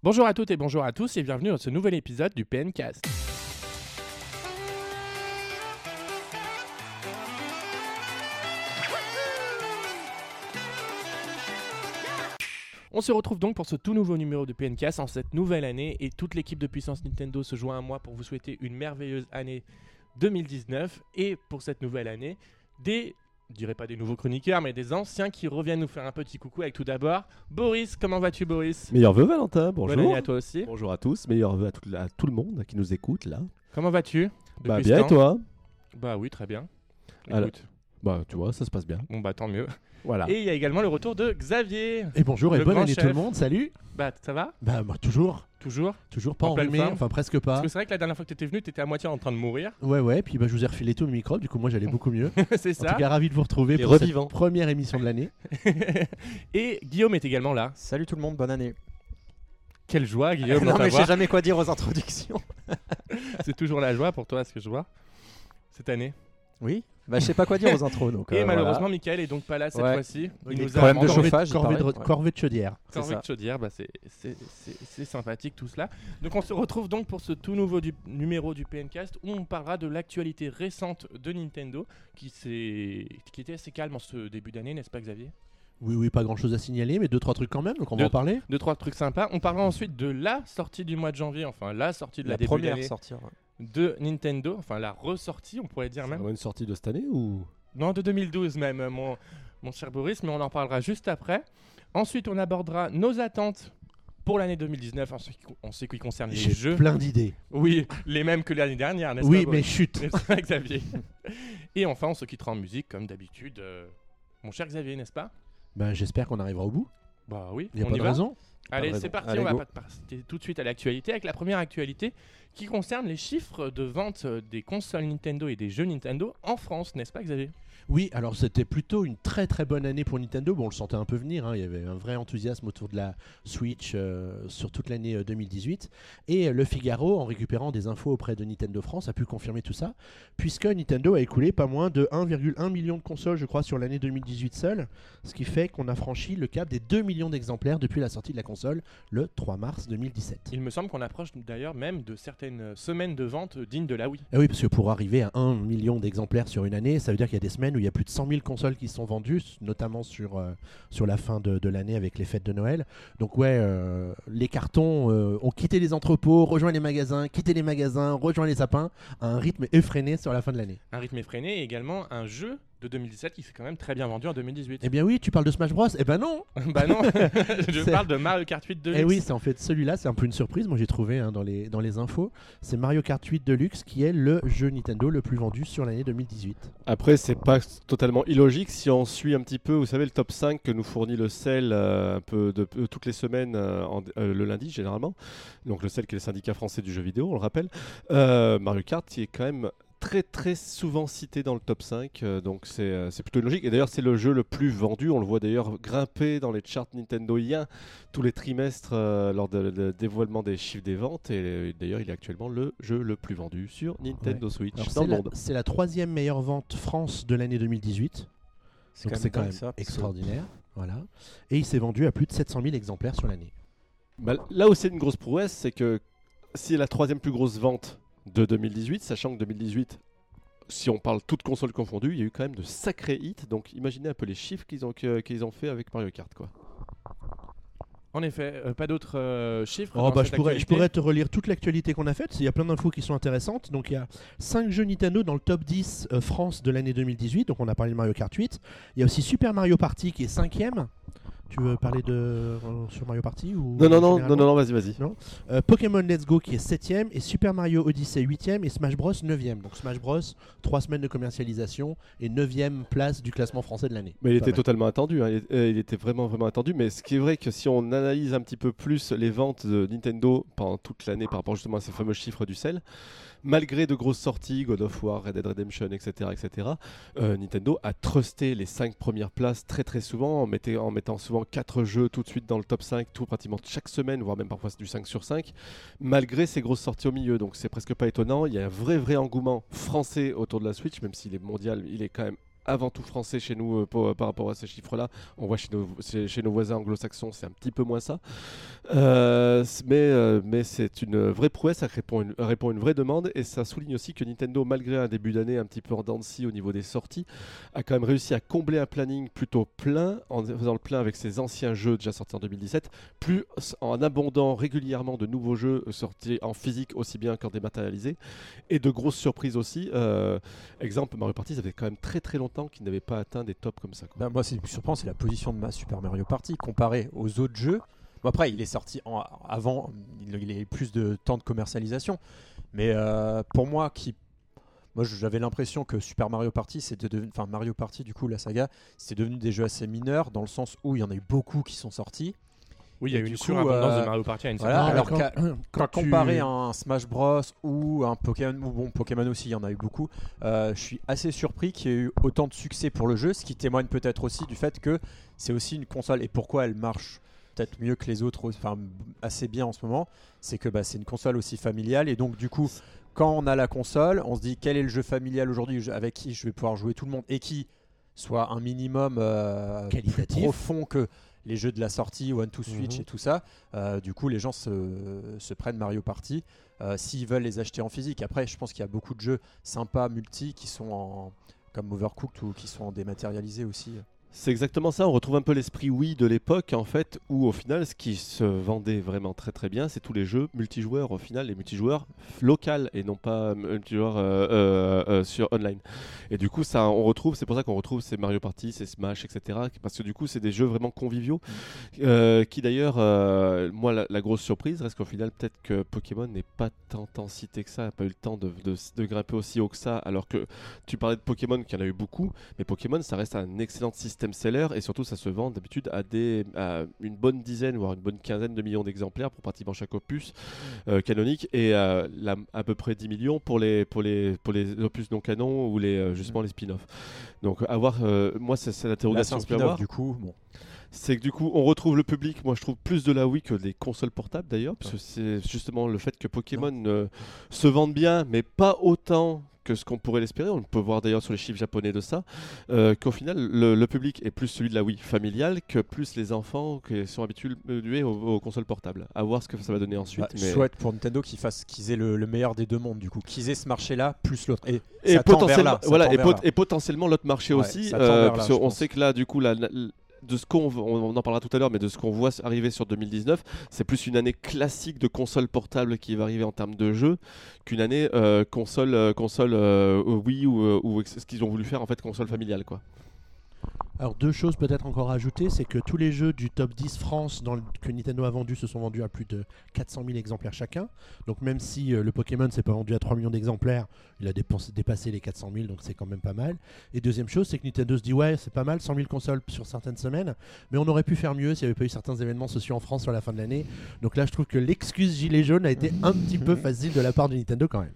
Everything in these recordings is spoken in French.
Bonjour à toutes et bonjour à tous et bienvenue dans ce nouvel épisode du PNcast. On se retrouve donc pour ce tout nouveau numéro de PNcast en cette nouvelle année et toute l'équipe de Puissance Nintendo se joint à moi pour vous souhaiter une merveilleuse année 2019 et pour cette nouvelle année des je dirais pas des nouveaux chroniqueurs, mais des anciens qui reviennent nous faire un petit coucou avec tout d'abord Boris. Comment vas-tu, Boris? Meilleur vœu, Valentin. Bonjour. Bonne année à toi aussi. Bonjour à tous. Meilleur vœu à tout, à tout le monde qui nous écoute là. Comment vas-tu? Bah bien et toi? Bah oui, très bien. Alors- Bah tu vois, ça se passe bien. bon bah tant mieux. Voilà. Et il y a également le retour de Xavier. Et bonjour et bonne année chef. tout le monde, salut Bah ça va? Bah moi, toujours, Toujours toujours pas En pleine enrhumé, forme enfin presque Parce pas. que c'est vrai que la dernière fois que tu étais venu, tu étais à moitié en train de mourir. Ouais ouais, puis bah, je vous ai refilé tous mes microbes, du coup moi j'allais beaucoup mieux. c'est En ça. tout cas ravi de vous retrouver Les pour cette revivants. première émission de l'année. et Guillaume est également là. Salut tout le monde, bonne année. Quelle joie, Guillaume, non mais je sais jamais quoi dire aux introductions. C'est toujours la joie pour toi, ce que je vois, cette année. Oui Bah je sais pas quoi dire aux intros donc. et euh, malheureusement, voilà. Michael est donc pas là cette Ouais. fois-ci. Il nous a problème de chauffage, corvée, de, corvée de chaudière. Corvée de chaudière, bah c'est- c'est c'est- c'est sympathique tout cela. Donc on se retrouve donc pour ce tout nouveau du- numéro du PNcast où on parlera de l'actualité récente de Nintendo qui, s'est- qui était assez calme en ce début d'année, n'est-ce pas Xavier? Oui oui, pas grand chose à signaler, mais deux trois trucs quand même, donc on Deux- va en parler. Deux, trois trucs sympas. On parlera ensuite de la sortie du mois de janvier, enfin la sortie de la, La début première sortie. ouais. De Nintendo, enfin la ressortie on pourrait dire même. une sortie de cette année ou? Non, de 2012 même, euh, mon, mon cher Boris, mais on en parlera juste après. Ensuite, on abordera nos attentes pour l'année 2019 en ce qui, en ce qui concerne les jeux. plein d'idées. Oui, les mêmes que l'année dernière, n'est-ce Oui, pas mais Boris? chut. N'est-ce pas, Xavier? Et enfin, on se quittera en musique, comme d'habitude. euh, mon cher Xavier, n'est-ce pas? Bah j'espère qu'on arrivera au bout. Bah oui, Il y a on pas y de va. raison. Allez, c'est parti, Allez, on va go. passer tout de suite à l'actualité avec la première actualité qui concerne les chiffres de vente des consoles Nintendo et des jeux Nintendo en France, n'est-ce pas Xavier? Oui, alors c'était plutôt une très très bonne année pour Nintendo. Bon, on le sentait un peu venir, hein, il y avait un vrai enthousiasme autour de la Switch euh, sur toute l'année euh, 2018. Et euh, le Figaro, en récupérant des infos auprès de Nintendo France, a pu confirmer tout ça, puisque Nintendo a écoulé pas moins de 1,1 million de consoles, je crois, sur l'année 2018 seule, ce qui fait qu'on a franchi le cap des 2 millions d'exemplaires depuis la sortie de la console le 3 mars 2017. Il me semble qu'on approche d'ailleurs même de certaines semaines de vente dignes de la Wii. Ah oui, parce que pour arriver à 1 million d'exemplaires sur une année, ça veut dire qu'il y a des semaines il y a plus de 100 000 consoles qui sont vendues, notamment sur, euh, sur la fin de, de l'année avec les fêtes de Noël. Donc ouais, euh, les cartons euh, ont quitté les entrepôts, rejoint les magasins, quitté les magasins, rejoint les sapins, à un rythme effréné sur la fin de l'année. Un rythme effréné et également un jeu de 2017 qui s'est quand même très bien vendu en 2018. Eh bien oui, tu parles de Smash Bros Eh ben non bah non, je parle de Mario Kart 8 Deluxe. Eh oui, c'est en fait celui-là, c'est un peu une surprise, moi j'ai trouvé hein, dans, les, dans les infos. C'est Mario Kart 8 Deluxe qui est le jeu Nintendo le plus vendu sur l'année 2018. Après, c'est pas totalement illogique si on suit un petit peu, vous savez, le top 5 que nous fournit le CEL euh, un peu de, euh, toutes les semaines, euh, en- euh, le lundi généralement. Donc le CEL qui est le syndicat français du jeu vidéo, on le rappelle. Euh, Mario Kart qui est quand même très très souvent cité dans le top 5, euh, donc c'est euh, plutôt logique. Et d'ailleurs, c'est le jeu le plus vendu, on le voit d'ailleurs grimper dans les charts Nintendoiens tous les trimestres euh, lors de- de dévoilement des chiffres des ventes. Et euh, d'ailleurs, il est actuellement le jeu le plus vendu sur Nintendo Switch Alors, dans c'est le la, monde. c'est la troisième meilleure vente France de l'année 2018. Donc c'est quand même ça, extraordinaire. Voilà. Et il s'est vendu à plus de 700 000 exemplaires sur l'année. Bah, là où c'est une grosse prouesse, c'est que si la troisième plus grosse vente de 2018, sachant que 2018, si on parle toutes consoles confondues, il y a eu quand même de sacrés hits. Donc imaginez un peu les chiffres qu'ils ont, qu'ils ont fait avec Mario Kart. Quoi. En effet, euh, pas d'autres euh, chiffres. Oh, dans bah, cette je, pourrais, je pourrais te relire toute l'actualité qu'on a faite. Il y a plein d'infos qui sont intéressantes. Donc il y a 5 jeux Nintendo dans le top 10 euh, France de l'année 2018. Donc on a parlé de Mario Kart 8. Il y a aussi Super Mario Party qui est 5ème. Tu veux parler de euh, sur Mario Party ou Non, non, non, non, non, non, vas-y, vas-y. Euh, Pokémon Let's Go qui est 7ème et Super Mario Odyssey 8ème et Smash Bros 9ème. Donc Smash Bros 3 semaines de commercialisation et 9ème place du classement français de l'année. Mais il était mal. totalement attendu, hein. il, euh, il était vraiment vraiment attendu. Mais ce qui est vrai que si on analyse un petit peu plus les ventes de Nintendo pendant toute l'année par rapport justement à ces fameux chiffres du sel, malgré de grosses sorties, God of War, Red Dead Redemption, etc., etc., euh, Nintendo a trusté les 5 premières places très très souvent en, mettant souvent 4 jeux tout de suite dans le top 5, tout pratiquement chaque semaine, voire même parfois du 5 sur 5, malgré ces grosses sorties au milieu. Donc c'est presque pas étonnant. Il y a un vrai vrai engouement français autour de la Switch, même s'il est mondial, il est quand même avant tout français chez nous euh, pour- par rapport à ces chiffres-là. On voit chez nos, voisins anglo-saxons, c'est un petit peu moins ça. Euh, mais euh, c'est une vraie prouesse, ça répond une, à une vraie demande et ça souligne aussi que Nintendo, malgré un début d'année un petit peu en dents de scie au niveau des sorties, a quand même réussi à combler un planning plutôt plein en faisant le plein avec ses anciens jeux déjà sortis en 2017, plus en abondant régulièrement de nouveaux jeux sortis en physique aussi bien qu'en dématérialisé et de grosses surprises aussi. Euh, exemple, Mario Party, ça fait quand même très très longtemps qu'il n'avait pas atteint des tops comme ça. quoi. Bah, moi, c'est plus surprenant, c'est la position de ma Super Mario Party comparé aux autres jeux. Bon, après, il est sorti en- avant, il, a eu plus de temps de commercialisation. Mais euh, pour moi, qui, moi, j'avais l'impression que Super Mario Party, c'est devenu, enfin Mario Party, du coup, la saga, c'est devenu des jeux assez mineurs dans le sens où il y en a eu beaucoup qui sont sortis. Oui, il y a eu une surabondance euh, de Mario Party à une voilà, alors quand- Quand quand tu- comparé à un Smash Bros ou un Pokémon, ou bon Pokémon aussi, il y en a eu beaucoup. euh, je suis assez surpris qu'il y ait eu autant de succès pour le jeu, ce qui témoigne peut-être aussi du fait que c'est aussi une console et pourquoi elle marche peut-être mieux que les autres, enfin assez bien en ce moment, c'est que bah, c'est une console aussi familiale et donc du coup quand on a la console, on se dit quel est le jeu familial aujourd'hui avec qui je vais pouvoir jouer tout le monde et qui soit un minimum euh, plus profond que les jeux de la sortie One to Switch Mhm. et tout ça. Euh, du coup, les gens se, se prennent Mario Party euh, s'ils veulent les acheter en physique. Après, je pense qu'il y a beaucoup de jeux sympas multi qui sont en comme Overcooked ou qui sont en dématérialisé aussi. C'est exactement ça, on retrouve un peu l'esprit Wii de l'époque en fait, où au final ce qui se vendait vraiment très très bien, c'est tous les jeux multijoueurs au final, les multijoueurs locaux et non pas euh, multijoueurs euh, euh, euh, sur online. Et du coup ça on retrouve, c'est pour ça qu'on retrouve ces Mario Party, ces Smash, etc. Parce que du coup c'est des jeux vraiment conviviaux, euh, qui d'ailleurs, moi la, la grosse surprise reste qu'au final peut-être que Pokémon n'est pas tant en cité que ça, n'a pas eu le temps de, de- de grimper aussi haut que ça, alors que tu parlais de Pokémon qu'il y en a eu beaucoup, mais Pokémon, ça reste un excellent système seller et surtout, ça se vend d'habitude à, des, à une bonne dizaine, voire une bonne quinzaine de millions d'exemplaires pour pratiquement chaque opus euh, canonique et euh, la- à peu près 10 millions pour les, pour les, pour les opus non canon ou les, euh, justement les spin-offs. Donc, avoir, euh, moi, c'est l'interrogation que avoir. du coup. Bon. C'est que du coup, on retrouve le public, moi je trouve, plus de la Wii que des consoles portables d'ailleurs, parce que c'est justement le fait que Pokémon euh, se vende bien, mais pas autant que ce qu'on pourrait l'espérer. On peut voir d'ailleurs sur les chiffres japonais de ça, euh, qu'au final, le, le public est plus celui de la Wii familiale que plus les enfants qui sont habitués aux, aux consoles portables. À voir ce que ça va donner ensuite. Bah, Je mais- souhaite pour Nintendo qu'ils qu'ils aient le, le meilleur des deux mondes du coup, qu'ils aient ce marché-là plus l'autre. Et, potentiellement, là, ça voilà, tend et, vers pot- là. et potentiellement l'autre marché Ouais, aussi, euh, parce qu'on sait que là, du coup, la- la- de ce qu'on, on en parlera tout à l'heure, mais de ce qu'on voit arriver sur 2019, c'est plus une année classique de console portable qui va arriver en termes de jeux qu'une année euh, console, euh, console euh, Wii ou, euh, ou ce qu'ils ont voulu faire en fait console familiale quoi. Alors deux choses peut-être encore à ajouter, c'est que tous les jeux du top 10 France que Nintendo a vendus se sont vendus à plus de 400 000 exemplaires chacun. Donc même si euh, le Pokémon s'est pas vendu à 3 millions d'exemplaires, il a dépassé les 400 000, donc c'est quand même pas mal. Et deuxième chose, c'est que Nintendo se dit ouais c'est pas mal, 100 000 consoles sur certaines semaines, mais on aurait pu faire mieux s'il n'y avait pas eu certains événements sociaux en France sur la fin de l'année. Donc là je trouve que l'excuse gilet jaune a été un petit peu facile de la part de Nintendo quand même.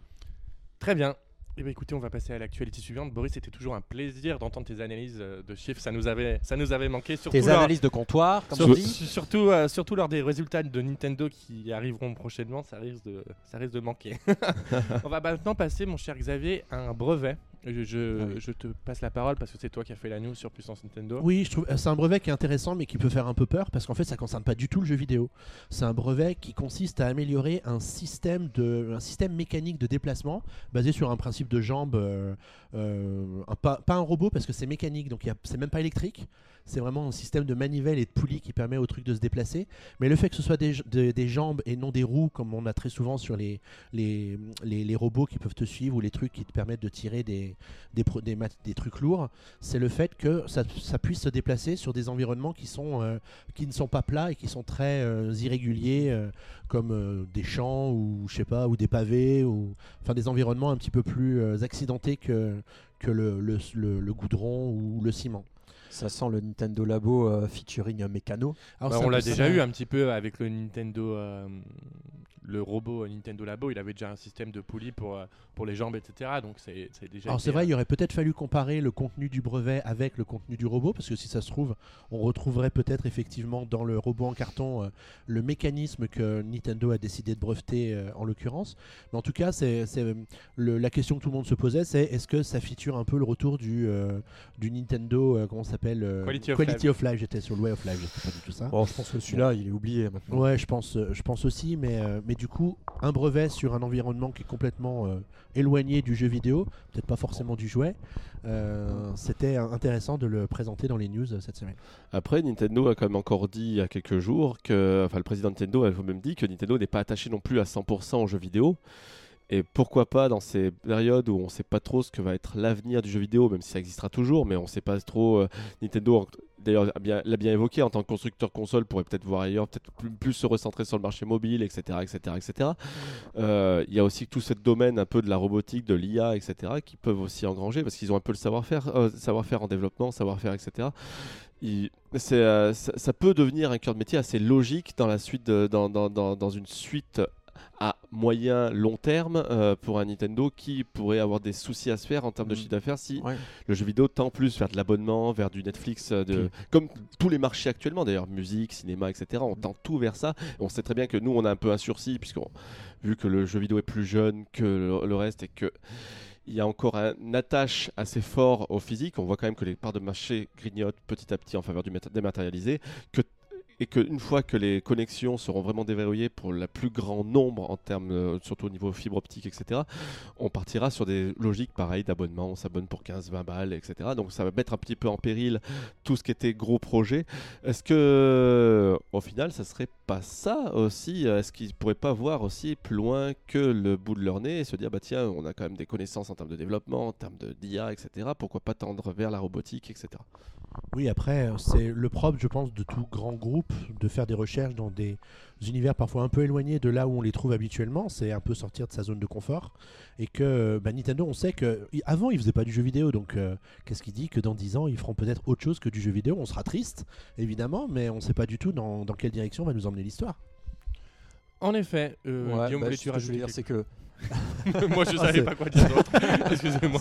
Très bien. Eh bien, écoutez, on va passer à l'actualité suivante. Boris, c'était toujours un plaisir d'entendre tes analyses euh, de chiffres. Ça nous avait, ça nous avait manqué. Surtout Tes lors- analyses de comptoir, comme sur- on dit. su- surtout, euh, surtout lors des résultats de Nintendo qui arriveront prochainement, ça risque de, ça risque de manquer. on va maintenant passer, mon cher Xavier, à un brevet. Je, je- Ah oui. je te passe la parole parce que c'est toi qui as fait la news sur Puissance Nintendo. Oui, je trouve c'est un brevet qui est intéressant mais qui peut faire un peu peur parce qu'en fait ça concerne pas du tout le jeu vidéo. C'est un brevet qui consiste à améliorer un système de un système mécanique de déplacement basé sur un principe de jambe euh, euh, un- pas, pas un robot parce que c'est mécanique donc c'est même pas électrique. C'est vraiment un système de manivelle et de poulie qui permet au truc de se déplacer. Mais le fait que ce soit des, de- des jambes et non des roues, comme on a très souvent sur les, robots qui peuvent te suivre ou les trucs qui te permettent de tirer des, des, trucs lourds, c'est le fait que ça, puisse se déplacer sur des environnements euh, qui ne sont pas plats et qui sont très euh, irréguliers, euh, comme des champs ou je sais pas, ou des pavés, ou enfin des environnements un petit peu plus accidentés que, le goudron ou le ciment. Ça sent le Nintendo Labo euh, featuring un mécano. Alors, Bah, on l'a déjà eu un petit peu avec le Nintendo. Le robot Nintendo Labo, il avait déjà un système de poulie pour, euh, pour les jambes, etc. Donc c'est déjà. Alors c'est vrai, euh, il aurait peut-être fallu comparer le contenu du brevet avec le contenu du robot, parce que si ça se trouve, on retrouverait peut-être effectivement dans le robot en carton euh, le mécanisme que Nintendo a décidé de breveter euh, en l'occurrence. Mais en tout cas, c'est la question que tout le monde se posait, c'est est-ce que ça feature un peu le retour du, euh, du Nintendo, euh, comment s'appelle euh, Quality of Life. J'étais sur le Way of Life, j'étais pas du tout ça. Bon, je pense que celui-là, il est oublié maintenant. Ouais, je pense, je pense aussi, mais, euh, mais du coup, un brevet sur un environnement qui est complètement euh, éloigné du jeu vidéo, peut-être pas forcément du jouet, euh, c'était intéressant de le présenter dans les news euh, cette semaine. Après, Nintendo a quand même encore dit il y a quelques jours que, enfin, le président de Nintendo a même dit que Nintendo n'est pas attaché non plus à 100% aux jeux vidéo. Et pourquoi pas dans ces périodes où on ne sait pas trop ce que va être l'avenir du jeu vidéo, même si ça existera toujours, mais on ne sait pas trop. euh, Nintendo, d'ailleurs, l'a bien évoqué en tant que constructeur console, pourrait peut-être voir ailleurs, peut-être plus, se recentrer sur le marché mobile, etc., etc., etc. Il y a aussi tout ce domaine un peu de la robotique, de l'IA, etc., qui peuvent aussi engranger parce qu'ils ont un peu le savoir-faire, euh, savoir-faire en développement, savoir-faire, etc. Euh, ça, peut devenir un cœur de métier assez logique dans la suite, dans une suite à moyen long terme euh, pour un Nintendo qui pourrait avoir des soucis à se faire en termes de Mm. chiffre d'affaires si Ouais. le jeu vidéo tend plus vers de l'abonnement, vers du Netflix, euh, de... Puis- comme tous les marchés actuellement d'ailleurs, musique, cinéma, etc. On tend tout vers ça. On sait très bien que nous, on a un peu un sursis, puisque vu que le jeu vidéo est plus jeune que le, le reste et que il y a encore un attache assez fort au physique, on voit quand même que les parts de marché grignotent petit à petit en faveur du dématérialisé, que et qu'une fois que les connexions seront vraiment déverrouillées pour le plus grand nombre en termes, euh, surtout au niveau fibre optique, etc., on partira sur des logiques pareilles d'abonnement, on s'abonne pour 15-20 balles, etc. Donc ça va mettre un petit peu en péril tout ce qui était gros projet. Est-ce que, au final, ça serait ça aussi Est-ce qu'ils pourraient pas voir aussi plus loin que le bout de leur nez et se dire, bah tiens, on a quand même des connaissances en termes de développement, en termes de d'IA, etc. Pourquoi pas tendre vers la robotique, etc. Oui, après, euh, c'est le propre, je pense, de tout grand groupe de faire des recherches dans des univers parfois un peu éloignés de là où on les trouve habituellement. C'est un peu sortir de sa zone de confort. Et que bah, Nintendo, on sait que avant ils faisaient pas du jeu vidéo, donc euh, qu'est-ce qui dit que dans 10 ans ils feront peut-être autre chose que du jeu vidéo On sera triste, évidemment, mais on sait pas du tout dans, dans quelle direction va nous emmener l'histoire. En effet, euh, Ouais, Guillaume, bah, voulais-tu ce que je rajouter veux dire, c'est que Moi, je Ah, savais pas quoi dire d'autre. Excusez-moi.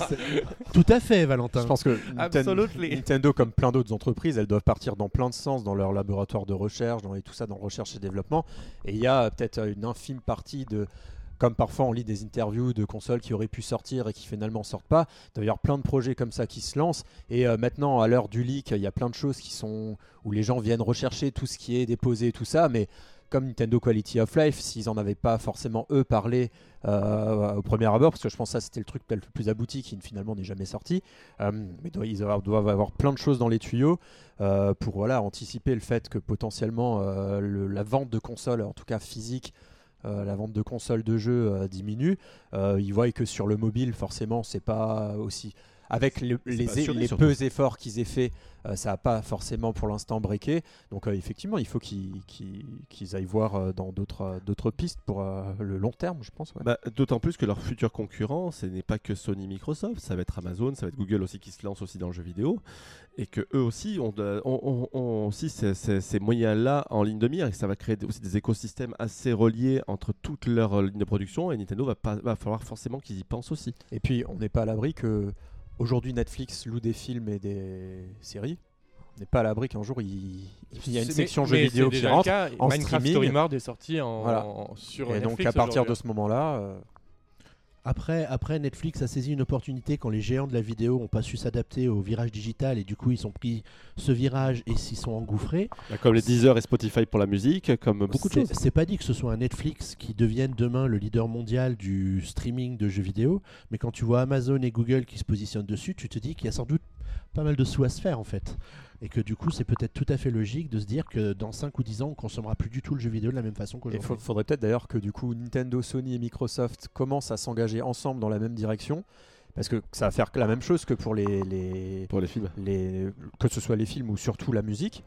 Tout à fait, Valentin. je pense que Absolutely. Nintendo, comme plein d'autres entreprises, elles doivent partir dans plein de sens dans leur laboratoire de recherche, dans et tout ça, dans recherche et développement. Et il y a peut-être une infime partie de comme parfois on lit des interviews de consoles qui auraient pu sortir et qui finalement sortent pas, d'ailleurs plein de projets comme ça qui se lancent. Et euh, maintenant, à l'heure du leak, il y a plein de choses qui sont où les gens viennent rechercher tout ce qui est déposé, tout ça. Mais comme Nintendo Quality of Life, s'ils en avaient pas forcément eux parlé euh, au premier abord, parce que je pense que ça c'était le truc peut-être le plus abouti qui finalement n'est jamais sorti. Euh, mais ils doivent avoir plein de choses dans les tuyaux euh, pour voilà anticiper le fait que potentiellement le- la vente de consoles, en tout cas physique, la vente de consoles de jeux diminue. Ils voient que sur le mobile, forcément, c'est pas aussi. Avec le- les, peu efforts qu'ils aient fait, euh, ça n'a pas forcément pour l'instant breaké. Donc euh, effectivement, il faut qu'ils aillent voir euh, dans d'autres euh, d'autres pistes pour euh, le long terme, je pense. ouais. Bah, D'autant plus que leurs futurs concurrents, ce n'est pas que Sony, Microsoft, ça va être Amazon, ça va être Google aussi qui se lance aussi dans le jeu vidéo, et que eux aussi ont, de- ont- ont- ont aussi ces, ces- ces moyens-là en ligne de mire, et ça va créer aussi des écosystèmes assez reliés entre toutes leurs lignes de production, et Nintendo va, pas, va falloir forcément qu'ils y pensent aussi. Et puis, on n'est pas à l'abri que aujourd'hui Netflix loue des films et des séries. On n'est pas à l'abri qu'un jour il, il y a une section jeux vidéo qui rentre. en Minecraft streaming. Story Mode est sorti en, Voilà. en- sur Et Netflix donc à partir de ce moment-là, euh, Après, après, Netflix a saisi une opportunité quand les géants de la vidéo n'ont pas su s'adapter au virage digital et du coup ils ont pris ce virage et s'y sont engouffrés. Bah, comme les Deezer et Spotify pour la musique, comme beaucoup de C'est- choses. C'est pas dit que ce soit un Netflix qui devienne demain le leader mondial du streaming de jeux vidéo, mais quand tu vois Amazon et Google qui se positionnent dessus, tu te dis qu'il y a sans doute pas mal de sous à se faire en fait. Et que du coup, c'est peut-être tout à fait logique de se dire que dans 5 ou 10 ans, on consommera plus du tout le jeu vidéo de la même façon il qu'aujourd'hui. faudrait peut-être d'ailleurs que du coup Nintendo, Sony et Microsoft commencent à s'engager ensemble dans la même direction. Parce que ça va faire la même chose que pour les, les, Pour les films. les, que ce soit les films ou surtout la musique,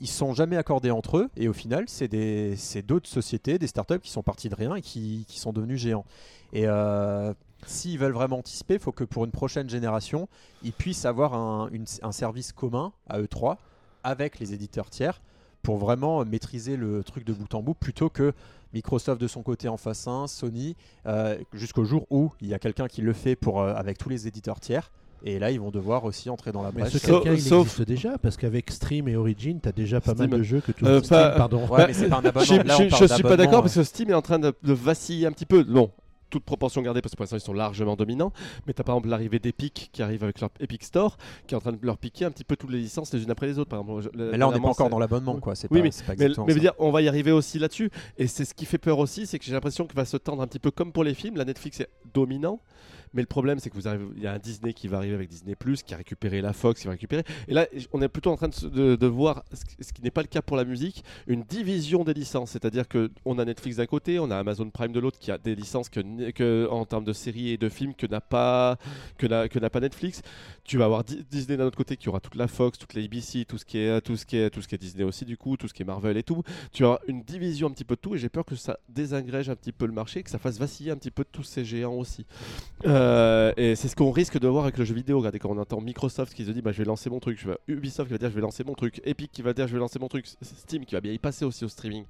ils sont jamais accordés entre eux et au final, c'est des- c'est d'autres sociétés, des startups qui sont partis de rien et qui, qui sont devenus géants. Et euh, s'ils veulent vraiment anticiper, il faut que pour une prochaine génération, ils puissent avoir un, une- un service commun à eux trois avec les éditeurs tiers pour vraiment maîtriser le truc de bout en bout plutôt que Microsoft de son côté en face 1, Sony, euh, jusqu'au jour où il y a quelqu'un qui le fait pour, euh, avec tous les éditeurs tiers. Et là, ils vont devoir aussi entrer dans la Mais brèche. ce Sauf- quelqu'un, il sauf- existe déjà, parce qu'avec Stream et Origin, t'as déjà pas Steam. mal de jeux que tu Euh, Steam, pas- pardon. Ouais, mais c'est pas un abonnement. Je, Là, on je- parle je suis pas d'accord parce que Steam est en train de, de vaciller un petit peu. Non, toute proportion gardée parce que pour l'instant ils sont largement dominants. Mais t'as par exemple l'arrivée d'Epic qui arrive avec leur Epic Store qui est en train de leur piquer un petit peu toutes les licences les unes après les autres. Par exemple, Mais là, on n'est pas encore dans l'abonnement, quoi. C'est Oui, pas, mais- pas Mais, dire, on va y arriver aussi là-dessus. Et c'est ce qui fait peur aussi, c'est que j'ai l'impression qu'il va se tendre un petit peu comme pour les films. La Netflix est dominant. Mais le problème, c'est que vous arrivez, il y a un Disney qui va arriver avec Disney qui a récupéré la Fox, qui va récupérer. Et là, on est plutôt en train de, voir ce qui- n'est pas le cas pour la musique, une division des licences. C'est-à-dire que on a Netflix d'un côté, on a Amazon Prime de l'autre, qui a des licences que, en termes de séries et de films que n'a pas que n'a pas Netflix. Tu vas avoir Di- Disney d'un autre côté qui aura toute la Fox, toute la ABC, tout ce qui est tout ce qui est tout ce qui est Disney aussi du coup, tout ce qui est Marvel et tout. Tu as une division un petit peu de tout et j'ai peur que ça désagrège un petit peu le marché, que ça fasse vaciller un petit peu tous ces géants aussi. Euh, et c'est ce qu'on risque de voir avec le jeu vidéo. Regardez quand on entend Microsoft qui se dit bah, je vais lancer mon truc, je vais- Ubisoft qui va dire je vais lancer mon truc, Epic qui va dire je vais lancer mon truc, Steam qui va bien y passer aussi au streaming,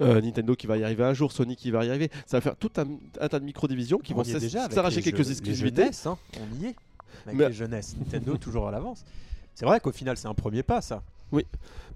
Euh, Nintendo qui va y arriver un jour, Sony qui va y arriver. Ça va faire tout un, un tas de micro-divisions qui On vont s'arracher quelques exclusivités. jeunesses, hein. On y est. Avec Mais- les jeunesses. Nintendo toujours à l'avance. C'est vrai qu'au final, c'est un premier pas, ça. Mais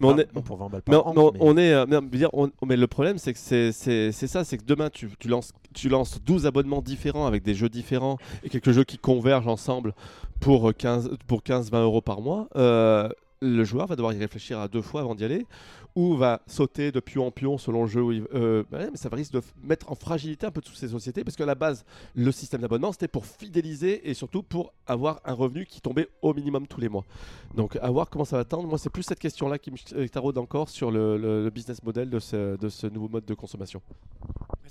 on Enfin, est, bon, pour 20 balles Mais on, est, euh, mais, on mais le problème c'est que c'est c'est- c'est ça, c'est que demain tu, tu lances tu lances 12 abonnements différents avec des jeux différents et quelques jeux qui convergent ensemble pour 15 pour 15 20 euros par mois. euh, le joueur va devoir y réfléchir à deux fois avant d'y aller ou va sauter de pion en pion selon le jeu. Euh, bah mais ça risque de mettre en fragilité un peu toutes ces sociétés parce qu'à la base, le système d'abonnement c'était pour fidéliser et surtout pour avoir un revenu qui tombait au minimum tous les mois. Donc à voir comment ça va tendre. Moi, c'est plus cette question-là qui me euh, taraude encore sur le, business model de ce, nouveau mode de consommation.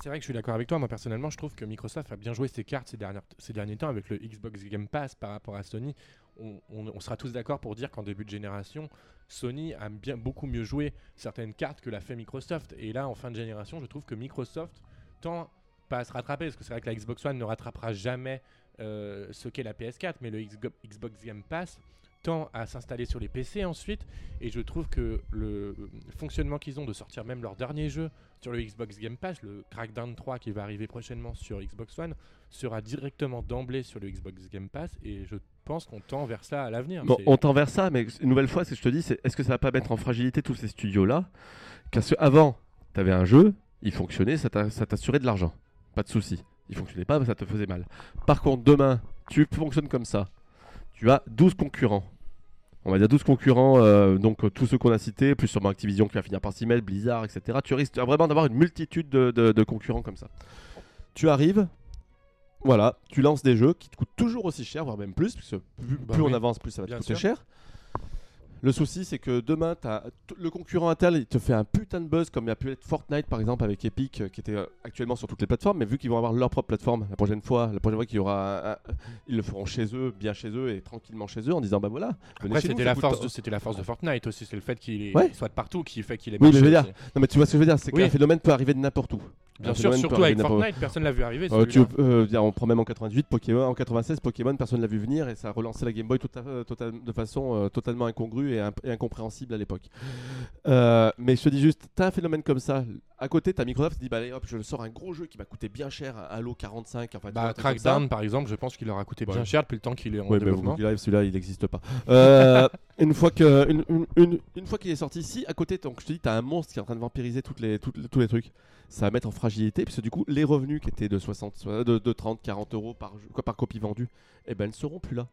C'est vrai que je suis d'accord avec toi. Moi, personnellement, je trouve que Microsoft a bien joué ses cartes ces derniers temps avec le Xbox Game Pass par rapport à Sony. On, sera tous d'accord pour dire qu'en début de génération, Sony a bien beaucoup mieux joué certaines cartes que l'a fait Microsoft. Et là, en fin de génération, je trouve que Microsoft tend pas à se rattraper parce que c'est vrai que la Xbox One ne rattrapera jamais euh, ce qu'est la PS4, mais le Xbox Game Pass tend à s'installer sur les PC ensuite. Et je trouve que le fonctionnement qu'ils ont de sortir même leur dernier jeu sur le Xbox Game Pass, le Crackdown 3 qui va arriver prochainement sur Xbox One, sera directement d'emblée sur le Xbox Game Pass et je pense qu'on tend vers ça à l'avenir. Bon, C'est- on tend vers ça, mais une nouvelle fois, ce que je te dis, c'est est-ce que ça va pas mettre en fragilité tous ces studios-là? Parce qu'avant, tu avais un jeu, il fonctionnait, ça t'a- ça t'assurait de l'argent. Pas de souci. Il fonctionnait pas, ça te faisait mal. Par contre, demain, tu fonctionnes comme ça. Tu as 12 concurrents. On va dire 12 concurrents, euh, donc euh, tous ceux qu'on a cités, plus sûrement Activision qui va finir par s'y mettre, Blizzard, etc. Tu risques vraiment d'avoir une multitude de, de- de concurrents comme ça. Tu arrives, voilà, tu lances des jeux qui te coûtent toujours aussi cher, voire même plus, parce que plus, Bah plus oui, on avance, plus ça va te coûter sûr. cher. Le souci, c'est que demain, as le concurrent Intel, il te fait un putain de buzz, comme il a pu être Fortnite par exemple avec Epic, euh, qui était euh, actuellement sur toutes les plateformes. Mais vu qu'ils vont avoir leur propre plateforme la prochaine fois, la prochaine fois qu'il y aura, un- un- ils le feront chez eux, bien chez eux et tranquillement chez eux, en disant bah voilà. Après, c'était la, force de, c'était la force de Fortnite aussi, c'est le fait qu'il Ouais. soit de partout qui fait qu'il est Oui, mais je veux dire, aussi. Non mais tu vois ce que je veux dire, c'est Oui. qu'un phénomène peut arriver de n'importe où. Bien Un sûr, surtout avec. Fortnite, personne l'a vu arriver. Euh, tu, euh, on prend même en 98, Pokémon, en 96, Pokémon, personne l'a vu venir et ça a relancé la Game Boy tout à- de façon euh, totalement incongrue et, imp- et incompréhensible à l'époque. Euh, mais je te dis juste, t'as un phénomène comme ça. À côté, t'as Microsoft qui dit bah allez hop, je sors un gros jeu qui m'a coûté bien cher, un Halo 45. Enfin, Bah. Crackdown, par exemple, je pense qu'il leur a coûté bien cher depuis le temps qu'il est en Ouais, développement. Celui-là, il n'existe pas. Euh, une fois que, une, une- une- une fois qu'il est sorti ici, à côté, donc je te dis, t'as un monstre qui est en train de vampiriser toutes les, toutes les- tous les trucs. Ça va mettre en fragilité, puisque du coup, les revenus qui étaient de 60, soit de, de 30, 40 euros par, quoi, par copie vendue, eh ben, ne seront plus là.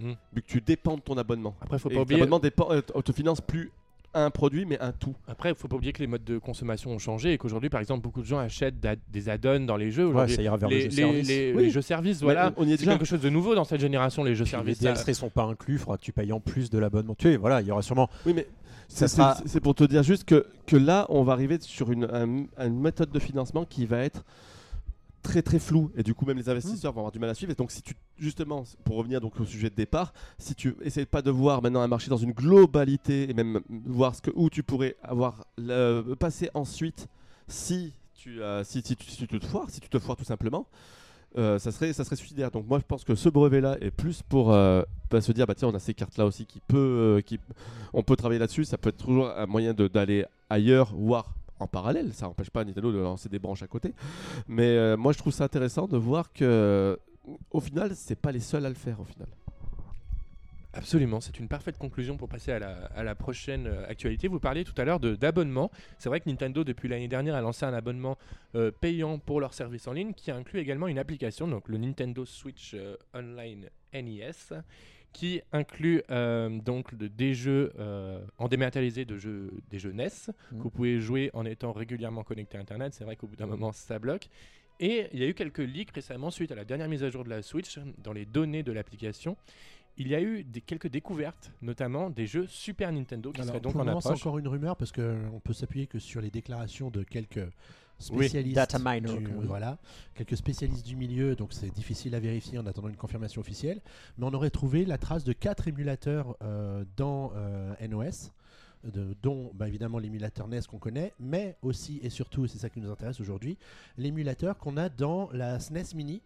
Hmm. Vu que tu dépends de ton abonnement. Après, faut pas que oublier. L'abonnement dépend, euh, te finance plus un produit, mais un tout. Après, il faut pas oublier que les modes de consommation ont changé et qu'aujourd'hui, par exemple, beaucoup de gens achètent d'a- des add-ons dans les jeux. Ouais, Aujourd'hui, ça ira vers les, les jeux services. les- Oui. les jeux services, voilà. Ouais, on y est C'est déjà. quelque chose de nouveau dans cette génération, les jeux Puis services. les DLC sont pas inclus, il faudra que tu payes en plus de l'abonnement. Tu sais, voilà, il y aura sûrement. Oui, mais Ça c'est sera- c'est- c'est pour te dire juste que, que là, on va arriver sur une, un- une méthode de financement qui va être très très floue et du coup même les investisseurs vont avoir du mal à suivre et donc si tu justement pour revenir donc au sujet de départ si tu essayes pas de voir maintenant un marché dans une globalité et même voir ce que où tu pourrais avoir le, passer ensuite si tu, euh, si, si tu si tu te foires si tu te foires tout simplement euh, ça serait ça serait suicidaire. Donc moi je pense que ce brevet là est plus pour euh, bah, se dire bah tiens on a ces cartes là aussi qui peut euh, qui on peut travailler là-dessus. Ça peut être toujours un moyen d'aller ailleurs voire en parallèle. Ça n'empêche pas Nintendo de lancer des branches à côté. Mais euh, moi je trouve ça intéressant de voir que au final c'est pas les seuls à le faire au final. Absolument, c'est une parfaite conclusion pour passer à la, prochaine euh, actualité. Vous parliez tout à l'heure d'abonnement. C'est vrai que Nintendo, depuis l'année dernière, a lancé un abonnement euh, payant pour leur service en ligne qui inclut également une application, donc le Nintendo Switch Online NES, qui inclut euh, donc de- des jeux euh, en dématérialisé de jeux, des jeux NES Mhm. que vous pouvez jouer en étant régulièrement connecté à Internet. C'est vrai qu'au bout d'un moment, ça bloque. Et il y a eu quelques leaks récemment suite à la dernière mise à jour de la Switch dans les données de l'application. Il y a eu des, quelques découvertes, notamment des jeux Super Nintendo qui Alors, seraient donc pour en moment, c'est approche. encore une rumeur parce qu'on peut s'appuyer que sur les déclarations de quelques Oui, spécialistes. data miner, du- voilà, quelques spécialistes du milieu, donc c'est difficile à vérifier en attendant une confirmation officielle. Mais on aurait trouvé la trace de quatre émulateurs euh, dans euh, NOS. de- dont bah, évidemment l'émulateur NES qu'on connaît, mais aussi et surtout, c'est ça qui nous intéresse aujourd'hui, l'émulateur qu'on a dans la SNES Mini,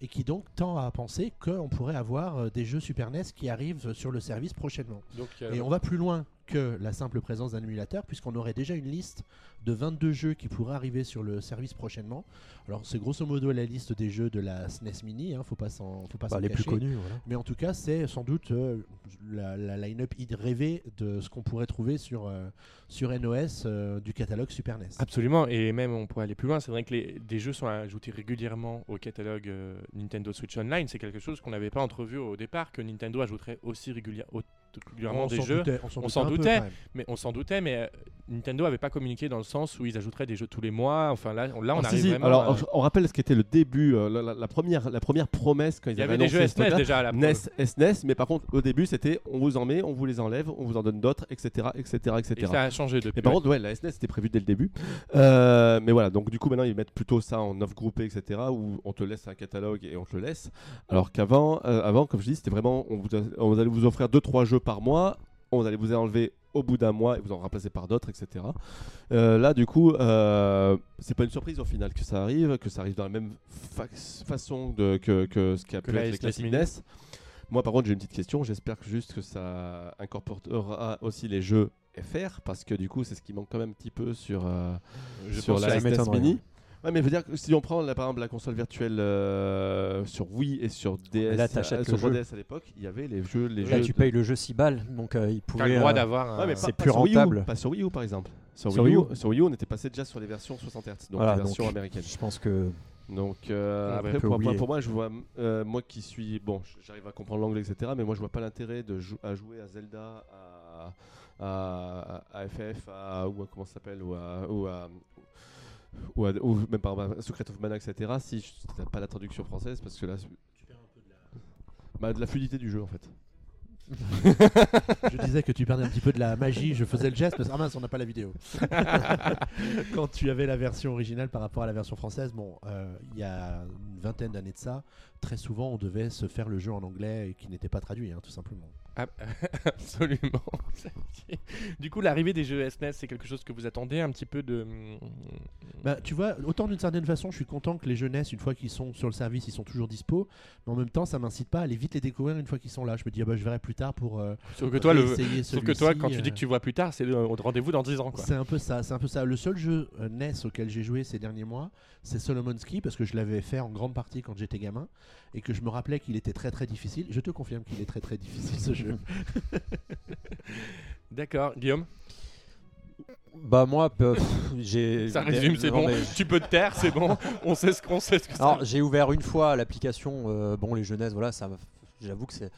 et qui donc tend à penser qu'on pourrait avoir euh, des jeux Super NES qui arrivent sur le service prochainement. Donc, Et on va plus loin que la simple présence d'un émulateur, puisqu'on aurait déjà une liste de 22 jeux qui pourraient arriver sur le service prochainement. Alors c'est grosso modo la liste des jeux de la SNES Mini, hein, faut pas s'en, faut pas Bah, s'en les plus connus, voilà. Mais en tout cas, c'est sans doute euh, la, la line-up id- rêvée de ce qu'on pourrait trouver sur, euh, sur NOS euh, du catalogue Super NES. Absolument, et même on pourrait aller plus loin. C'est vrai que les, des jeux sont ajoutés régulièrement au catalogue euh, Nintendo Switch Online. C'est quelque chose qu'on n'avait pas entrevu au départ, que Nintendo ajouterait aussi régulière- On des s'en jeux. doutait, on doutait s'en doutait. Mais on s'en doutait, mais euh, Nintendo avait pas communiqué dans le sens où ils ajouteraient des jeux tous les mois. Enfin là, on- là on Ah, arrive si. vraiment. Alors, à- on rappelle ce qu'était le début, euh, la, la- la première, la première promesse quand ils Il y avaient avait des jeux SNES truc-là. déjà à la NES, SNES, mais par contre, au début, c'était on vous en met, on vous les enlève, on vous en donne d'autres, etc., etc., etc. Et ça a changé depuis. Mais par contre, ouais, la SNES c'était prévu dès le début. Euh, mais voilà, donc du coup maintenant ils mettent plutôt ça en offre groupée, etc. Où on te laisse un catalogue et on te le laisse. Alors qu'avant, euh, avant, comme je dis, c'était vraiment on, vous, on allait vous offrir 2-3 jeux par mois, on allait vous enlever au bout d'un mois et vous en remplacer par d'autres, etc. Euh, là, du coup, euh, c'est pas une surprise au final que ça arrive, que ça arrive dans la même fa- façon de, que, que ce qu'a Que pu la être les classiques. NES. Moi, par contre, j'ai une petite question. J'espère que juste que ça incorporera aussi les jeux FR, parce que du coup, c'est ce qui manque quand même un petit peu sur, euh, Je sur la m'étonnerait, Mini. Ouais, mais je veux dire que si on prend là, par exemple la console virtuelle euh, sur Wii et sur DS, Là, t'achètes euh, sur le. 3DS à l'époque, il y avait les jeux, les Là, jeux. tu de- payes le jeu 6 balles, donc euh, il T'as pouvait. le droit euh, d'avoir. un- Ouais, mais C'est plus sur Wii U, rentable. pas sur Wii U par exemple. Sur, Sur Wii, U, Wii U. sur Wii U, on était passé déjà sur les versions 60 Hz, donc Voilà, les versions donc, américaines. Je pense que Donc euh, On après, pour, moi, je vois, euh, moi qui suis, bon, j'arrive à comprendre l'anglais, etc. Mais moi, je vois pas l'intérêt de jou- à jouer à Zelda, à, à, à FF, à, ou à comment ça s'appelle, ou à, ou à ou, à- ou même par Secret of Mana, etc. Si t'as pas la traduction française, parce que là, c'est- bah, de la fluidité du jeu en fait. Je disais que tu perdais un petit peu de la magie, je faisais le geste, mais ah mince, on n'a pas la vidéo. Quand tu avais la version originale par rapport à la version française, bon, euh, il y a une vingtaine d'années de ça, très souvent on devait se faire le jeu en anglais et qui n'était pas traduit, hein, tout simplement. Ah, Absolument. du coup, l'arrivée des jeux SNES, c'est quelque chose que vous attendez un petit peu de. Bah, tu vois, autant d'une certaine façon, je suis content que les jeunesses, une fois qu'ils sont sur le service, ils sont toujours dispo, mais en même temps, ça m'incite pas à aller vite les découvrir une fois qu'ils sont là. Je me dis, ah bah, je verrai plus tard pour. euh, Sauf que toi, le... Sauf que toi, quand tu dis euh, que tu vois plus tard, c'est le rendez-vous dans 10 ans. C'est un peu ça, c'est un peu ça. Le seul jeu euh, NES auquel j'ai joué ces derniers mois, c'est Solomon's Key parce que je l'avais fait en grande partie quand j'étais gamin et que je me rappelais qu'il était très très difficile. Je te confirme qu'il est très très difficile ce jeu. D'accord, Guillaume, bah moi peu- j'ai ça résume, c'est bon. mais- Tu peux te taire, c'est bon. On sait ce qu'on sait ce que ça. Alors j'ai ouvert une fois l'application. euh, bon les jeunesses voilà ça. J'avoue que c'est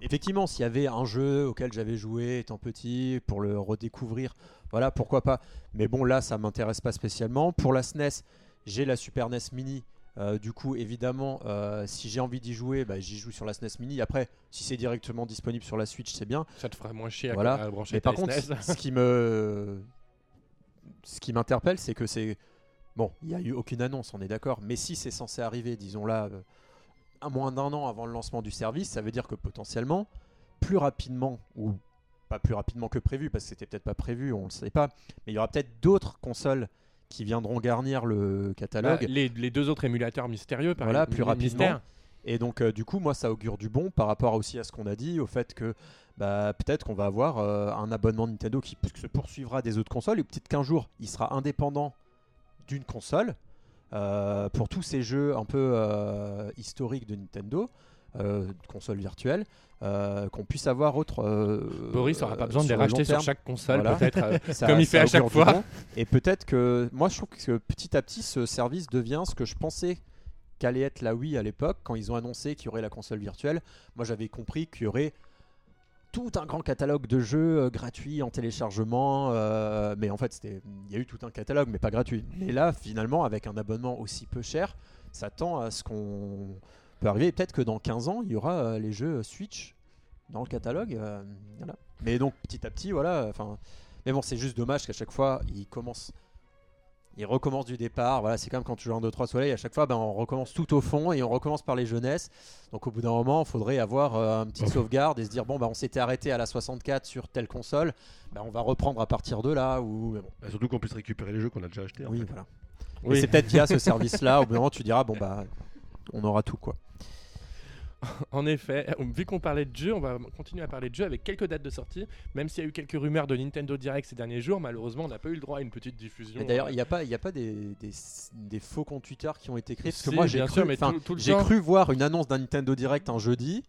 effectivement s'il y avait un jeu auquel j'avais joué étant petit pour le redécouvrir voilà pourquoi pas. Mais bon là ça m'intéresse pas spécialement. Pour la SNES j'ai la Super NES Mini. Euh, du coup, évidemment, euh, si j'ai envie d'y jouer, bah, j'y joue sur la SNES Mini. Après, si c'est directement disponible sur la Switch, c'est bien. Ça te fera moins chier à, Voilà. à brancher Mais par contre, SNES. ce qui me, ce qui m'interpelle, c'est que c'est bon, il n'y a eu aucune annonce, on est d'accord. Mais si c'est censé arriver, disons là, euh, à moins d'un an avant le lancement du service, ça veut dire que potentiellement, plus rapidement ou pas plus rapidement que prévu, parce que c'était peut-être pas prévu, on ne le sait pas, mais il y aura peut-être d'autres consoles qui viendront garnir le catalogue. Bah, les, les deux autres émulateurs mystérieux, par Voilà, exemple, plus rapidement. mystère. Et donc, euh, du coup, moi, ça augure du bon par rapport aussi à ce qu'on a dit, au fait que bah, peut-être qu'on va avoir euh, un abonnement Nintendo qui se poursuivra des autres consoles, et peut-être qu'un jour, il sera indépendant d'une console euh, pour tous ces jeux un peu historiques de Nintendo, euh, de consoles virtuelles, euh, qu'on puisse avoir autre. euh, Boris n'aura pas besoin de sur les racheter sur chaque console, Voilà. peut-être. euh, Comme il fait à chaque fois. bon. Et peut-être que moi je trouve que petit à petit ce service devient ce que je pensais qu'allait être la Wii à l'époque quand ils ont annoncé qu'il y aurait la console virtuelle. Moi j'avais compris qu'il y aurait tout un grand catalogue de jeux euh, gratuits en téléchargement, euh, mais en fait il y a eu tout un catalogue mais pas gratuit. Mais là finalement avec un abonnement aussi peu cher, ça tend à ce qu'on peut arriver. Et Peut-être que dans 15 ans il y aura euh, les jeux Switch dans le catalogue. euh, voilà. Mais donc petit à petit voilà. Enfin mais bon, c'est juste dommage qu'à chaque fois, il commence. Il recommence du départ. Voilà, c'est comme quand tu joues en 2-3 soleils. À chaque fois, ben, on recommence tout au fond et on recommence par les jeunesses. Donc au bout d'un moment, il faudrait avoir euh, un petit sauvegarde et se dire bon, bah, on s'était arrêté à la 64 sur telle console. Ben, on va reprendre à partir de là. Ou mais bon, Bah, surtout qu'on puisse récupérer les jeux qu'on a déjà achetés. en oui, fait. voilà. Oui. Et c'est peut-être via ce service-là. Au bout d'un moment, tu diras bon bah, on aura tout quoi. En effet, vu qu'on parlait de jeux, on va continuer à parler de jeux avec quelques dates de sortie. Même s'il y a eu quelques rumeurs de Nintendo Direct ces derniers jours, malheureusement, on n'a pas eu le droit à une petite diffusion. Et d'ailleurs, euh, il n'y a pas, il y a pas des, des, des faux comptes Twitter qui ont été créés. Parce que moi, j'ai cru, sûr, mais enfin, tout- tout le j'ai temps. cru voir une annonce d'un Nintendo Direct un jeudi.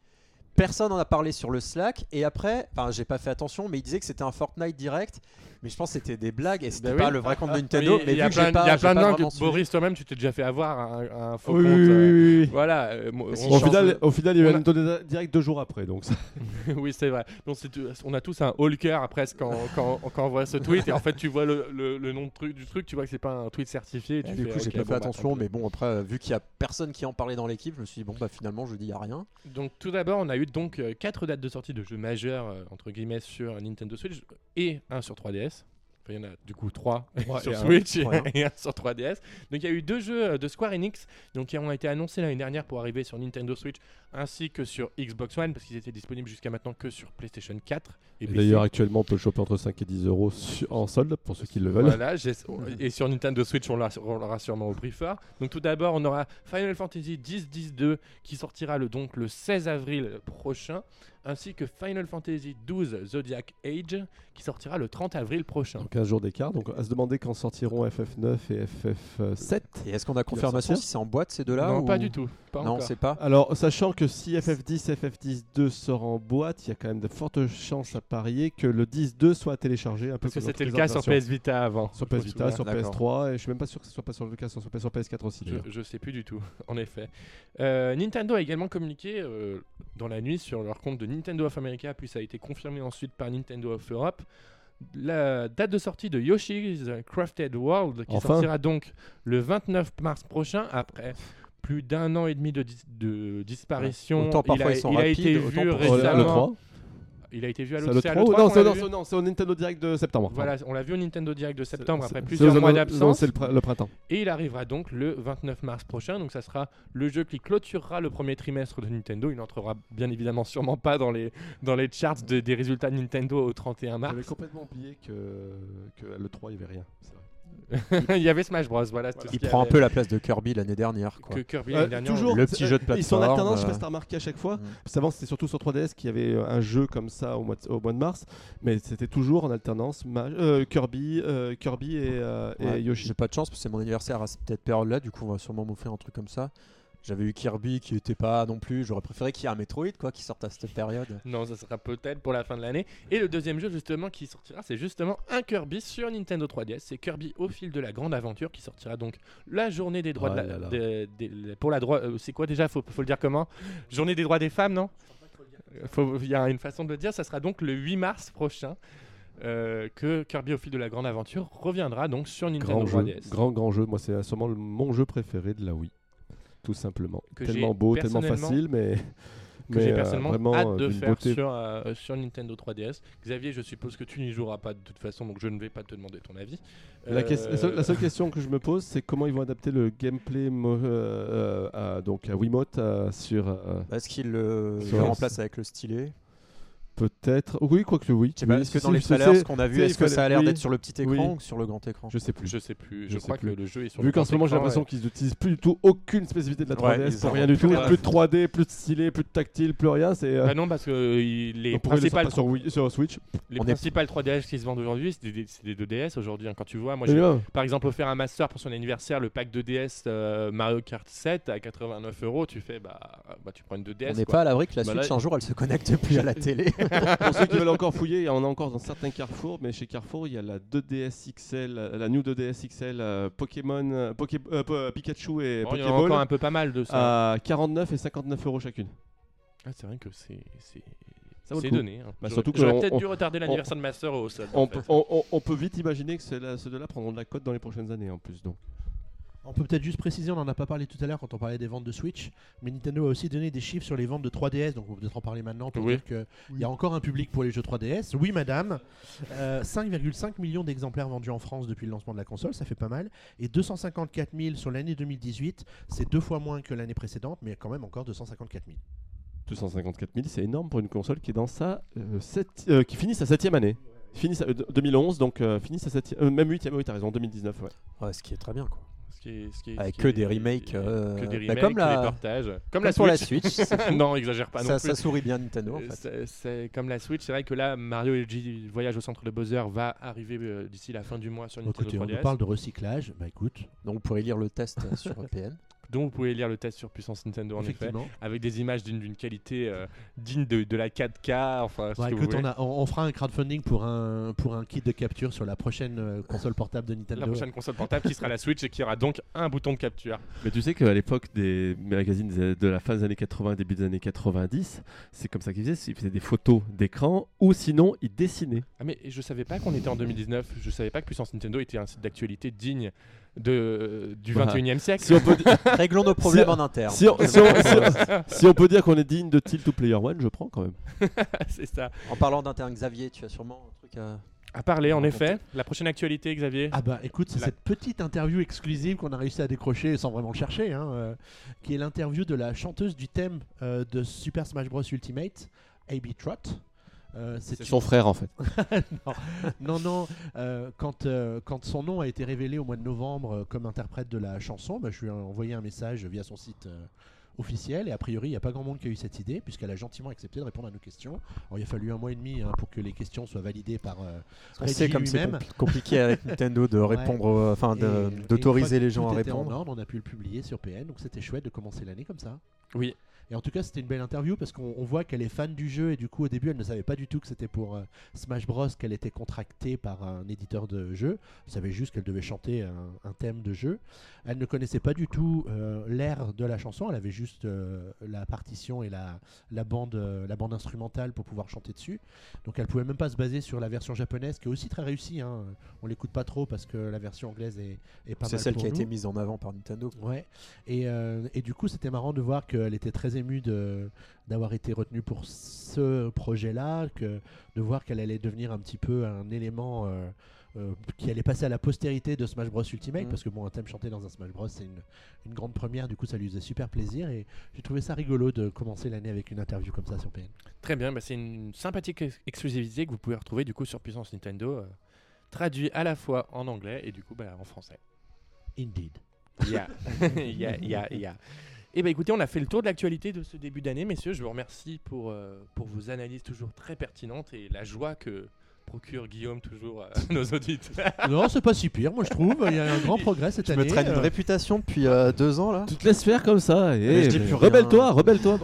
Personne n'en a parlé sur le Slack. Et après, enfin, j'ai pas fait attention, mais il disait que c'était un Fortnite Direct. Mais je pense que c'était des blagues et c'était Bah pas oui. le vrai compte de Oui, Nintendo. mais il y vu a que plein, j'ai pas, il y a plein de que. Boris, toi-même, tu t'es déjà fait avoir un, un faux Oui, compte. oui, euh, oui, oui. Voilà. euh, on- Au final, de- au final, il y a eu un Nintendo Direct deux jours après. Donc ça- oui, c'est vrai. Donc, on a tous un haut le cœur presque quand, quand, quand on voit ce tweet. Et en fait, tu vois le, le- le nom de truc, du truc, tu vois que c'est pas un tweet certifié. et tu Et du fais, coup, j'ai pas fait bah, attention, mais bon, après, vu qu'il y a personne qui en parlait dans l'équipe, je me suis dit, bon, bah finalement, je dis, il y a rien. Donc tout d'abord, on a eu donc euh, quatre dates de sortie de jeux majeurs euh, entre guillemets sur Nintendo Switch et un sur 3DS. Il y en a du coup trois Ouais, sur et un. Switch et, Ouais, et un sur 3DS. Donc il y a eu deux jeux euh, de Square Enix donc, qui ont été annoncés l'année dernière pour arriver sur Nintendo Switch ainsi que sur Xbox One parce qu'ils étaient disponibles jusqu'à maintenant que sur PlayStation 4 et Et PC. D'ailleurs, actuellement, on peut le choper entre 5 et 10 euros en solde pour ceux qui le veulent. Voilà, et sur Nintendo Switch, on l'aura on l'aura sûrement au prix fort. Donc tout d'abord, on aura Final Fantasy X-10-2 qui sortira le, donc le 16 avril prochain, ainsi que Final Fantasy XII Zodiac Age qui sortira le 30 avril prochain. En 15 jours d'écart. Donc, à se demander quand sortiront FF9 et FF7. Et est-ce qu'on a confirmation si c'est en boîte ces deux-là non, ou- pas du tout. Pas Non, c'est pas. Alors, sachant que si FF10 et FF10-2 sort en boîte, il y a quand même de fortes chances à parier que le 10-2 soit téléchargé un peu Parce que c'était le cas sur. PS Vita avant. Sur PS Vita, sur D'accord. PS3, et je suis même pas sûr que ce soit pas sur le cas sur, sur PS4 aussi. Je, je sais plus du tout, en effet. Euh, Nintendo a également communiqué euh, dans la nuit sur leur compte de Nintendo of America, puis ça a été confirmé ensuite par Nintendo of Europe. La date de sortie de Yoshi's Crafted World, qui Enfin. sortira donc le 29 mars prochain, après plus d'un an et demi de, dis- de disparition. Autant il a, ils sont il a rapides, été autant vu pour- récemment. Le 3 Il a été vu à l'autre c'est à 3 ou- l'E3 Non, c'est non, non, au Nintendo Direct de septembre. Voilà, on l'a vu au Nintendo Direct de septembre après plusieurs mois non, d'absence. C'est le, pr- le printemps. Et il arrivera donc le 29 mars prochain. Donc ça sera le jeu qui clôturera le premier trimestre de Nintendo. Il n'entrera bien évidemment sûrement pas dans les, dans les charts de- des résultats de Nintendo au 31 mars. J'avais complètement oublié que, que le 3, il n'y avait rien. c'est vrai. il y avait Smash Bros. Voilà, Il prend un peu la place de Kirby l'année dernière. Quoi. que Kirby Euh, l'année dernière. toujours, Le petit jeu de Ils sont en plateforme, alternance, je sais pas euh, si t'as remarqué à chaque fois. Mm. Parce qu'avant, c'était surtout sur 3DS qu'il y avait euh, un jeu comme ça au mois de, au mois de mars. Mais c'était toujours en alternance Ma- euh, Kirby, euh, Kirby et, euh, et Ouais, Yoshi. J'ai pas de chance parce que c'est mon anniversaire à cette période-là, du coup on va sûrement m'offrir un truc comme ça. J'avais eu Kirby qui était pas non plus, j'aurais préféré qu'il y ait un Metroid quoi qui sorte à cette période. Non, ça sera peut-être pour la fin de l'année. Et le deuxième jeu justement qui sortira, c'est justement un Kirby sur Nintendo 3DS. C'est Kirby au fil de la grande aventure qui sortira donc la journée des droits Oh de la, des- pour la droit. euh, c'est quoi déjà? Faut, faut le dire comment? Journée des droits des femmes, non? Il y a une façon de le dire. Ça sera donc le 8 mars prochain. euh, que Kirby au fil de la grande aventure reviendra donc sur Nintendo Grand jeu, 3DS. grand grand jeu. Moi, c'est sûrement le- mon jeu préféré de la Wii, tout simplement. Que tellement beau, tellement facile, mais que mais j'ai euh, personnellement vraiment hâte euh, de faire beauté. sur, euh, sur Nintendo 3DS. Xavier, je suppose que tu n'y joueras pas de toute façon, donc je ne vais pas te demander ton avis. La, seule, la seule question que je me pose, c'est comment ils vont adapter le gameplay mo- euh, euh, à, donc à Wiimote euh, sur. euh, Est-ce qu'il le, Sur- le remplace avec le stylet? Peut-être. Oui, quoique oui. Je sais pas, Oui, est-ce que dans les trailers, ce qu'on a vu, est-ce que ça a l'air d'être sur le petit oui. écran ou sur le grand écran? Je sais plus. Je sais plus. Je, Je crois que le jeu est sur Vu qu'en ce moment j'ai l'impression ouais. qu'ils n'utilisent plus du tout aucune spécificité de la Ouais, 3DS ils pour rien du plus tout, plus de 3D, plus de stylé, plus de tactile, plus rien. C'est euh, Bah non, parce que euh, les principales sur, Wii- sur Switch. Les On est- principales 3DS qui se vendent aujourd'hui, c'est des, c'est des 2DS aujourd'hui. hein. Quand tu vois, moi Eh j'ai par exemple offert à ma soeur pour son anniversaire le pack 2DS euh, Mario Kart 7 à 89 euros. Tu fais, bah, bah tu prends une 2DS. On n'est pas à l'abri que la Bah Switch un jour elle se connecte plus à la télé. Pour ceux qui veulent encore fouiller, il y en a encore dans certains Carrefour, mais chez Carrefour il y a la 2DS XL, la New 2DS XL euh, Pokémon, euh, Poké- euh, Pikachu et Bon, il y en a Pokéball encore un peu pas mal de ça. à 49 et 59 euros chacune. Ah, c'est vrai que c'est c'est donné. hein. Bah, J'aurais- surtout que J'aurais on- peut-être dû retarder l'anniversaire de ma soeur au solde. On, en peut, fait. on- on- on peut vite imaginer que ceux-là ceux-là prendront de la cote dans les prochaines années en plus. Donc. On peut peut-être juste préciser, on n'en a pas parlé tout à l'heure quand on parlait des ventes de Switch, mais Nintendo a aussi donné des chiffres sur les ventes de 3DS, donc on peut peut-être en parler maintenant pour Oui. dire qu'il y a encore un public pour les jeux 3DS. Oui, madame. Euh, 5,5 millions d'exemplaires vendus en France depuis le lancement de la console, ça fait pas mal. Et 254 000 sur l'année 2018, c'est deux fois moins que l'année précédente, mais quand même encore 254 000. 254 000, c'est énorme pour une console qui est dans sa euh, sept- euh, qui finit sa septième année. Finit sa- euh, 2011, donc euh, finit sa septième, euh, même huitième, oui t'as raison, 2019. Ouais. Ouais, ce qui est très bien quoi. Ce qui est- ce qui est- Avec ce qui que est- des remakes, euh, que des bah, remakes, comme la-. Comme, Comme la pour la Switch. Non, exagère pas non ça, plus. ça sourit bien Nintendo en fait. c'est- comme la Switch, c'est vrai que là, Mario et Luigi Voyage au centre de Bowser va arriver euh, d'ici la fin du mois sur Nintendo Écoutez, on 3DS. nous parle de recyclage, bah écoute, Donc vous pourrez lire le test sur PN. Donc vous pouvez lire le test sur Puissance Nintendo en effet, avec des images d'une qualité euh, digne de, de la 4K. Enfin, ce Bon, que vous écoute, on, voulez. a- on- on fera un crowdfunding pour un, pour un kit de capture sur la prochaine euh, console portable de Nintendo. la prochaine console portable qui sera la Switch et qui aura donc un bouton de capture. Mais tu sais qu'à l'époque des magazines de la fin des années 80, début des années 90, c'est comme ça qu'ils faisaient, ils faisaient des photos d'écran ou sinon ils dessinaient. Ah mais je savais pas qu'on était en 2019. Je savais pas que Puissance Nintendo était un site d'actualité digne de, du Bah, 21e siècle. Si on peut, di- Réglons nos problèmes Si- en interne. si on- si on- si- si on peut dire qu'on est digne de Tilt to Player One, je prends quand même. c'est ça. En parlant d'interne, Xavier, tu as sûrement un truc à. À parler, en effet. La prochaine actualité, Xavier? Ah bah écoute, c'est La- cette petite interview exclusive qu'on a réussi à décrocher sans vraiment le chercher, hein, euh, qui est l'interview de la chanteuse du thème euh, de Super Smash Bros Ultimate, AB Trot. Euh, C'est son frère en fait. non, non, non, euh, quand, euh, quand son nom a été révélé au mois de novembre euh, comme interprète de la chanson, bah, je lui ai envoyé un message via son site euh, officiel et a priori il n'y a pas grand monde qui a eu cette idée puisqu'elle a gentiment accepté de répondre à nos questions. Alors, il a fallu un mois et demi hein, pour que les questions soient validées par euh, On sait Reggie comme c'est compliqué avec Nintendo de répondre, enfin d'autoriser les gens tout à était en répondre. ordre, on a pu le publier sur PN, donc c'était chouette de commencer l'année comme ça. Oui. Et en tout cas, c'était une belle interview parce qu'on on voit qu'elle est fan du jeu et du coup, au début, elle ne savait pas du tout que c'était pour euh, Smash Bros qu'elle était contractée par un éditeur de jeu. Elle savait juste qu'elle devait chanter un, un thème de jeu. Elle ne connaissait pas du tout euh, l'air de la chanson. Elle avait juste euh, la partition et la, la bande, la bande instrumentale pour pouvoir chanter dessus. Donc, elle pouvait même pas se baser sur la version japonaise qui est aussi très réussie. hein. On l'écoute pas trop parce que la version anglaise est, est pas mal. C'est celle pour qui a été mise en avant par Nintendo. Ouais. Et, et du coup, c'était marrant de voir qu'elle était très émue de- d'avoir été retenue pour ce projet-là, que de voir qu'elle allait devenir un petit peu un élément euh, euh, qui allait passer à la postérité de Smash Bros Ultimate, Mhm. parce que bon, un thème chanté dans un Smash Bros, c'est une, une grande première. Du coup, ça lui faisait super plaisir et j'ai trouvé ça rigolo de commencer l'année avec une interview comme ça sur PN. Très bien, bah, c'est une sympathique ex- exclusivité que vous pouvez retrouver du coup sur Puissance Nintendo, euh, traduit à la fois en anglais et du coup bah, en français. Indeed. Yeah. yeah, yeah, yeah. Et bah écoutez, on a fait le tour de l'actualité de ce début d'année, messieurs. Je vous remercie pour, euh, pour vos analyses toujours très pertinentes et la joie que procure Guillaume toujours à nos auditeurs. non, c'est pas si pire, moi je trouve. Il y a un grand progrès cette Je année. me traîne une euh, réputation depuis euh, deux ans là? Tu te laisses faire comme ça. Mais Et je dis plus rien. rebelle-toi, rebelle-toi.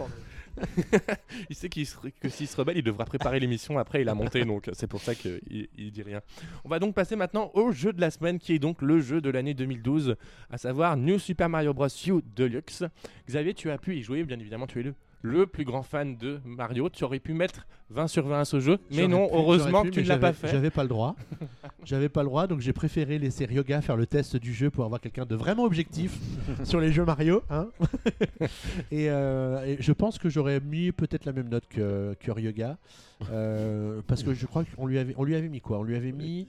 il sait se- que s'il se rebelle, il devra préparer l'émission après il a monté, donc c'est pour ça qu'il il dit rien. On va donc passer maintenant au jeu de la semaine, qui est donc le jeu de l'année 2012, à savoir New Super Mario Bros. U Deluxe. Xavier, tu as pu y jouer, bien évidemment, tu es le, le plus grand fan de Mario. Tu aurais pu mettre 20 sur 20 à ce jeu, mais non, pu- heureusement que tu ne l'as pas fait. J'avais pas le droit. J'avais pas le droit, donc j'ai préféré laisser Ryoga faire le test du jeu pour avoir quelqu'un de vraiment objectif sur les jeux Mario. hein. et, euh, et je pense que j'aurais mis peut-être la même note que, que Ryoga. euh, parce que je crois qu'on lui avait, on lui avait mis quoi? On lui avait mis.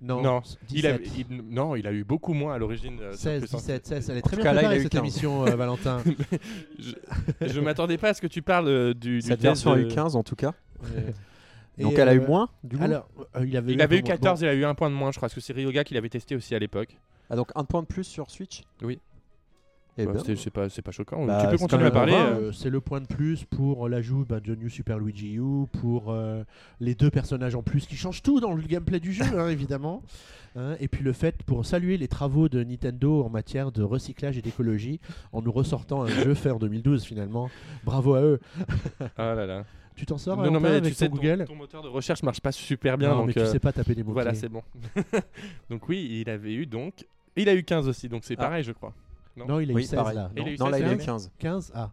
Non, Non, Il a, 17. il- non, il a eu beaucoup moins à l'origine. euh, sur 16, Puissance. 17, 16. Elle est très bien là, préparée eu cette 15. émission, euh, Valentin. Je, je m'attendais pas à ce que tu parles euh, du, du Cette version a eu 15 en tout cas. Donc Et, elle a eu euh, moins du coup Alors, euh, il avait Il eu moins. 14, Bon, il a eu un point de moins, je crois, parce que c'est Ryoga qui l'avait testé aussi à l'époque. Ah, donc un point de plus sur Switch? Oui. Eh Bah, ben, c'est- pas, choquant. Bah, tu peux continuer à parler. euh. C'est le point de plus pour l'ajout bah, de New Super Luigi U, pour euh, les deux personnages en plus qui changent tout dans le gameplay du jeu, hein, évidemment. Hein, et puis le fait pour saluer les travaux de Nintendo en matière de recyclage et d'écologie en nous ressortant un jeu fait en 2012 finalement. Bravo à eux. Ah là là. Tu t'en sors Non, non, mais avec tu sais, ton, Google ton moteur de recherche marche pas super bien. Non, donc, mais tu euh, sais pas taper des mots Voilà, c'est bon. donc oui, il avait eu donc. Il a eu 15 aussi, donc c'est Ah. pareil, je crois. Non, il a eu Oui, 16 pareil. là. Il non a eu Non, là il a eu 16, 15. 15 Ah.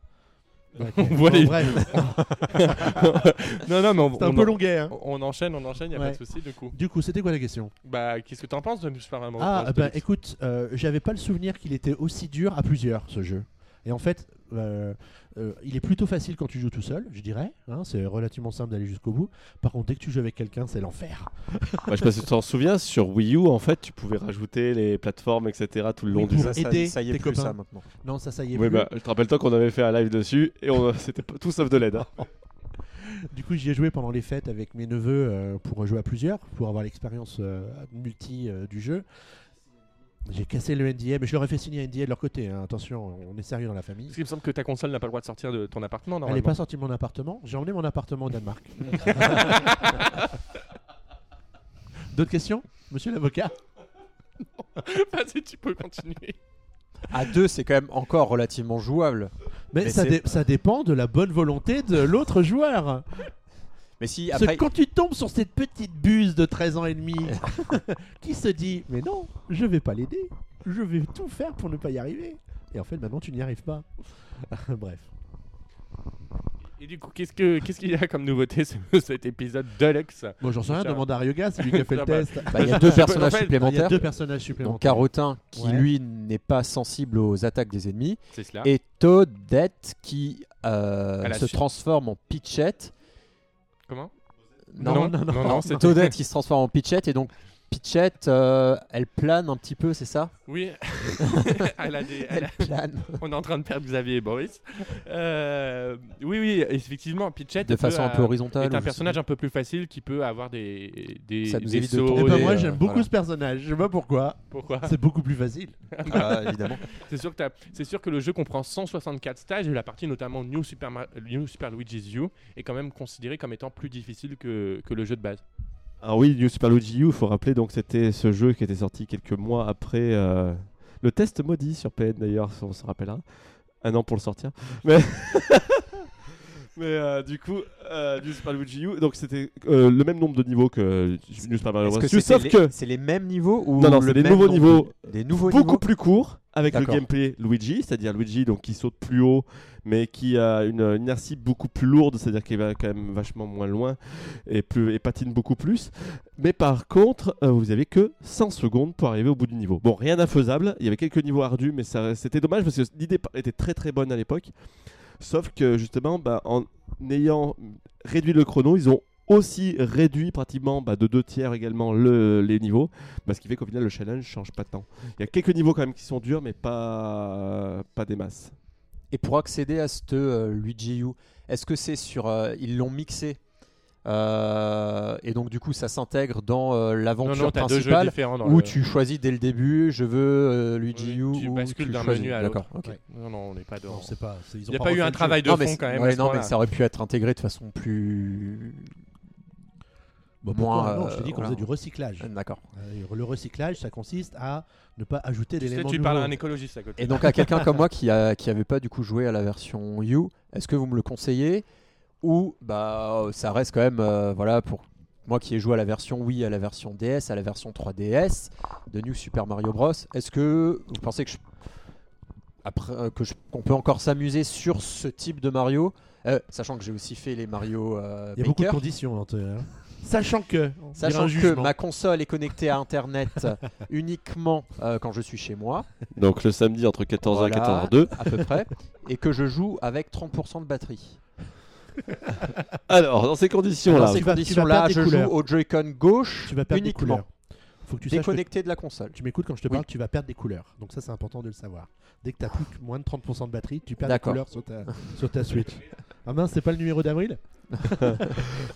On voit les- non, non, mais on, c'est un on peu longuet. hein. on enchaîne, on enchaîne, y a Ouais. pas de souci du coup. Du coup, c'était quoi la question? Bah, qu'est-ce que t'en penses de Super Mario Ah, bah écoute, euh, j'avais pas le souvenir qu'il était aussi dur à plusieurs ce jeu. Et en fait, euh, euh, il est plutôt facile quand tu joues tout seul, je dirais. hein, c'est relativement simple d'aller jusqu'au bout. Par contre, dès que tu joues avec quelqu'un, c'est l'enfer. Bah, je sais pas si tu t'en souviens, sur Wii U, en fait, tu pouvais rajouter les plateformes, etc. tout le long Oui, du jeu. Ça, ça- aider ça y est tes plus copains. ça maintenant. Non, ça, ça y est. Oui, plus. bah, je te rappelle toi qu'on avait fait un live dessus et on- c'était pas- tout sauf de l'aide. hein. Du coup, j'y ai joué pendant les fêtes avec mes neveux euh, pour jouer à plusieurs, pour avoir l'expérience euh, multi euh, du jeu. J'ai cassé le NDA, mais je leur ai fait signer un NDA de leur côté. hein. Attention, on est sérieux dans la famille. Parce qu'il me semble que ta console n'a pas le droit de sortir de ton appartement Elle n'est pas sortie de mon appartement. J'ai emmené mon appartement au Danemark. D'autres questions, monsieur l'avocat? Vas-y, tu peux continuer. À 2, c'est quand même encore relativement jouable. Mais, Mais ça, c'est- dé- ça dépend de la bonne volonté de l'autre joueur. Mais si Parce après. que quand tu tombes sur cette petite buse de 13 ans et demi qui se dit Mais non, je vais pas l'aider. Je vais tout faire pour ne pas y arriver. Et en fait, maintenant, tu n'y arrives pas. Bref. Et du coup, qu'est-ce que qu'est-ce qu'il y a comme nouveauté ce- cet épisode Deluxe Bon, j'en sais rien, demande à Ryoga, c'est lui qui a fait le test. bah, Il y a deux En personnages fait, Il y a supplémentaires. deux personnages Donc. Carotin qui Ouais. lui n'est pas sensible aux attaques des ennemis C'est cela. et Toadette qui euh, se su- transforme en Pitchette. Comment? Non, non, non, non, c'est Toadette qui se transforme en Pitchette et donc Pitchette euh, elle plane un petit peu c'est ça? Oui. elle a des. elle Elle a- plane On est en train de perdre Xavier et Boris. Euh, Oui, oui, effectivement, Pitchette de peut, façon un peu euh, horizontale. est ou un personnage un peu plus facile qui peut avoir des des, Ça nous des évite de sauts, tomber. Eh ben, moi, euh, j'aime beaucoup voilà. ce personnage. Je sais pas pourquoi. Pourquoi? C'est beaucoup plus facile. Ah, évidemment. C'est sûr que t'as- c'est sûr que le jeu comprend 164 stages et la partie notamment New Super, Mar- New Super Luigi's U est quand même considérée comme étant plus difficile que, que le jeu de base. Alors oui, New Super Luigi U, il faut rappeler, donc c'était ce jeu qui était sorti quelques mois après euh, le test maudit sur PN d'ailleurs, si on se rappellera. Un an pour le sortir. Mais, Mais euh, du coup, euh, New Super Luigi U, donc c'était euh, le même nombre de niveaux que New Super Mario Est-ce Bros. que sauf les- que c'est les mêmes niveaux ou Non, non, le c'est des même nouveaux nombre niveaux de- des nouveaux beaucoup niveaux plus court avec le D'accord. gameplay Luigi, c'est-à-dire Luigi donc qui saute plus haut mais qui a une inertie beaucoup plus lourde, c'est-à-dire qu'il va quand même vachement moins loin et, plus, et patine beaucoup plus. Mais par contre, euh, vous avez que 100 secondes pour arriver au bout du niveau. Bon, rien d'infaisable, il y avait quelques niveaux ardus, mais ça- c'était dommage parce que l'idée était très très bonne à l'époque. Sauf que justement, bah, en ayant réduit le chrono, ils ont aussi réduit pratiquement bah, de deux tiers également le- les niveaux, bah, ce qui fait qu'au final le challenge change pas tant. Il y a quelques niveaux quand même qui sont durs, mais pas, pas des masses. Et pour accéder à ce euh, Luigi U, est-ce que c'est sur. euh, ils l'ont mixé euh, et donc du coup ça s'intègre dans euh, l'aventure non, t'as deux jeux principale différents dans où le- tu choisis dès le début je veux euh, Luigi Oui, U tu ou bascules tu d'un choisis. menu à l'autre. D'accord. ok. Ouais. Non, non, on n'est pas dans. Non, pas. Il n'y a pas pas eu un travail de Non fond quand même. ouais, non, mais ça aurait pu être intégré de façon plus. Bon, moins, non, je te dis qu'on euh, faisait du recyclage. D'accord. Euh, Le recyclage, ça consiste à ne pas ajouter Tu sais, d'éléments tu parles à un écologiste à côté. Et donc à quelqu'un comme moi qui a qui avait pas du coup joué à la version U, est-ce que vous me le conseillez? Ou bah ça reste quand même euh, voilà pour moi qui ai joué à la version Wii, à la version DS, à la version 3DS de New Super Mario Bros. Est-ce que vous pensez que je après euh, que je- qu'on peut encore s'amuser sur ce type de Mario, Euh, sachant que j'ai aussi fait les Mario euh, Il y a beaucoup de conditions. hein, t'es- hein. Sachant que. Sachant que ma console est connectée à Internet uniquement euh, quand je suis chez moi, Donc le samedi entre 14h et Voilà. 14h02. à peu près, et que je joue avec 30% de batterie. Alors, dans ces conditions-là, Dans ces conditions-là, des je joue couleurs. au Joy-Con gauche Tu vas perdre des uniquement, couleurs. Faut que tu saches que déconnecté de la console. tu m'écoutes quand je te Oui. parle, tu vas perdre des couleurs. Donc ça, c'est important de le savoir. Dès que tu as plus que moins de 30% de batterie, tu perds des couleurs sur ta, sur ta Switch. Ah mince, c'est pas le numéro d'avril?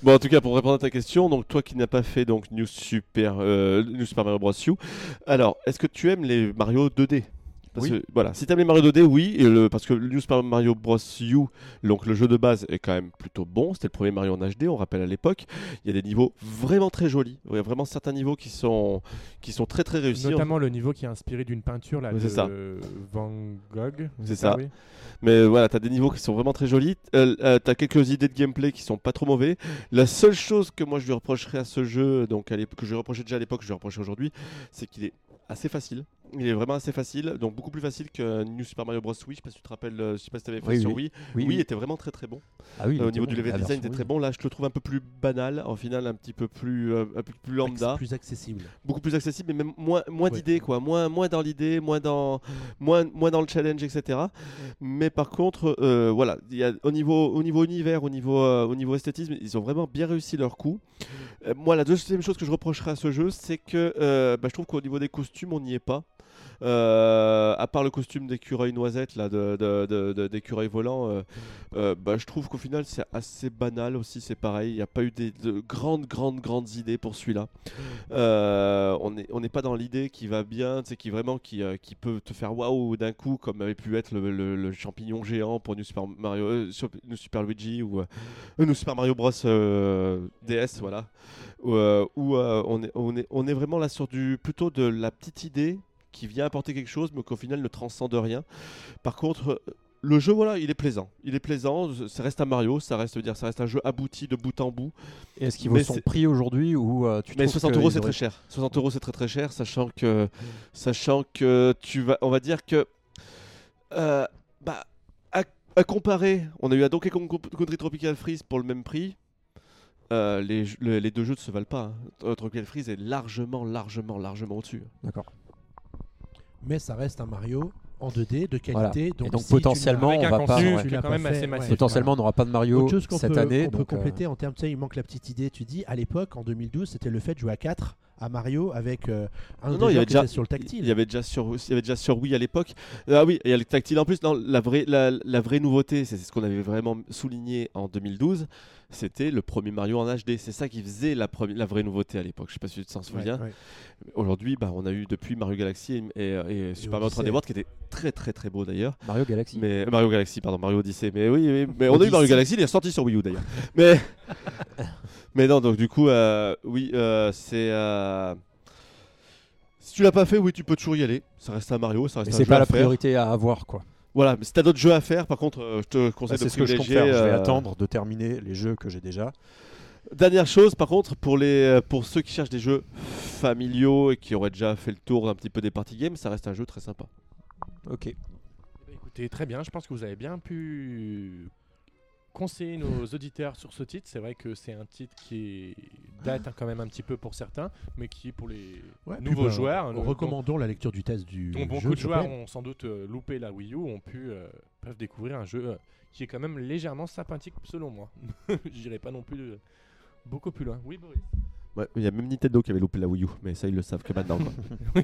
Bon, en tout cas, pour répondre à ta question, donc toi qui n'as pas fait donc New Super, euh, New Super Mario Bros. U, alors est-ce que tu aimes les Mario 2D Parce Oui. que, voilà, si tu aimes les Mario 2D, oui, et le, parce que le New Super Mario Bros. U, donc le jeu de base est quand même plutôt bon. C'était le premier Mario en HD, on rappelle à l'époque. Il y a des niveaux vraiment très jolis. Il y a vraiment certains niveaux qui sont, qui sont très très réussis. Notamment le niveau qui est inspiré d'une peinture là, de ça. Van Gogh. C'est ça. oui Mais voilà, t'as des niveaux qui sont vraiment très jolis. Euh, euh, t'as quelques idées de gameplay qui sont pas trop mauvais. La seule chose que moi je lui reprocherais à ce jeu, donc à que je lui reprochais déjà à l'époque, je lui reproche aujourd'hui, c'est qu'il est assez facile. Il est vraiment assez facile, donc beaucoup plus facile que New Super Mario Bros. Wii. Je sais pas si tu te rappelles, euh, je sais pas si t'avais fait Oui, sur. Wii. Oui, Wii oui. était vraiment très très bon. Ah oui, Euh, au niveau bon. du level La design, il était très bon. Là, je le trouve un peu plus banal. En final, un petit peu plus, euh, un peu plus lambda Plus accessible. beaucoup plus accessible, mais même moins, moins Ouais. d'idées, quoi. Moins, moins dans l'idée, moins dans, moins, moins dans le challenge, etc. Mais par contre, euh, voilà, il y a, au, niveau, au niveau univers, au niveau, au niveau esthétisme, ils ont vraiment bien réussi leur coup. Moi, la deuxième chose que je reprocherais à ce jeu, c'est que bah, je trouve qu'au niveau des costumes, on n'y est pas. Euh, à part le costume d'écureuil noisette là, de, d'écureuil volant, euh, euh, bah, je trouve qu'au final c'est assez banal aussi. C'est pareil, il n'y a pas eu de grandes, grandes, grandes idées pour celui-là. On n'est on n'est pas dans l'idée qui va bien, qui vraiment qui, peut te faire waouh d'un coup, comme avait pu être le, champignon géant pour New Super Mario, Super Luigi ou New Super Mario Bros DS, voilà. Où, euh, où, euh, on, est, on, est, on est vraiment là sur du plutôt de la petite idée qui vient apporter quelque chose, mais qu'au final ne transcende rien. Par contre. euh, Le jeu, voilà, il est plaisant. Il est plaisant. Ça reste un Mario. Ça reste, dire, ça reste un jeu abouti de bout en bout. Et Est-ce qu'il vaut Mais son prix aujourd'hui ou euh, tu Mais trouves 60 qu'ils euros c'est auraient- très cher. 60 euros c'est très très cher, sachant que, sachant que tu vas, on va dire que, euh, bah, à, à comparer, on a eu à Donkey Kong Country Tropical Freeze pour le même prix. Euh, les, jeux- le- les deux jeux ne se valent pas. hein. Tropical Freeze est largement, largement, largement au-dessus. D'accord. Mais ça reste un Mario en 2D de qualité. Voilà. Donc, Et donc, si tu l'as- potentiellement, Avec on un va pas- contenu ouais. qui Tu est l'as quand pas même assez fait, massif. ouais. Potentiellement, on n'aura pas de Mario Autre chose qu'on cette peut, année. qu'on peut donc, euh, compléter en termes, tu sais, il manque la petite idée. Tu dis, à l'époque, en 2012, c'était le fait de jouer à 4 à Mario avec euh, un Non, des non, il y avait qui déjà- était sur le tactile. Il y avait déjà sur, il y avait déjà sur Wii à l'époque. Ah oui, il y a le tactile en plus. Non, la vraie, la, la vraie nouveauté, c'est c'est ce qu'on avait vraiment souligné en 2012. C'était le premier Mario en HD. C'est ça qui faisait la, vraie nouveauté à l'époque. Je sais pas si tu t'en souviens. ouais. Aujourd'hui, bah, on a eu depuis Mario Galaxy et, et- et Super Mario 3D Odyssey. World qui était très très très beau d'ailleurs. Mario Galaxy. Mais euh, Mario Galaxy, pardon, Mario Odyssey. Mais oui, oui, mais on a eu Mario. Galaxy, il est sorti sur Wii U d'ailleurs. mais mais non, donc du coup, euh, oui, euh, c'est. euh, Si tu l'as pas fait, oui, tu peux toujours y aller. Ça reste un Mario, ça reste Mais c'est pas la priorité à avoir quoi. Voilà, mais si t'as d'autres jeux à faire, par contre, euh, je te conseille Ça, de c'est ce que je compte privilégier, faire. Je vais euh, attendre de terminer les jeux que j'ai déjà. Dernière chose, par contre, pour, les, euh, pour ceux qui cherchent des jeux familiaux et qui auraient déjà fait le tour un petit peu des party games, ça reste un jeu très sympa. Ok. Écoutez, très bien. Je pense que vous avez bien pu conseiller nos auditeurs sur ce titre. C'est vrai que c'est un titre qui date hein, quand même un petit peu pour certains, mais qui pour les Ouais, nouveaux ben, joueurs, Recommandons le- recommandons la lecture du test du dont jeu. beaucoup de joueurs ont sans doute euh, loupé la Wii U, ont pu euh, peuvent découvrir un jeu euh, qui est quand même légèrement sympathique selon moi. J'irai pas non plus de- beaucoup plus loin. Oui, Boris. Ouais, il y a même Nintendo qui avait loupé la Wii U, mais ça ils le savent que maintenant. quoi.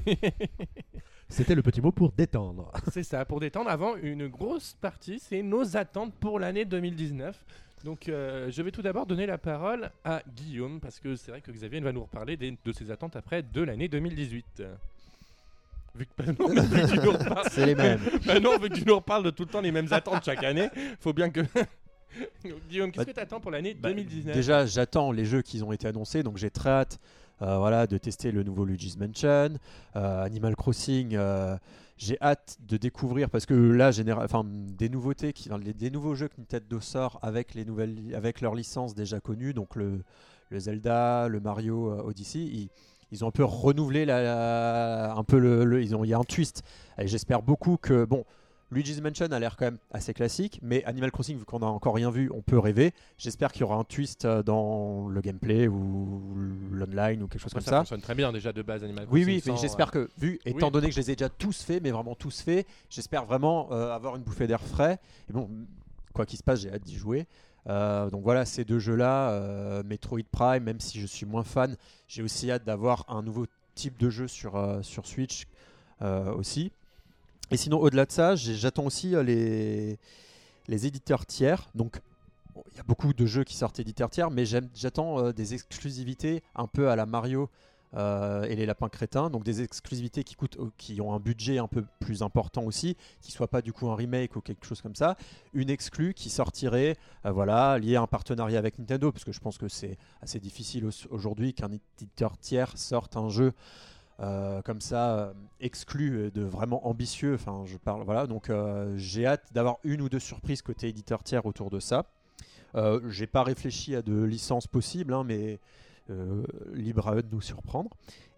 C'était le petit mot pour détendre. C'est ça, pour détendre avant une grosse partie, c'est nos attentes pour l'année 2019. Donc euh, je vais tout d'abord donner la parole à Guillaume, parce que c'est vrai que Xavier va nous reparler des- de ses attentes après de l'année 2018. Vu que, bah non, mais vu que tu nous reparles, C'est les mêmes. bah non, vu que tu nous reparles de tout le temps les mêmes attentes chaque année, faut bien que... Donc, Guillaume, qu'est-ce Bah, que tu attends pour l'année Bah, 2019 Déjà, j'attends les jeux qui ont été annoncés, donc j'ai très hâte euh, voilà, de tester le nouveau Luigi's Mansion, euh, Animal Crossing. euh, j'ai hâte de découvrir parce que là, enfin, des nouveautés, qui, les- des nouveaux jeux que Nintendo sort avec les nouvelles, avec leurs licences déjà connues, donc le, le Zelda, le Mario Odyssey. Ils, ils ont un peu renouvelé la, la- un peu le, le- ils ont, il y a un twist. Et j'espère beaucoup que bon. Luigi's Mansion a l'air quand même assez classique, mais Animal Crossing, vu qu'on n'a encore rien vu, on peut rêver. J'espère qu'il y aura un twist euh, dans le gameplay ou l'online ou quelque chose comme ça, ça. fonctionne très bien déjà de base Animal Oui, Crossing oui, mais sans, j'espère euh, que, vu, oui. étant donné que je les ai déjà tous faits, mais vraiment tous faits, j'espère vraiment euh, avoir une bouffée d'air frais. Et bon, quoi qu'il se passe, j'ai hâte d'y jouer. Euh, donc voilà, ces deux jeux-là, euh, Metroid Prime, même si je suis moins fan, j'ai aussi hâte d'avoir un nouveau type de jeu sur, sur Switch aussi. Et sinon, au-delà de ça, j'attends aussi euh, les, les éditeurs tiers. Donc il y a beaucoup de jeux qui sortent éditeurs tiers, mais j'attends euh, des exclusivités un peu à la Mario euh, et les lapins crétins, donc des exclusivités qui coûtent, qui ont un budget un peu plus important aussi, qui soit pas du coup un remake ou quelque chose comme ça, une exclue qui sortirait, voilà, liée à un partenariat avec Nintendo, parce que je pense que c'est assez difficile au- aujourd'hui qu'un éditeur tiers sorte un jeu euh, comme ça euh, exclu euh, de vraiment ambitieux. Enfin, je parle voilà. Donc euh, j'ai hâte d'avoir une ou deux surprises côté éditeur tiers autour de ça. J'ai pas réfléchi à de licences possibles, hein, mais libre à eux de nous surprendre.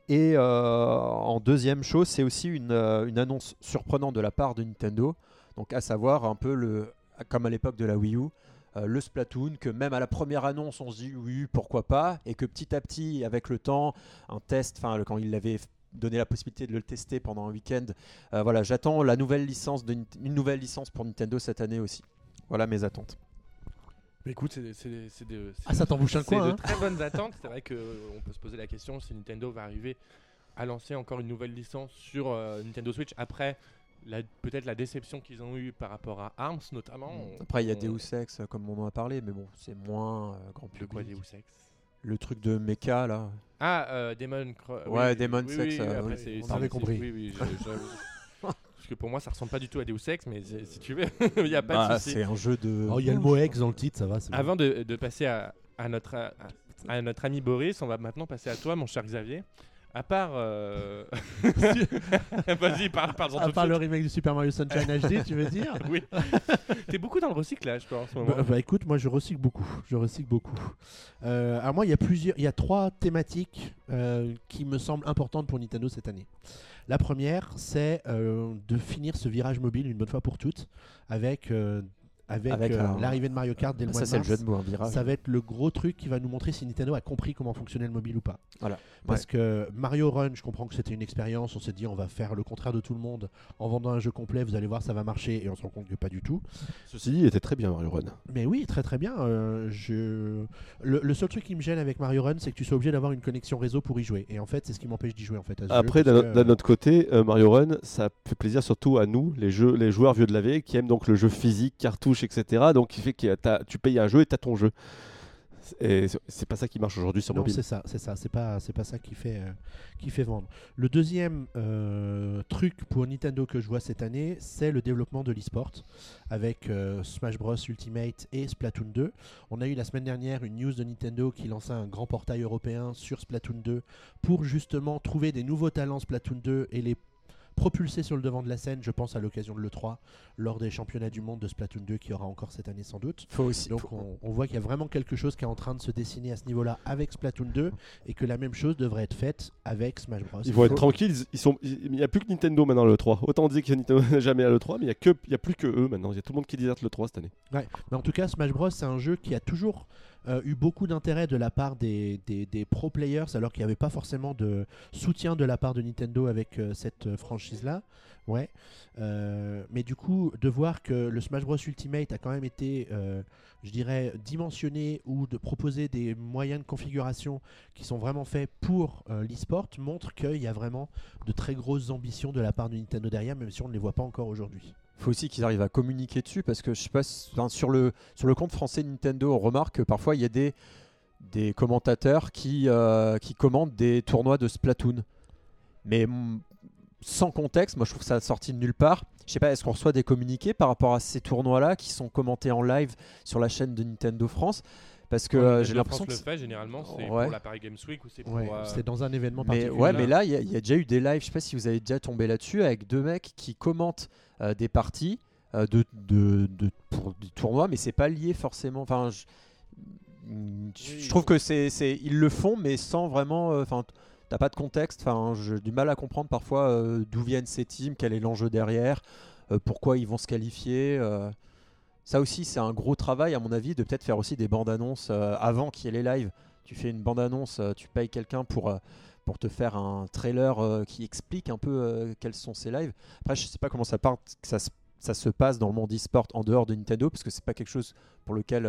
Et en deuxième chose, c'est aussi une, annonce surprenante de la part de Nintendo. Donc à savoir un peu comme à l'époque de la Wii U, euh, le Splatoon, que même à la première annonce, on se dit oui, pourquoi pas, et que petit à petit, avec le temps, un test, enfin quand il avait f- donné la possibilité de le tester pendant un week-end, euh, voilà, j'attends la nouvelle licence de, une nouvelle licence pour Nintendo cette année aussi. Voilà mes attentes. Mais écoute, c'est c'est- c'est de, c'est- Ah, ça t'embouche un c'est coin. de hein. très bonnes attentes. C'est vrai qu'on peut se poser la question si Nintendo va arriver à lancer encore une nouvelle licence sur euh, Nintendo Switch après peut-être la déception qu'ils ont eue par rapport à ARMS notamment. On- Après, il y a on- Deus Ex, euh, comme on en a parlé, mais bon, c'est moins euh, grand De public. quoi Deus Ex? Le truc de mecha là. Ah, euh, Demon Cro- Ouais, oui, Demon oui, Sex, oui, euh, après, on avait compris. Oui, oui, je- je- Parce que pour moi, ça ressemble pas du tout à Deus Ex, mais si tu veux, il n'y a pas de Bah, souci. c'est un jeu de. Oh, il y a le mot ex dans le titre, ça va. Avant de, de passer à, à notre, à, à notre ami Boris, on va maintenant passer à toi, mon cher Xavier. À part. euh, Vas-y, parle, parle-en À de part le remake du Super Mario Sunshine HD, tu veux dire Oui. T'es beaucoup dans le recyclage, toi, en ce moment. Bah, bah, écoute, moi je recycle beaucoup. Je recycle beaucoup. Euh, alors moi, il y a plusieurs, il y a trois thématiques euh, qui me semblent importantes pour Nintendo cette année. La première, c'est euh, de finir ce virage mobile une bonne fois pour toutes avec avec, Avec euh, un- l'arrivée de Mario Kart dès le mois ça, de c'est le jeu de virage. Ça va être le gros truc qui va nous montrer si Nintendo a compris comment fonctionnait le mobile ou pas. Voilà. Parce que Mario Run, je comprends que c'était une expérience. On s'est dit, on va faire le contraire de tout le monde en vendant un jeu complet. Vous allez voir, ça va marcher. Et on se rend compte que pas du tout. Ceci dit, il était très bien Mario Run. Mais oui, très très bien. euh, je... le, le seul truc qui me gêne avec Mario Run, c'est que tu sois obligé d'avoir une connexion réseau pour y jouer. Et en fait, c'est ce qui m'empêche d'y jouer en fait. à ce Après, autre- d'un autre côté, euh, Mario Run, ça fait plaisir surtout à nous, les, jeux, les joueurs vieux de la vieille, qui aiment donc le jeu physique, cartouche, etc. Donc, qui fait que tu payes un jeu et tu as ton jeu. Et c'est- c'est pas ça qui marche aujourd'hui sur Non, mobile. c'est ça, c'est ça, c'est pas, c'est pas ça qui fait, euh, qui fait vendre. Le deuxième euh, truc pour Nintendo que je vois cette année, c'est le développement de l'e-sport avec euh, Smash Bros Ultimate et Splatoon 2. On a eu la semaine dernière une news de Nintendo qui lançait un grand portail européen sur Splatoon 2 pour justement trouver des nouveaux talents Splatoon 2 et les propulser sur le devant de la scène, je pense à l'occasion de l'E3, lors des championnats du monde de Splatoon 2 qui aura encore cette année sans doute. Faut aussi. Donc faut- on, on voit qu'il y a vraiment quelque chose qui est en train de se dessiner à ce niveau-là avec Splatoon 2 et que la même chose devrait être faite avec Smash Bros. Ils vont être tranquilles. ils- Ils sont, il n'y a plus que Nintendo maintenant à l'E3. Autant dire que Nintendo n'est jamais à l'E3, mais il n'y a, que- il y a plus que eux maintenant. Il y a tout le monde qui déserte l'E3 cette année. Mais en tout cas, Smash Bros, c'est un jeu qui a toujours euh, eu beaucoup d'intérêt de la part des, des, des pro players, alors qu'il n'y avait pas forcément de soutien de la part de Nintendo avec euh, cette euh, franchise-là. Ouais. Mais du coup, de voir que le Smash Bros Ultimate a quand même été, je dirais, dimensionné ou de proposer des moyens de configuration qui sont vraiment faits pour l'e-sport montre qu'il y a vraiment de très grosses ambitions de la part de Nintendo derrière, même si on ne les voit pas encore aujourd'hui. Faut aussi qu'ils arrivent à communiquer dessus parce que je sais sur le sur le compte français Nintendo on remarque que parfois il y a des des commentateurs qui euh, qui des tournois de Splatoon. Mais sans contexte moi je trouve ça sorti de nulle part. Je sais pas est-ce qu'on reçoit des communiqués par rapport à ces tournois là qui sont commentés en live sur la chaîne de Nintendo France? Parce que euh, j'ai l'impression que le fait généralement, c'est Ouais. pour la Paris Games Week ou c'est pour. Ouais, euh, dans un événement mais, particulier. ouais, mais là, il y, a- il y a déjà eu des lives, je sais pas si vous avez déjà tombé là-dessus, avec deux mecs qui commentent euh, des parties euh, de, de, de- pour des tournois, mais c'est pas lié forcément. Enfin, je, je Oui. trouve que c'est, c'est, ils le font, mais sans vraiment. euh, Enfin, t'as pas de contexte. Enfin, j'ai du mal à comprendre parfois euh, d'où viennent ces teams, quel est l'enjeu derrière, euh, pourquoi ils vont se qualifier. Ça aussi, c'est un gros travail, à mon avis, de peut-être faire aussi des bandes annonces euh, avant qu'il y ait les lives. Tu fais une bande annonce, euh, tu payes quelqu'un pour, euh, pour te faire un trailer qui explique un peu quels sont ces lives. Après, je sais pas comment ça, part, que ça, se- ça se passe dans le monde e-sport en dehors de Nintendo, parce que c'est pas quelque chose pour lequel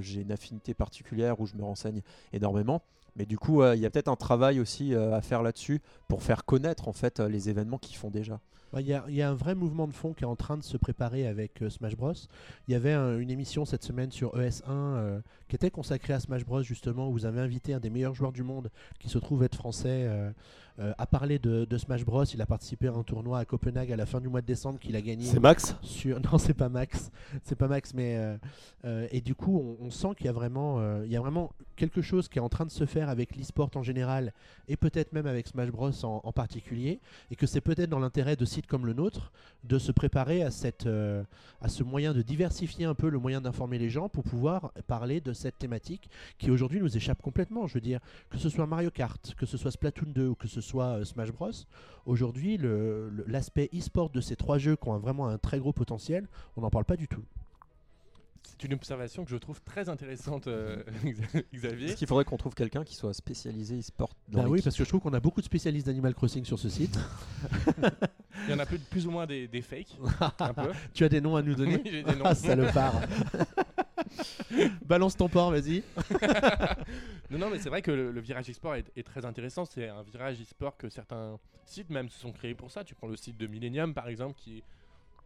j'ai une affinité particulière où je me renseigne énormément. Mais du coup, il y a peut-être un travail aussi à faire là-dessus pour faire connaître en fait les événements qu'ils font déjà. Il y, a- un vrai mouvement de fond qui est en train de se préparer avec euh, Smash Bros. Il y avait un- une émission cette semaine sur ES1 euh, qui était consacrée à Smash Bros. justement où vous avez invité un des meilleurs joueurs du monde qui se trouve être français euh, euh, à parler de, de Smash Bros. Il a participé à un tournoi à Copenhague à la fin du mois de décembre qu'il a gagné. C'est Max sur non c'est pas Max c'est pas Max mais euh, euh, et du coup on, on sent qu'il y a vraiment il y a vraiment quelque chose qui est en train de se faire avec l'e-sport en général et peut-être même avec Smash Bros en, en particulier et que c'est peut-être dans l'intérêt de sites comme le nôtre de se préparer à cette à ce moyen de diversifier un peu le moyen d'informer les gens pour pouvoir parler de cette thématique qui aujourd'hui nous échappe complètement je veux dire que ce soit Mario Kart que ce soit Splatoon 2 ou que ce soit euh, Smash Bros aujourd'hui le- le- l'aspect e-sport de ces trois jeux qui ont un- vraiment un très gros potentiel on n'en parle pas du tout C'est une observation que je trouve très intéressante, euh, Xavier. Est-ce qu'il faudrait qu'on trouve quelqu'un qui soit spécialisé e-sport dans Bah oui, parce que je trouve qu'on a beaucoup de spécialistes d'Animal Crossing sur ce site. Il y en a plus, plus ou moins des, des fakes, un peu. tu as des noms à nous donner Oui, j'ai des noms. Ah, salopard Balance ton port, vas-y. Non, non, mais c'est vrai que le, le virage e-sport est, est très intéressant. C'est un virage e-sport que certains sites même se sont créés pour ça. Tu prends le site de Millennium par exemple, qui est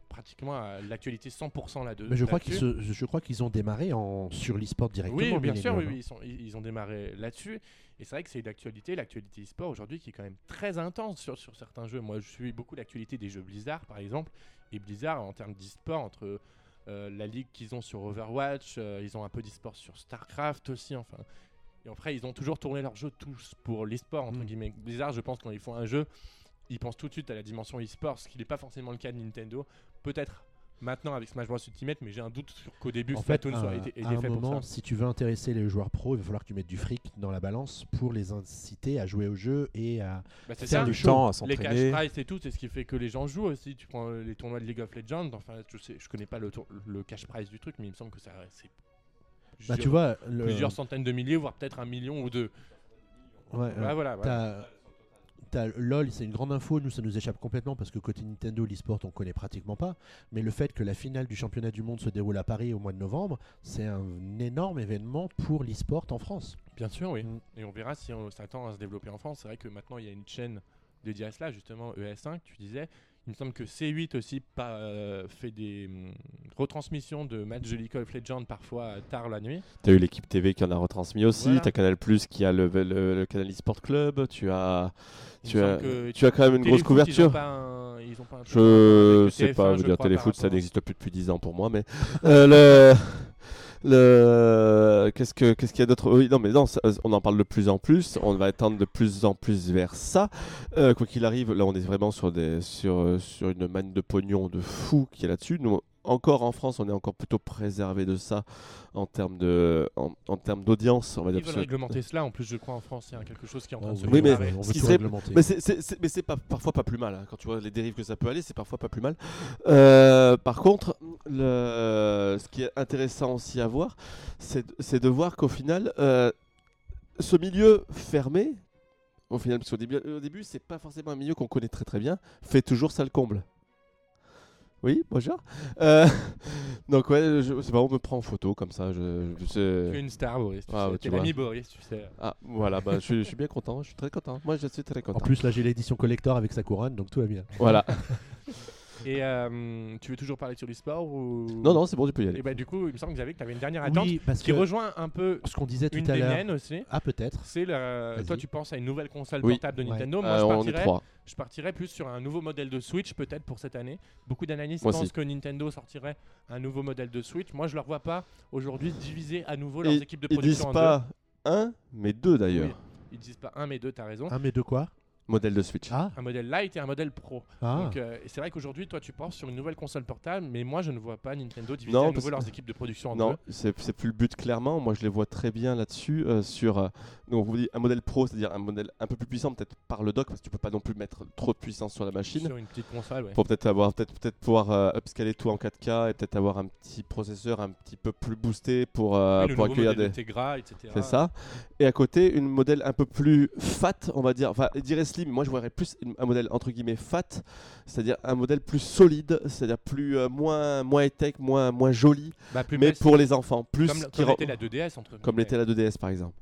pratiquement à l'actualité 100% là-dessus. Mais je crois qu'ils se- je crois qu'ils ont démarré en, sur l'e-sport directement. Oui, bien sûr, oui, oui, ils, sont- ils- ils ont démarré là-dessus. Et c'est vrai que c'est l'actualité, l'actualité e-sport aujourd'hui qui est quand même très intense sur, sur certains jeux. Moi, je suis beaucoup l'actualité des jeux Blizzard, par exemple. Et Blizzard, en termes d'e-sport, entre euh, la ligue qu'ils ont sur Overwatch, euh, ils ont un peu d'e-sport sur StarCraft aussi, enfin. Et après, ils ont toujours tourné leurs jeux tous pour l'e-sport, entre Mm. guillemets. Blizzard, je pense, quand ils font un jeu, ils pensent tout de suite à la dimension e-sport, ce qui n'est pas forcément le cas de Nintendo. Peut-être maintenant avec Smash Bros Ultimate, mais j'ai un doute sur qu'au début, En fait, Splatoon à, soit été, été à un fait pour moment, ça. si tu veux intéresser les joueurs pros, il va falloir que tu mettes du fric dans la balance pour les inciter à jouer au jeu et à. Bah, faire ça. du show. temps à Les cash s'entraîner. prize et tout, c'est ce qui fait que les gens jouent aussi. Tu prends les tournois de League of Legends, enfin, je sais, je connais pas le, tour- le cash prize du truc, mais il me semble que ça c'est Bah, plusieurs- tu vois, le- plusieurs centaines de milliers, voire peut-être un million ou deux. ouais, ouais. voilà, voilà. T'as- LOL, c'est une grande info. Nous, ça nous échappe complètement parce que côté Nintendo, l'e-sport, on connaît pratiquement pas. Mais le fait que la finale du championnat du monde se déroule à Paris au mois de novembre, c'est un énorme événement pour l'e-sport en France. Bien sûr, oui. Mm. Et on verra si on s'attend à se développer en France. C'est vrai que maintenant il y a une chaîne dédiée à cela, justement ES5, tu disais. Il me semble que C8 aussi pas, euh, fait des hum, retransmissions de matchs de League of Legends parfois euh, tard la nuit. Tu as eu l'équipe TV qui en a retransmis aussi, Voilà. tu as Canal Plus qui a le, le, le Canal eSport Club, tu as, Il tu as, semble que tu as quand même une grosse Téléfoot, couverture. Ils ont pas un, ils ont pas un Je truc avec sais le pas, TF1, je veux dire, crois, téléfoot, ça n'existe plus depuis 10 ans pour moi, mais euh, le, le, qu'est-ce que, qu'est-ce qu'il y a d'autre? Oui, non, mais non, on en parle de plus en plus, on va tendre de plus en plus vers ça. Euh, quoi qu'il arrive, là, on est vraiment sur des, sur, euh, sur une manne de pognon de fou qui est là-dessus. Encore en France, on est encore plutôt préservé de ça en termes de, en, en termes d'audience, on va dire. Ils veulent réglementer cela. En plus, je crois en France, il y a quelque chose qui est en train de se Oui, mais- on ce veut tout réglementer. Mais c'est, c'est- c'est- mais c'est pas, parfois pas plus mal. hein. Quand tu vois les dérives que ça peut aller, c'est parfois pas plus mal. Euh, par contre, le, ce qui est intéressant aussi à voir, c'est, c'est de voir qu'au final, euh, ce milieu fermé, au final, parce qu'au début, au début, c'est pas forcément un milieu qu'on connaît très très bien, fait toujours ça le comble. Oui, bonjour. Euh, donc ouais, c'est pas, on me prend en photo comme ça. Je, je- c'est- Tu es une star, Boris. Tu Ah, sais. tu l'ami Boris, tu sais. Ah, voilà, bah, je, suis- je suis bien content, je suis très content. Moi, je suis très En content. plus, là, j'ai l'édition collector avec sa couronne, donc tout va bien. Voilà. Et euh, tu veux toujours parler sur l'e-sport ou... Non, non, c'est bon, tu peux y aller. Et bah, du coup, il me semble que Xavier, que tu avais une dernière attente Oui, parce qui que rejoint un peu ce qu'on disait tout une à des l'heure. miennes aussi. Ah, peut-être. C'est le... Toi, tu penses à une nouvelle console Oui. portable de Ouais. Nintendo. Moi, Euh, je partirais, je partirais plus sur un nouveau modèle de Switch, peut-être pour cette année. Beaucoup d'analystes pensent aussi. que Nintendo sortirait un nouveau modèle de Switch. Moi, je ne leur vois pas aujourd'hui diviser à nouveau leurs Et équipes de Ils production disent en pas un, mais deux d'ailleurs. Oui. deux. Ils disent pas un, mais deux. T'as raison. Ah, mais de quoi? Modèle de Switch. Ah, Un modèle Lite et un modèle Pro. ah. Donc, euh, c'est vrai qu'aujourd'hui, toi, tu penses sur une nouvelle console portable, mais moi, je ne vois pas Nintendo diviser Non, à nouveau leurs équipes de production en Non, deux. c'est c'est plus le but clairement. Moi, je les vois très bien là-dessus. euh, sur, euh, donc, on vous dit un modèle pro, c'est-à-dire un modèle un peu plus puissant, peut-être par le dock, parce que tu peux pas non plus mettre trop de puissance sur la machine. Sur une petite console, ouais. Pour peut-être avoir, peut-être peut-être pouvoir euh, upscaler tout en 4K et peut-être avoir un petit processeur un petit peu plus boosté pour, euh, Oui, le pour accueillir modèle des. de Tegra, etc. C'est ça. Et à côté, une modèle un peu plus fat, on va dire. Enfin, je dirais slim. Moi, je voudrais plus un modèle entre guillemets fat, c'est-à-dire un modèle plus solide, c'est-à-dire plus euh, moins moins high-tech, moins moins joli, Bah, plus mais pour les enfants, plus comme, qui comme rend- l'était la 2DS entre comme l'était la 2DS par exemple.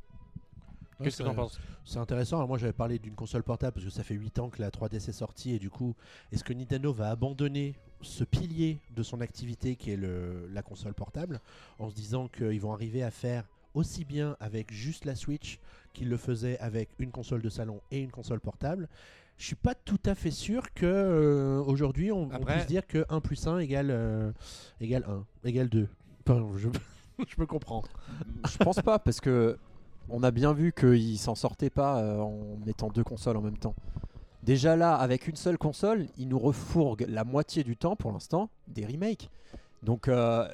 Qu'est-ce que t'en penses? C'est intéressant. Alors moi, j'avais parlé d'une console portable parce que ça fait 8 ans que la 3DS est sortie et du coup, est-ce que Nintendo va abandonner ce pilier de son activité qui est le, la console portable en se disant qu'ils vont arriver à faire aussi bien avec juste la Switch qu'ils le faisaient avec une console de salon et une console portable je suis pas tout à fait sûr que euh, aujourd'hui on, on puisse dire que 1 plus 1 égale, euh, égale 1, égale 2. Pardon, je, je me comprends. Je pense pas parce que on a bien vu qu'ils s'en sortaient pas euh, en mettant deux consoles en même temps. Déjà là, avec une seule console, ils nous refourguent la moitié du temps pour l'instant des remakes. Donc, euh,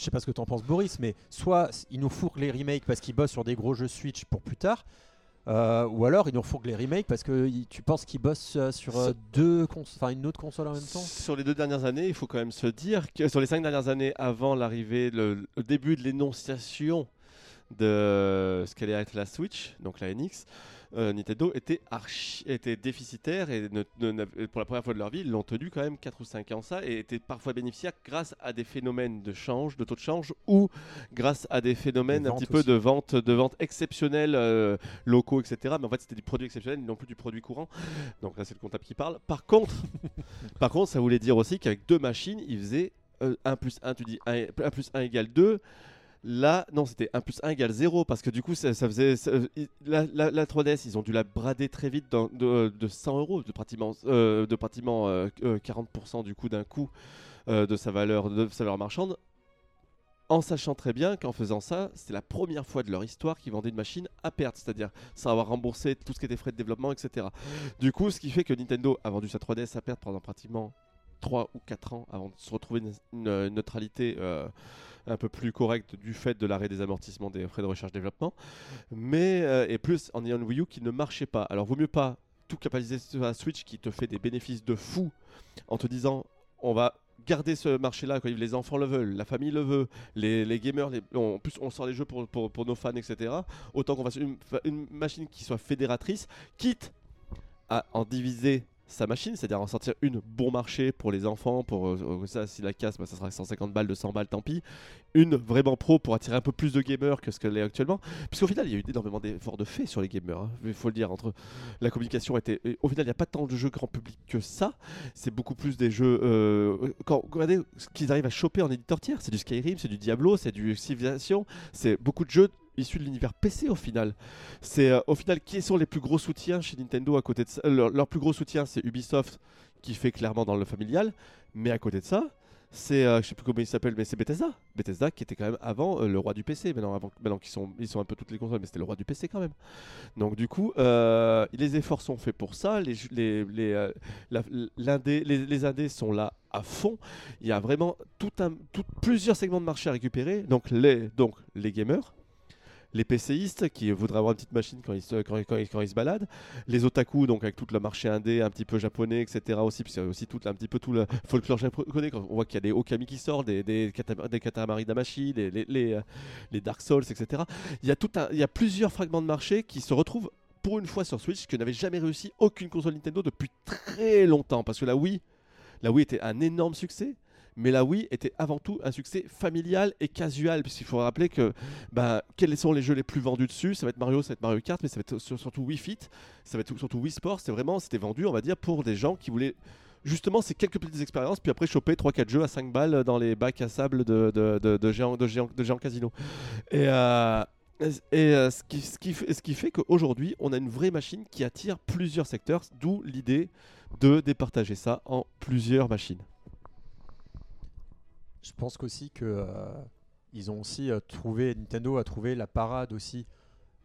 je sais pas ce que t'en penses, Boris, mais soit ils nous fourguent les remakes parce qu'ils bossent sur des gros jeux Switch pour plus tard. euh, ou alors ils nous refourguent les remakes parce que y- tu penses qu'ils bossent euh, sur euh, deux une autre console en même temps? Sur les deux dernières années, il faut quand même se dire que sur les cinq dernières années avant l'arrivée, le, le début de l'énonciation de ce qu'allait être la Switch, donc la NX, euh, Nintendo était, archi, était déficitaire et ne- ne- n'avait- pour la première fois de leur vie, ils l'ont tenu quand même 4 ou 5 ans ça et était parfois bénéficiaire grâce à des phénomènes de change, de taux de change ou grâce à des phénomènes Des un petit peu aussi. de vente, de vente exceptionnelles euh, locaux, etc. Mais en fait, c'était du produit exceptionnel, non plus du produit courant. Donc là, c'est le comptable qui parle. Par contre, par contre, ça voulait dire aussi qu'avec deux machines, ils faisaient euh, 1 plus 1, tu dis 1, plus 1 égale 2. Là, non, c'était 1 plus 1 égale 0 parce que du coup, ça, faisait. la, la- la 3DS, ils ont dû la brader très vite de, de 100 euros, de pratiquement, euh, de pratiquement euh, euh, 40% du coup d'un coup euh, de, sa valeur, de sa valeur marchande. En sachant très bien qu'en faisant ça, c'était la première fois de leur histoire qu'ils vendaient une machine à perte, c'est-à-dire sans avoir remboursé tout ce qui était frais de développement, etc. Du coup, ce qui fait que Nintendo a vendu sa 3DS à perte pendant pratiquement 3 ou 4 ans avant de se retrouver une, une neutralité euh, un peu plus correcte du fait de l'arrêt des amortissements des frais de recherche-développement. Mais, euh, et plus en ayant une Wii U qui ne marchait pas. Alors, vaut mieux pas tout capitaliser sur la Switch qui te fait des bénéfices de fou en te disant on va garder ce marché-là, les enfants le veulent, la famille le veut, les, les gamers, en plus on sort les jeux pour, pour, pour nos fans, etc. Autant qu'on fasse une machine qui soit fédératrice, quitte à en diviser sa machine, c'est-à-dire en sortir une bon marché pour les enfants, pour euh, ça, si la casse, bah, ça sera 150 balles, 200 balles, tant pis. Une vraiment pro pour attirer un peu plus de gamers que ce qu'elle est actuellement. Puisqu'au final, il y a eu énormément d'efforts de fait sur les gamers, hein. il faut le dire. Entre la communication était, au final, il n'y a pas tant de jeux grand public que ça. C'est beaucoup plus des jeux. euh, quand regardez ce qu'ils arrivent à choper en éditeur tiers, c'est du Skyrim, c'est du Diablo, c'est du Civilization, c'est beaucoup de jeux issus de l'univers PC au final. C'est euh, au final qui sont les plus gros soutiens chez Nintendo à côté de ça. Leur, plus gros soutien, c'est Ubisoft qui fait clairement dans le familial, mais à côté de ça. C'est, euh, je sais plus comment il s'appelle, mais c'est Bethesda. Bethesda qui était quand même avant euh, le roi du PC. Maintenant, maintenant qu'ils sont, ils sont un peu toutes les consoles, mais c'était le roi du PC quand même. Donc du coup, euh, les efforts sont faits pour ça. Les, les, les, la- les, indés sont là à fond. Il y a vraiment plusieurs segments de marché à récupérer. Donc les, donc les gamers, les PCistes qui voudraient avoir une petite machine quand ils, se- quand, quand quand ils se baladent, les otaku donc avec tout le marché indé un petit peu japonais etc aussi. Puis c'est aussi tout un petit peu tout le folklore japonais. On voit qu'il y a des okami qui sortent des des, des katamari damashi les, euh, les dark souls etc il y a tout il y a plusieurs fragments de marché qui se retrouvent pour une fois sur Switch que n'avait jamais réussi aucune console Nintendo depuis très longtemps. Parce que la Wii la Wii était un énorme succès mais la Wii était avant tout un succès familial et casual puisqu'il faut rappeler que bah, quels sont les jeux les plus vendus dessus? Ça va être Mario, ça va être Mario Kart, mais ça va être sur- surtout Wii Fit, ça va être surtout Wii Sport. C'est vraiment, c'était vendu, on va dire, pour des gens qui voulaient justement ces quelques petites expériences, puis après choper 3-4 jeux à 5 balles dans les bacs à sable de, de, de, géants, de, géants, de casino. Et, euh, euh, ce qui fait qu'aujourd'hui, on a une vraie machine qui attire plusieurs secteurs, d'où l'idée de départager ça en plusieurs machines. Je pense qu'aussi que euh, ont aussi euh, trouvé Nintendo a trouvé la parade aussi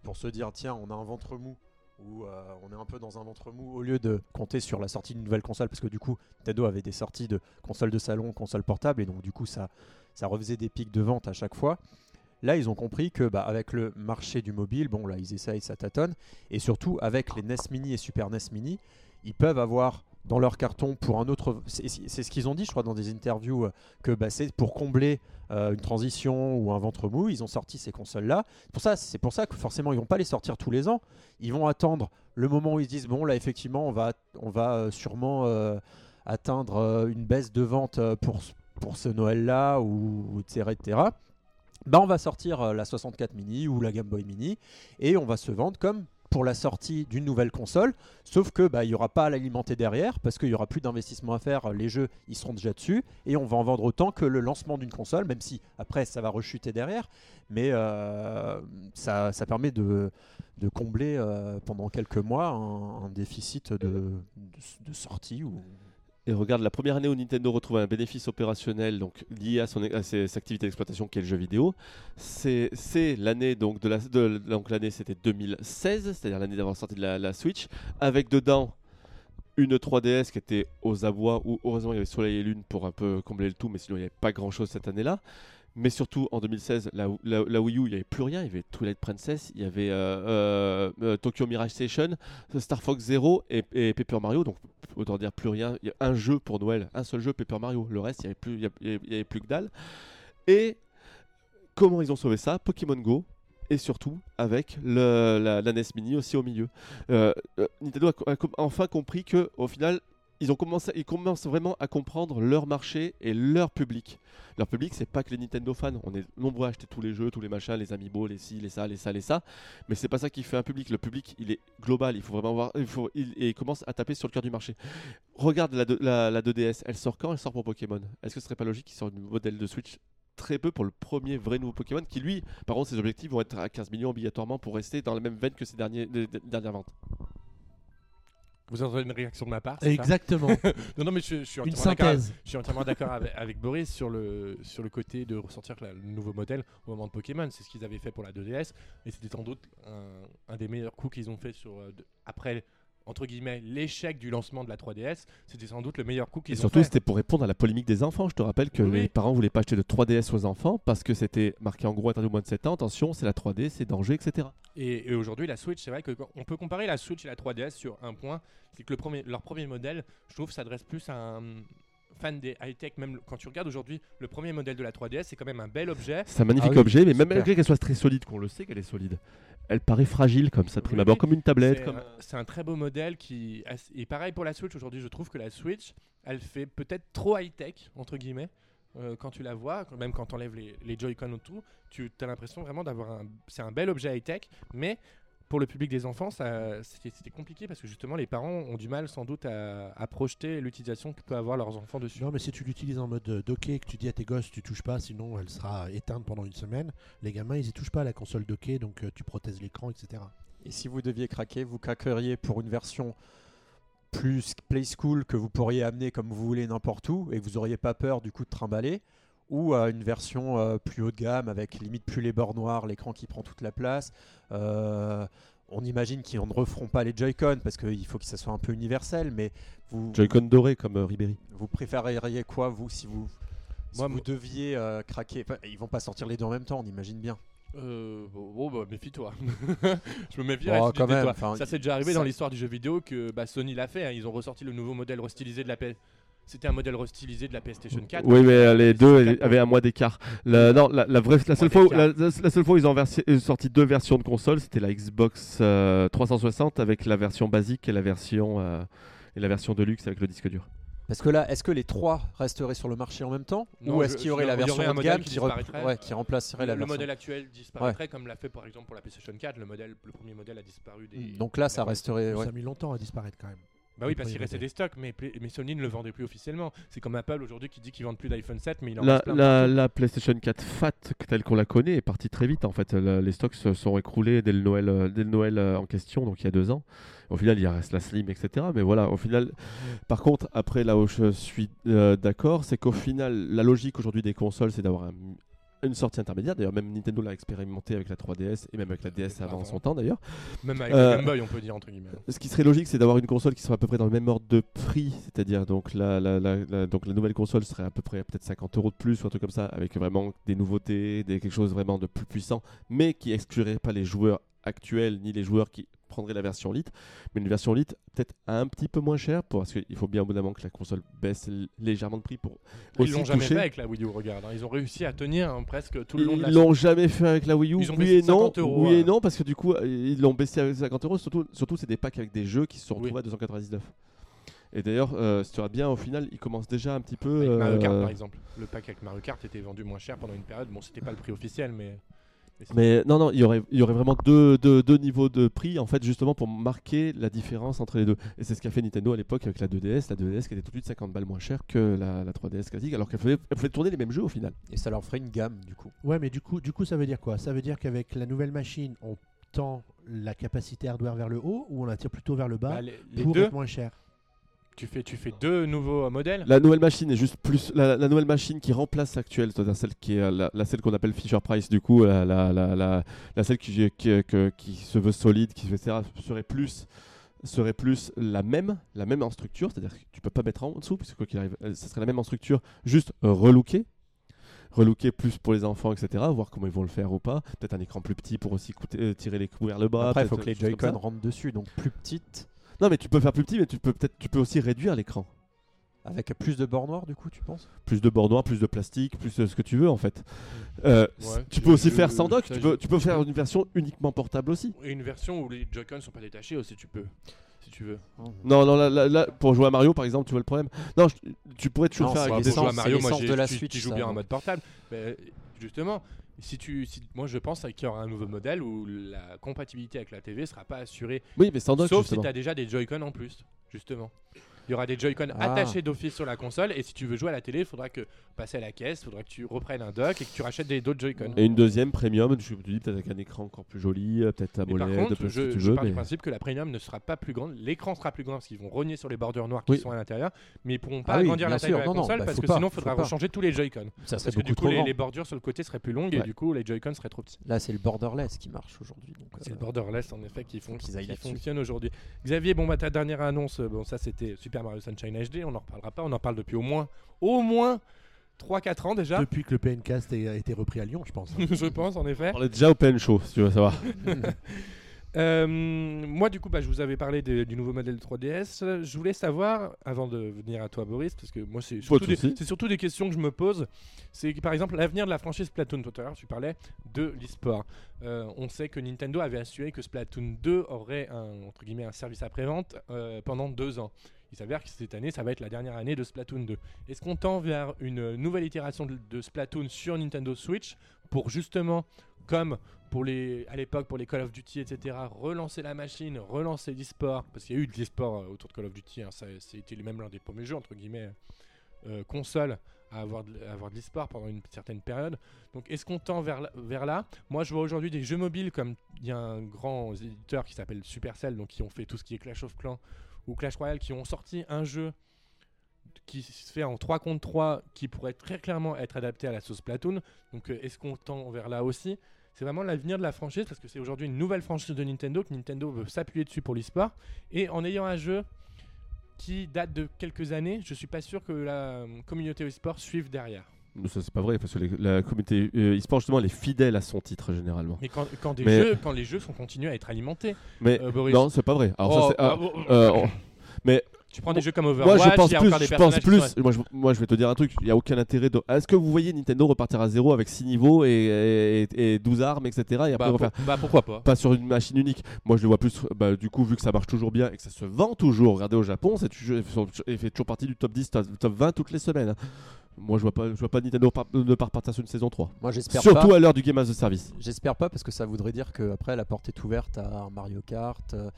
pour se dire tiens on a un ventre mou ou euh, on est un peu dans un ventre mou au lieu de compter sur la sortie d'une nouvelle console parce que du coup Nintendo avait des sorties de consoles de salon, consoles portables et donc du coup ça ça refaisait des pics de vente à chaque fois. Là, ils ont compris que bah, avec le marché du mobile, bon là ils essayent, ça tâtonne et surtout avec les NES Mini et Super NES Mini, ils peuvent avoir dans leur carton pour un autre. C'est ce qu'ils ont dit, je crois, dans des interviews, euh, que bah, c'est pour combler euh, une transition ou un ventre mou. Ils ont sorti ces consoles-là. C'est pour ça que forcément, ils vont pas les sortir tous les ans. Ils vont attendre le moment où ils se disent bon, là, effectivement, on va, on va euh, sûrement atteindre une baisse de vente pour, pour ce Noël-là ou etc., etc. bah on va sortir la 64 mini ou la Game Boy mini et on va se vendre comme pour la sortie d'une nouvelle console, sauf que bah, il y aura pas à l'alimenter derrière parce qu'il y aura plus d'investissement à faire, les jeux ils seront déjà dessus et on va en vendre autant que le lancement d'une console, même si après ça va rechuter derrière, mais euh, ça, ça permet de, de combler euh, pendant quelques mois un, un déficit de, de, de sortie ou Et regarde, la première année où Nintendo retrouve un bénéfice opérationnel lié à, son, ses, activités d'exploitation qui est le jeu vidéo, c'est l'année donc de la l'année c'était 2016, c'est-à-dire l'année d'avoir sorti de la, la Switch, avec dedans une 3DS qui était aux abois où heureusement il y avait Soleil et Lune pour un peu combler le tout, mais sinon il n'y avait pas grand-chose cette année-là. Mais surtout en 2016, la, Wii U, il n'y avait plus rien. Il y avait Twilight Princess, il y avait euh, euh, euh, Tokyo Mirage Station, Star Fox Zero et, Paper Mario. Donc autant dire plus rien. Il y a un jeu pour Noël, un seul jeu Paper Mario. Le reste, il n'y avait, plus- avait- plus que dalle. Et comment ils ont sauvé ça? Pokémon Go. Et surtout avec la, la NES Mini aussi au milieu. Nintendo a, a enfin compris que au final, ils, ont commencé, ils commencent vraiment à comprendre leur marché et leur public. Leur public, c'est pas que les Nintendo fans. On est nombreux à acheter tous les jeux, tous les machins, les amiibo, les ci, les ça, les ça, les ça. Mais c'est pas ça qui fait un public. Le public, il est global. Il faut vraiment voir. Il, et commence à taper sur le cœur du marché. Regarde la, deux- la, la 2DS. Elle sort quand? Elle sort pour Pokémon. Est-ce que ce serait pas logique qu'ils sortent un modèle de Switch très peu pour le premier vrai nouveau Pokémon qui lui, par contre, ses objectifs vont être à 15 millions obligatoirement pour rester dans la même veine que ses derniers, dernières ventes? Vous entendez une réaction de ma part Exactement. Non, non, mais je, je suis entièrement d'accord- synthèse. Je suis entièrement d'accord avec, avec Boris sur le, sur le côté de ressortir le nouveau modèle au moment de Pokémon. C'est ce qu'ils avaient fait pour la 2DS. Et c'était sans doute un, un des meilleurs coups qu'ils ont fait sur, euh, après, entre guillemets, l'échec du lancement de la 3DS. C'était sans doute le meilleur coup qu'ils ont surtout, fait. c'était pour répondre à la polémique des enfants. Je te rappelle que Oui, les parents voulaient pas acheter de 3DS aux enfants parce que c'était marqué en gros interdit au moins de 7 ans. Attention, c'est la 3D, c'est danger, etc. Et, et aujourd'hui, la Switch, c'est vrai qu'on peut comparer la Switch et la 3DS sur un point, c'est que le premier, leur premier modèle, je trouve, s'adresse plus à un fan des high-tech. Même quand tu regardes aujourd'hui le premier modèle de la 3DS, c'est quand même un bel objet. C'est un magnifique Ah oui, objet, mais même malgré qu'elle soit très solide, qu'on le sait qu'elle est solide, elle paraît fragile comme ça de prime Oui, abord, comme une tablette. C'est Comme... un- C'est un très beau modèle qui. Et pareil pour la Switch, aujourd'hui, je trouve que la Switch, elle fait peut-être trop high-tech, entre guillemets. Euh, quand tu la vois, même quand tu enlèves les, les Joy-Con autour, tu as l'impression vraiment d'avoir un. C'est un bel objet high-tech, mais pour le public des enfants, c'était compliqué parce que justement, les parents ont du mal sans doute à, à projeter l'utilisation que peuvent avoir leurs enfants dessus. Non, mais si tu l'utilises en mode euh, docké, que tu dis à tes gosses, tu touches pas, sinon elle sera éteinte pendant une semaine. Les gamins, ils y touchent pas à la console docké, donc euh, tu protèges l'écran, etc. Et si vous deviez craquer, vous craqueriez pour une version plus play school que vous pourriez amener comme vous voulez n'importe où et que vous n'auriez pas peur du coup de trimballer ou à une version euh, plus haut de gamme avec limite plus les bords noirs, l'écran qui prend toute la place. Euh, on imagine qu'ils ne referont pas les Joy-Con parce qu'il faut que ça soit un peu universel, mais vous, Joy-Con doré comme euh, Ribéry. vous préféreriez quoi vous si vous, si Moi, vous deviez euh, craquer? Enfin, Ils vont pas sortir les deux en même temps, on imagine bien. Euh, bon, bah, méfie-toi. je me méfie. Oh, quand te même, ça s'est déjà arrivé ça- dans l'histoire du jeu vidéo que bah, Sony l'a fait. hein. Ils ont ressorti le nouveau modèle restylisé de la PS. C'était un modèle restylisé de la PlayStation 4. Oui, mais euh, les PlayStation deux 4, avaient un mois d'écart. La- Non, la, la vraie, la seule fois, où- d'écart. la, la seule fois où ils ont versi- euh, sorti deux versions de console, c'était la Xbox euh, 360 avec la version basique et la version euh, et la version deluxe avec le disque dur. Parce que là, est-ce que les trois resteraient sur le marché en même temps? Non, Ou est-ce qu'il y aurait je- la version haut de gamme qui qui, rep- disparaîtrait. ouais, qui remplacerait Le, la le version modèle actuel disparaîtrait comme l'a fait par exemple pour la PlayStation 4. Le, modèle, le premier modèle a disparu des. Donc là, ça resterait. ouais. Ça a mis longtemps à disparaître quand même. Bah oui, parce qu'il restait des stocks, mais, mais Sony ne le vendait plus officiellement. C'est comme Apple aujourd'hui qui dit qu'ils vendent plus d'iPhone 7, mais il en La, reste plein. la, PlayStation 4 Fat telle qu'on la connaît est partie très vite en fait. La- les stocks se sont écroulés dès le Noël, euh, dès le Noël euh, en question, donc il y a deux ans. Au final, il reste la Slim, etc. Mais voilà, au final, par contre, après là où je suis euh, d'accord, c'est qu'au final, la logique aujourd'hui des consoles, c'est d'avoir un- une sortie intermédiaire. D'ailleurs, même Nintendo l'a expérimenté avec la 3DS et même avec la DS avant son temps d'ailleurs. Même avec Euh, le Game Boy, on peut dire entre guillemets. Ce qui serait logique, c'est d'avoir une console qui soit à peu près dans le même ordre de prix, c'est-à-dire donc la, la, la- la- donc la nouvelle console serait à peu près peut-être 50 euros de plus ou un truc comme ça, avec vraiment des nouveautés, des, quelque chose vraiment de plus puissant, mais qui exclurait pas les joueurs actuels ni les joueurs qui prendraient la version Lite, mais une version Lite peut-être un petit peu moins chère, pour- parce qu'il faut bien au bout d'un moment que la console baisse légèrement de prix pour Ils aussi l'ont jamais toucher. fait avec la Wii U, regarde. hein. Ils ont réussi à tenir hein, presque tout le long de la Ils l'ont jamais fait avec la Wii U. Ils ont oui et non. 50 euros, oui et ouais. non parce que du coup euh, ils l'ont baissé avec 50 euros. Surtout, surtout c'est des packs avec des jeux qui se sont Oui. retrouvés à 299. Et d'ailleurs, euh, si tu regardes bien, au final, il commence déjà un petit peu. Avec Mario Kart euh, par exemple. Le pack avec Mario Kart était vendu moins cher pendant une période. Bon, c'était pas le prix officiel, mais. Mais non, non, il y aurait, il y aurait vraiment deux, deux, deux niveaux de prix, en fait, justement pour marquer la différence entre les deux. Et c'est ce qu'a fait Nintendo à l'époque avec la 2DS, la 2DS qui était tout de suite 50 balles moins chère que la, la 3DS classique, alors qu'elle faisait, elle pouvait tourner les mêmes jeux au final. Et ça leur ferait une gamme du coup. Ouais, mais du coup, du coup, ça veut dire quoi? Ça veut dire qu'avec la nouvelle machine, on tend la capacité hardware vers le haut ou on la tire plutôt vers le bas Bah, les, les pour deux, être moins cher? Tu fais, tu fais deux nouveaux euh, modèles? La nouvelle machine est juste plus. La, la nouvelle machine qui remplace l'actuelle, c'est-à-dire celle qui est euh, la, la celle qu'on appelle Fisher Price, du coup, la, la, la, la, la celle qui, qui, qui se veut solide, qui se veut- serait plus serait plus la même, la même en structure, c'est-à-dire que tu peux pas mettre en dessous, puisque quoi qu'il arrive, euh, ça serait la même en structure, juste relookée, relookée plus pour les enfants, etc., voir comment ils vont le faire ou pas, peut-être un écran plus petit pour aussi coûter- euh, tirer les coups vers le bas. Après, il faut que les Joy-Con rentrent dessus, donc plus petite, Non, mais tu peux faire plus petit, mais tu peux peut-être, tu peux aussi réduire l'écran. avec plus de bords noirs du coup, tu penses? Plus de bords noirs, plus de plastique, plus de ce que tu veux en fait. Euh, Ouais, tu peux aussi faire sans dock, tu peux, tu peux faire une version uniquement portable aussi. Et une version où les Joy-Con sont pas détachés aussi, tu peux. Si tu veux. Non, non, là, là- là, pour jouer à Mario par exemple, tu vois le problème. Non, je- tu pourrais toujours Non, faire avec des pour jouer à c'est Mario, moi, l'essence j'ai- de la tu- Switch, Tu joues ça, bien en mode portable. Mais, justement, si tu, si, moi je pense qu'il y aura un nouveau modèle où la compatibilité avec la TV sera pas assurée. Oui, mais sans dock sauf si tu as déjà des Joy-Con en plus, justement. Il y aura des Joy-Con Ah. attachés d'office sur la console et si tu veux jouer à la télé, il faudra que passer à la caisse, il faudra que tu reprennes un dock et que tu rachètes des d'autres Joy-Con. Et une deuxième premium, je te dis peut-être avec un écran encore plus joli, peut-être à peut-être ce que je, tu je veux. pars du mais- principe que la premium ne sera pas plus grande. L'écran sera plus grand parce qu'ils vont rogner sur les bordures noires qui Oui. sont à l'intérieur, mais ils pourront pas Ah oui, agrandir la taille sûr. de la Non, console bah, parce que pas, sinon il faudra pas. rechanger tous les Joy-Con. Ça serait Parce que beaucoup du coup, trop les, bordures sur le côté seraient plus longues et du coup, les Joy-Con seraient trop petits. Là, c'est le borderless qui marche aujourd'hui. C'est euh, le borderless en effet qui, font, fonctionne aujourd'hui. Xavier, bon bah ta dernière annonce, euh, bon ça c'était Super Mario Sunshine HD, on n'en reparlera pas, on en parle depuis au moins au moins 3-4 ans déjà, Depuis que le PNcast a été repris à Lyon, je pense. je pense en effet. On est déjà au PN Show, si tu veux savoir. Euh, moi du coup bah, je vous avais parlé de- du nouveau modèle 3DS, je voulais savoir, avant de venir à toi Boris, parce que moi c'est surtout, des- surtout questions que je me pose, c'est que, par exemple l'avenir de la franchise Splatoon, tout à l'heure tu parlais de l'e-sport. Euh, on sait que Nintendo avait assuré que Splatoon 2 aurait un, entre guillemets, un service après-vente euh, pendant deux ans. Il s'avère que cette année, ça va être la dernière année de Splatoon 2. Est-ce qu'on tend vers une nouvelle itération de, Splatoon sur Nintendo Switch pour justement, comme pour les, à l'époque pour les Call of Duty, etc., relancer la machine, relancer l'e-sport? Parce qu'il y a eu de l'e-sport euh, autour de Call of Duty, hein, ça, c'était même l'un des premiers jeux, entre guillemets, euh, console à avoir de, à avoir de l'e-sport pendant une certaine période. Donc est-ce qu'on tend vers, vers là? Moi je vois aujourd'hui des jeux mobiles comme il y a un grand éditeur qui s'appelle Supercell, donc qui ont fait tout ce qui est Clash of Clans ou Clash Royale, qui ont sorti un jeu qui se fait en 3 contre 3 qui pourrait très clairement être adapté à la sauce Platoon. Donc euh, est-ce qu'on tend vers là aussi? C'est vraiment l'avenir de la franchise parce que c'est aujourd'hui une nouvelle franchise de Nintendo que Nintendo veut s'appuyer dessus pour l'e-sport et en ayant un jeu qui date de quelques années, je suis pas sûr que la communauté e-sport suive derrière. Ça, c'est pas vrai, parce que les- la communauté euh, e-sport, justement, elle est fidèle à son titre généralement. Mais quand, quand, des Mais- jeux, quand les jeux sont continués à être alimentés, Mais euh, Boris. non, c'est pas vrai. Alors, ça, Oh, c'est- ah, ah, euh, mais tu prends des jeux comme Moi Overwatch, je pense il y a plus, encore des je pense plus. sont- Moi je, moi je vais te dire un truc, il n'y a aucun intérêt de. Est-ce que vous voyez Nintendo repartir à zéro avec 6 niveaux et, et, et 12 armes, etc. Et après Bah, refaire pour- bah, pourquoi pas pas sur une machine unique. Moi je le vois plus, bah, du coup, vu que ça marche toujours bien et que ça se vend toujours. Regardez au Japon, c'est toujours- il fait toujours partie du top 10, top top 20 toutes les semaines. hein. Moi je vois pas, je vois pas Nintendo par- ne pas repartir sur une saison 3. Moi, j'espère Surtout pas. à l'heure du Game as a Service. J'espère pas parce que ça voudrait dire que après la porte est ouverte à Mario Kart, euh,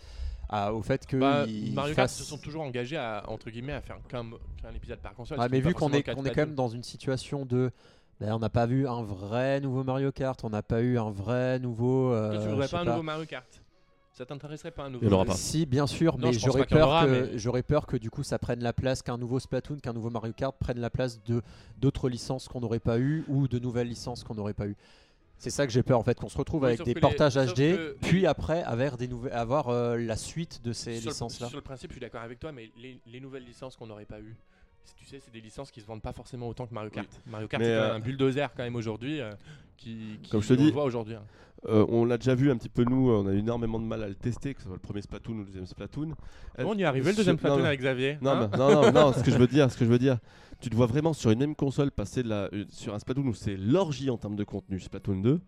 à- au fait que Bah, ils Mario Kart fassent- se sont toujours engagés à entre guillemets à faire qu'un qu'un épisode par console. Mais pas vu qu'on est, quand Splatoon. même dans une situation de. D'ailleurs, on n'a pas vu un vrai nouveau Mario Kart, on n'a pas eu un vrai nouveau. euh, Toi, tu voudrais sais pas un pas. nouveau Mario Kart? Ça t'intéresserait pas un nouveau Il aura Mario pas. Si, bien sûr, Non, mais j'aurais pas peur, aura, que, mais- j'aurais peur que du coup ça prenne la place qu'un nouveau Splatoon, qu'un nouveau Mario Kart prenne la place de d'autres licences qu'on n'aurait pas eu ou de nouvelles licences qu'on n'aurait pas eu. C'est ça que j'ai peur en fait, qu'on se retrouve Oui, avec des les- portages HD, que- puis après avoir, des nouvel- avoir euh, la suite de ces licences-là. sur le principe, je suis d'accord avec toi, mais les, les nouvelles licences qu'on n'aurait pas eues, tu sais, c'est des licences qui se vendent pas forcément autant que Mario Kart. Mario Kart, c'est euh, un bulldozer quand même aujourd'hui. euh, qui, qui- Comme je te on dis, voit aujourd'hui. hein. Euh, on l'a déjà vu un petit peu nous, on a eu énormément de mal à le tester, que ce soit le premier Splatoon ou le deuxième Splatoon. Euh, on y est arrivé le deuxième Splatoon non, avec Xavier. Non, hein mais- non, non, non, ce que je veux dire, ce que je veux dire, tu te vois vraiment sur une même console passer de la, sur un Splatoon où c'est l'orgie en termes de contenu, Splatoon 2.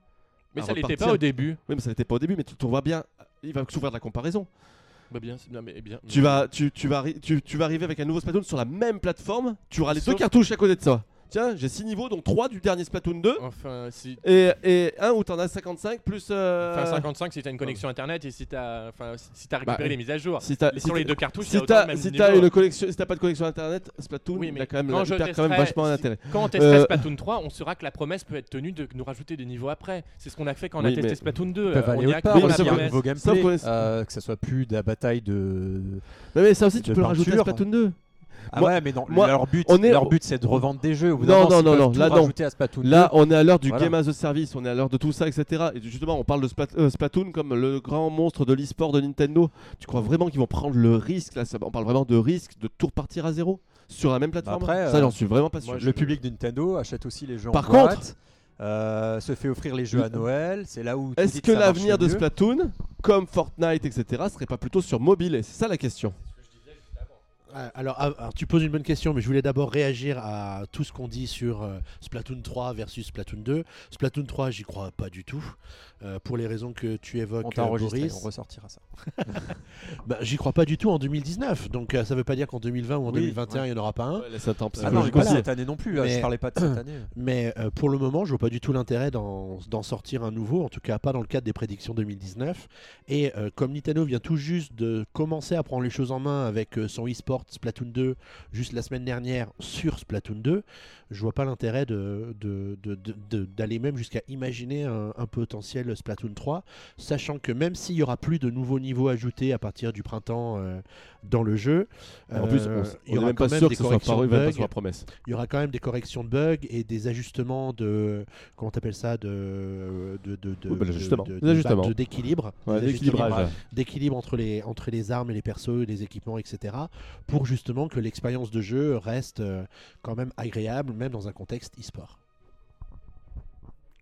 mais ça l'était pas au début. Oui, mais ça n'était pas au début, mais tu te vois bien, il va s'ouvrir de la comparaison. Bah bien, c'est- non, mais bien. Tu vas, tu, tu, vas, tu, tu vas arriver avec un nouveau Splatoon sur la même plateforme. Tu auras les deux cartouches à côté de ça. Tiens, j'ai 6 niveaux, donc 3 du dernier Splatoon 2. Enfin, si. Et, et un où t'en as 55 plus. euh, Enfin, 55 si t'as une connexion internet et si t'as, enfin, si- t'as récupéré Bah, les mises à jour. Si t'as Les- si les deux cartouches, il si t'as si niveau. t'as une connexion, si t'as pas de connexion internet, Splatoon, Oui, il mais a quand même, quand il je perd quand même vachement si- d'intérêt. Quand on testerait Euh, Splatoon 3, on saura que la promesse peut être tenue de nous rajouter des niveaux après. C'est ce qu'on a fait quand on a testé Splatoon 2. Ils peuvent Euh, aller on y a que- un est- euh, que ça soit plus de la bataille de. Mais, ça aussi, tu peux le rajouter à. Splatoon 2. Ah Moi- ouais, mais non, moi, leur but, on est- leur but c'est de revendre des jeux. Non, non, non, non, là, non. on est à l'heure du Voilà. game as a service, on est à l'heure de tout ça, etc. Et justement, on parle de Splat- euh, Splatoon comme le grand monstre de l'e-sport de Nintendo. Tu crois vraiment qu'ils vont prendre le risque là On parle vraiment de risque de tout repartir à zéro sur la même plateforme? après, Ça, euh, j'en suis vraiment pas sûr. Le public de Nintendo achète aussi les jeux Par en contre- boîte, euh, se fait offrir les jeux à Noël. C'est là où. Est-ce que marche l'avenir de. Splatoon, comme Fortnite, etc., serait pas plutôt sur mobile? C'est ça la question. Alors, ah, alors, tu poses une bonne question, mais je voulais d'abord réagir à tout ce qu'on dit sur euh, Splatoon 3 versus Splatoon 2. Splatoon 3, j'y crois pas du tout, euh, pour les raisons que tu évoques, On t'a euh, enregistré, Boris. on ressortira ça. Bah, j'y crois pas du tout en 2019, donc euh, ça veut pas dire qu'en 2020 ou en Oui, 2021 il n'y en aura pas un. temps Ah non, pas cette année non plus. là, Mais- Je parlais pas de cette année. Mais euh, pour le moment, je vois pas du tout l'intérêt d'en d'en sortir un nouveau, en tout cas pas dans le cadre des prédictions 2019. Et euh, comme Nintendo vient tout juste de commencer à prendre les choses en main avec euh, son e-sport Splatoon 2 juste la semaine dernière sur Splatoon 2, je vois pas l'intérêt de, de- de- de- de- d'aller même jusqu'à imaginer un, un potentiel Splatoon 3, sachant que même s'il y aura plus de nouveaux niveaux ajoutés à partir du printemps euh, dans le jeu, En plus, euh, on, il y aura même quand pas même sûr des que ce soit corrections de bugs. sur la promesse. il y aura quand même des corrections de bugs et des ajustements de comment t'appelles ça de de bah, d'équilibre d'équilibrage. d'équilibre entre les entre les armes et les persos et les équipements etc pour justement que l'expérience de jeu reste euh, quand même agréable même dans un contexte e-sport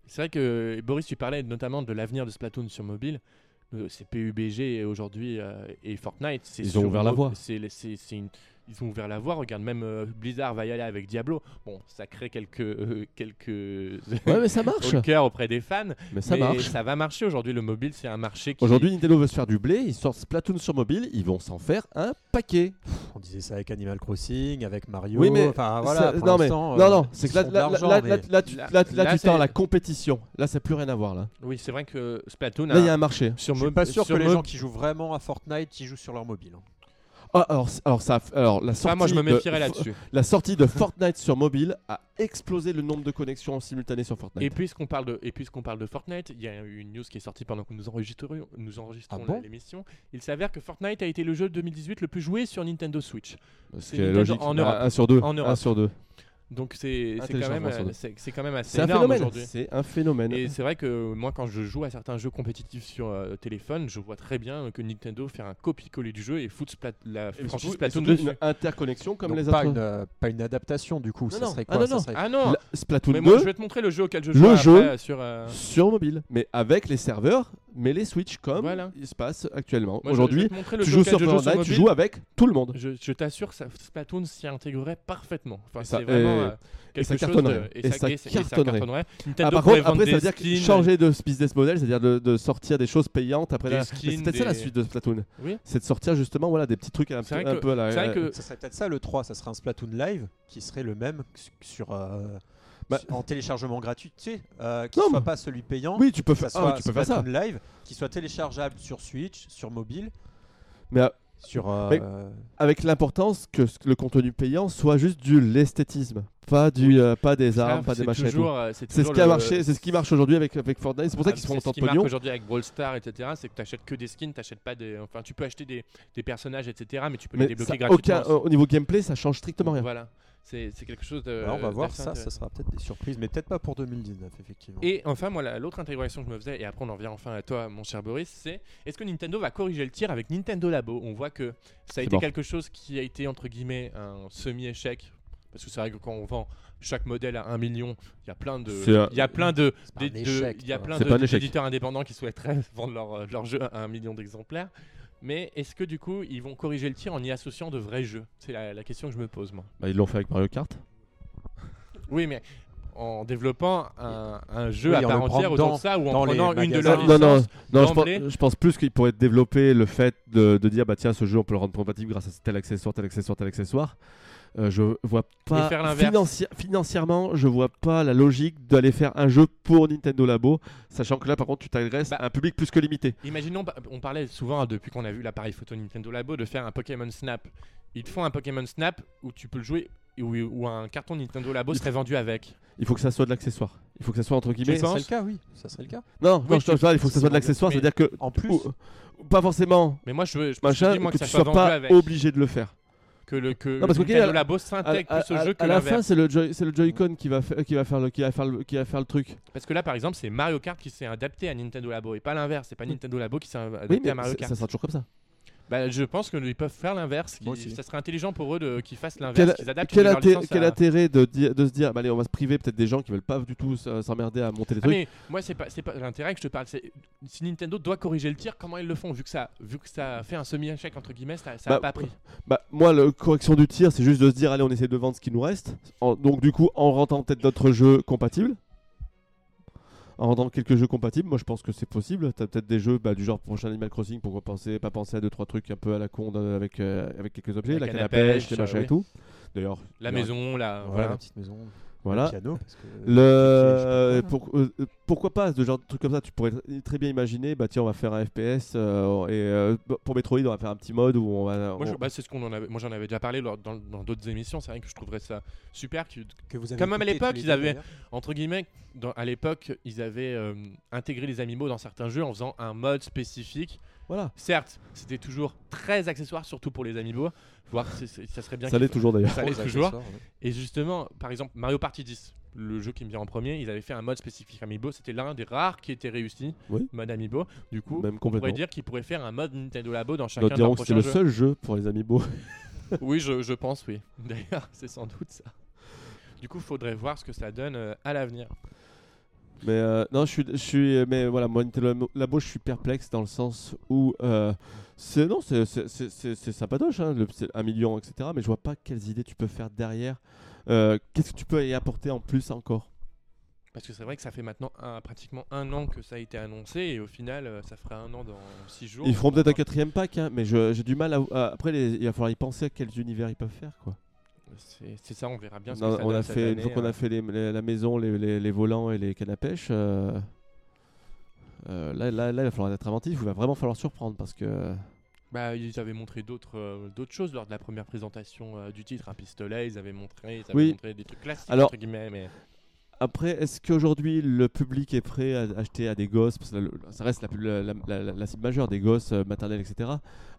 C'est vrai que Boris, tu parlais notamment de l'avenir de Splatoon sur mobile. Euh, C'est PUBG aujourd'hui euh, et Fortnite. c'est Ils sur ont ouvert la voie. c'est une- Ils ont ouvert la voie. Regarde, même euh, Blizzard va y aller avec Diablo. Bon, ça crée quelques euh, quelques Ouais, mais ça marche. au cœur auprès des fans. Mais ça mais marche. ça va marcher aujourd'hui. Le mobile, c'est un marché qui. Aujourd'hui, Nintendo veut se faire du blé. Ils sortent Splatoon sur mobile. Ils vont s'en faire un paquet. On disait ça avec Animal Crossing, avec Mario. Oui, mais enfin voilà. pour non, mais, l'instant, non, euh, non, c'est que là, là, là, mais- là, là, tu, Là- là, là, là, tu sors c'est- la compétition. Là, ça n'a plus rien à voir. Là, Oui, c'est vrai que Splatoon. là, il y a- un marché. sur Je suis pas sûr que les gens qui jouent vraiment à Fortnite, ils jouent sur leur mobile. Ah, alors, alors, ça, alors, la sortie Ah, moi, je me de- méfierais là-dessus. La sortie de Fortnite sur mobile a explosé le nombre de connexions simultanées sur Fortnite. Et puisqu'on parle de et puisqu'on parle de Fortnite, il y a une news qui est sortie pendant que nous enregistrons nous enregistrons Ah bon? l'émission. Il s'avère que Fortnite a été le jeu de 2018 le plus joué sur Nintendo Switch. Ce c'est qui est Nintendo logique. en Europe. un sur deux. En Un Europe. sur deux. Donc c'est quand même euh, deux. c'est c'est quand même assez C'est un énorme phénomène. aujourd'hui. C'est un phénomène. Et c'est vrai que moi, quand je joue à certains jeux compétitifs sur euh, téléphone, je vois très bien que Nintendo fait un copier-coller du jeu et fout Splat- la Et franchise Splatoon dessus. une interconnexion comme Donc les pas autres. une, euh, pas une adaptation du coup. Non, ça non. serait Ah, quoi non, Ça non. serait- Ah non La- Splatoon Mais 2 moi, je vais te montrer le jeu auquel je joue Le après, jeu- euh, sur. euh, sur mobile, mais avec les serveurs, mais les Switch comme Voilà. il se passe actuellement. Aujourd'hui, tu joues sur Fortnite, tu joues avec tout le monde. Je, t'assure Splatoon s'y intégrerait parfaitement. Enfin, c'est vraiment et- euh, quelque ça cartonnerait. Et ça et cartonnerait. Ah, par contre, après, ça veut dire que changer de business model, c'est-à-dire de, de sortir des choses payantes après la. C'est peut-être ça la suite de Splatoon. Oui. C'est de sortir justement voilà, des petits trucs un, un que- peu à la. C'est vrai que Ça serait peut-être ça le 3, ça serait un Splatoon Live qui serait le même sur, euh, Bah- en téléchargement gratuit, tu sais, euh, qui Non, soit mais- pas celui payant, Oui, tu peux que ça faire, ah, tu peux faire ça. Splatoon Live, qui soit téléchargeable sur Switch, sur mobile, Mais euh, sur. euh, Mais- avec l'importance que ce- le contenu payant soit juste du l'esthétisme, pas du, euh, pas des armes, pas des machins. euh, C'est ce qui a le- marché, c'est ce qui marche aujourd'hui avec, avec Fortnite. C'est pour ça Ah, qu'ils se font c'est autant ce de qui marque pognon. aujourd'hui avec Brawl Stars, etc. C'est que tu achètes que des skins, t'achètes pas des. Enfin, tu peux acheter des, des personnages, etc. Mais tu peux les Mais débloquer ça- gratuitement. aucun, euh, au niveau gameplay, ça change strictement rien. Voilà. C'est c'est quelque chose de. bah, on va voir ça, ça sera peut-être des surprises, mais peut-être pas pour 2019, effectivement. Et enfin, moi, la- l'autre intégration que je me faisais, et après on en vient enfin à toi, mon cher Boris, c'est est-ce que Nintendo va corriger le tir avec Nintendo Labo? On voit que ça a C'est été quelque chose qui a été entre guillemets un semi-échec. Parce que c'est vrai que quand on vend chaque modèle à 1 million, il y a plein de, il y a plein de, il y a plein de- d'éditeurs indépendants qui souhaiteraient vendre leur, leur jeu à 1 million d'exemplaires. Mais est-ce que du coup, ils vont corriger le tir en y associant de vrais jeux? C'est la, la question que je me pose moi. Bah, ils l'ont fait avec Mario Kart? Oui, mais en développant un, un jeu Oui, à part entière autour de ça ou en prenant une de leurs Non, non, non, je d'emblée. pense, je pense plus qu'il pourrait développer le fait de, de dire bah tiens ce jeu on peut le rendre compatible grâce à tel accessoire, tel accessoire, tel accessoire. Euh, je vois pas faire l'inverse. financi- financièrement, je vois pas la logique d'aller faire un jeu pour Nintendo Labo, sachant que là par contre tu t'adresses Bah, à un public plus que limité. Imaginons, bah, on parlait souvent hein, depuis qu'on a vu l'appareil photo Nintendo Labo de faire un Pokémon Snap. Ils te font un Pokémon Snap où tu peux le jouer et où, où un carton Nintendo Labo serait vendu avec. Il faut que ça soit de l'accessoire. Il faut que ça soit entre guillemets. Ça serait le cas, oui. Ça serait le cas. Non, Oui, non, je te tu- parle, il faut que ça soit de l'accessoire, c'est-à-dire que En plus, ou- ou pas forcément Mais moi, je veux, je machin, que tu sois pas avec. obligé de le faire. Que le que Non, parce que, ok, Nintendo à- Labo À, s'intègre plus au jeu que à la fin, c'est le, Joy- c'est le Joy-Con qui va, faire, qui, va faire le, qui, va faire le, qui va faire le truc. Parce que là, par exemple, c'est Mario Kart qui s'est adapté à Nintendo Labo et pas l'inverse. C'est pas Oui. Nintendo Labo qui s'est adapté Oui, mais à Mario Kart. ça sera toujours comme ça. Bah, je pense qu'ils peuvent faire l'inverse. Ça serait intelligent pour eux de, qu'ils fassent l'inverse, qu'ils adaptent quel leur inté- licence quel à- intérêt de, se dire, bah, allez, on va se priver peut-être des gens qui veulent pas du tout s'emmerder à monter les Ah, trucs. mais moi c'est pas l'intérêt que je te parle si Nintendo doit corriger le tir comment ils le font vu que ça vu que ça fait un semi échec entre guillemets ça, ça a Bah, pas pris Bah, moi, la correction du tir, c'est juste de se dire, allez, on essaie de vendre ce qui nous reste. En- donc, du coup, en rentrant peut-être d'autres jeux compatibles. En rentrant quelques jeux compatibles, moi je pense que c'est possible. T'as peut-être des jeux bah, du genre prochain Animal Crossing, pourquoi penser, pas penser à deux trois trucs un peu à la con euh, avec, euh, avec quelques objets, La la, canne à pêche, pêche, les machins oui. et tout. D'ailleurs, la maison la voilà, voilà la petite maison. Voilà. Le piano. Parce que... Le... Euh, pour- euh, euh, pourquoi pas ce genre de truc comme ça Tu pourrais très bien imaginer, bah tiens, on va faire un FPS euh, et euh, pour Metroid, on va faire un petit mode où on va. moi, je- bah, c'est ce qu'on en avait moi j'en avais déjà parlé lors- dans dans d'autres émissions c'est vrai que je trouverais ça super que- que vous avez Quand même à l'époque, ils avaient- entre guillemets dans- à l'époque ils avaient euh, intégré les amiibo dans certains jeux en faisant un mode spécifique Voilà, certes c'était toujours très accessoire surtout pour les amiibo voir ça serait bien ça l'est toujours d'ailleurs. ça l'est toujours ouais. Et justement, par exemple, Mario Party 10, le jeu qui me vient en premier, ils avaient fait un mode spécifique Amiibo. C'était l'un des rares qui était réussi, Oui. mode Amiibo. Du coup, Même on pourrait dire qu'ils pourraient faire un mode Nintendo Labo dans chacun D'autres de leurs diront que c'est le prochains seul jeu pour les amiibo. Oui, je, je pense, oui. D'ailleurs, c'est sans doute ça. Du coup, faudrait voir ce que ça donne euh, à l'avenir. Mais euh, non, je suis, je suis, mais voilà, moi Labo, je suis perplexe dans le sens où euh, c'est non, c'est hein, le, un million, etc. Mais je vois pas quelles idées tu peux faire derrière. Euh, Qu'est-ce que tu peux y apporter en plus encore? Parce que c'est vrai que ça fait maintenant un- pratiquement un an que ça a été annoncé et au final, euh, ça fera un an dans six jours. Ils feront On peut-être un quatrième pack, hein, mais j'ai du mal à. à- après, les- il va falloir y penser à quels univers ils peuvent faire, quoi. C'est ça, on verra bien ce Non, que ça on donne a cette fait, année, fois qu'on euh. a fait les- les- la maison, les, les- volants et les cannes à pêche, euh, euh, là, là, là, il va falloir être inventif. Il va vraiment falloir surprendre parce que. Bah, ils avaient montré d'autres euh, d'autres choses lors de la première présentation du titre, un pistolet, ils avaient montré, ils avaient Oui. montré des trucs classiques Alors- entre guillemets, mais Après, est-ce qu'aujourd'hui le public est prêt à acheter à des gosses, parce que ça reste la, la, la- la- la cible majeure des gosses maternels, etc.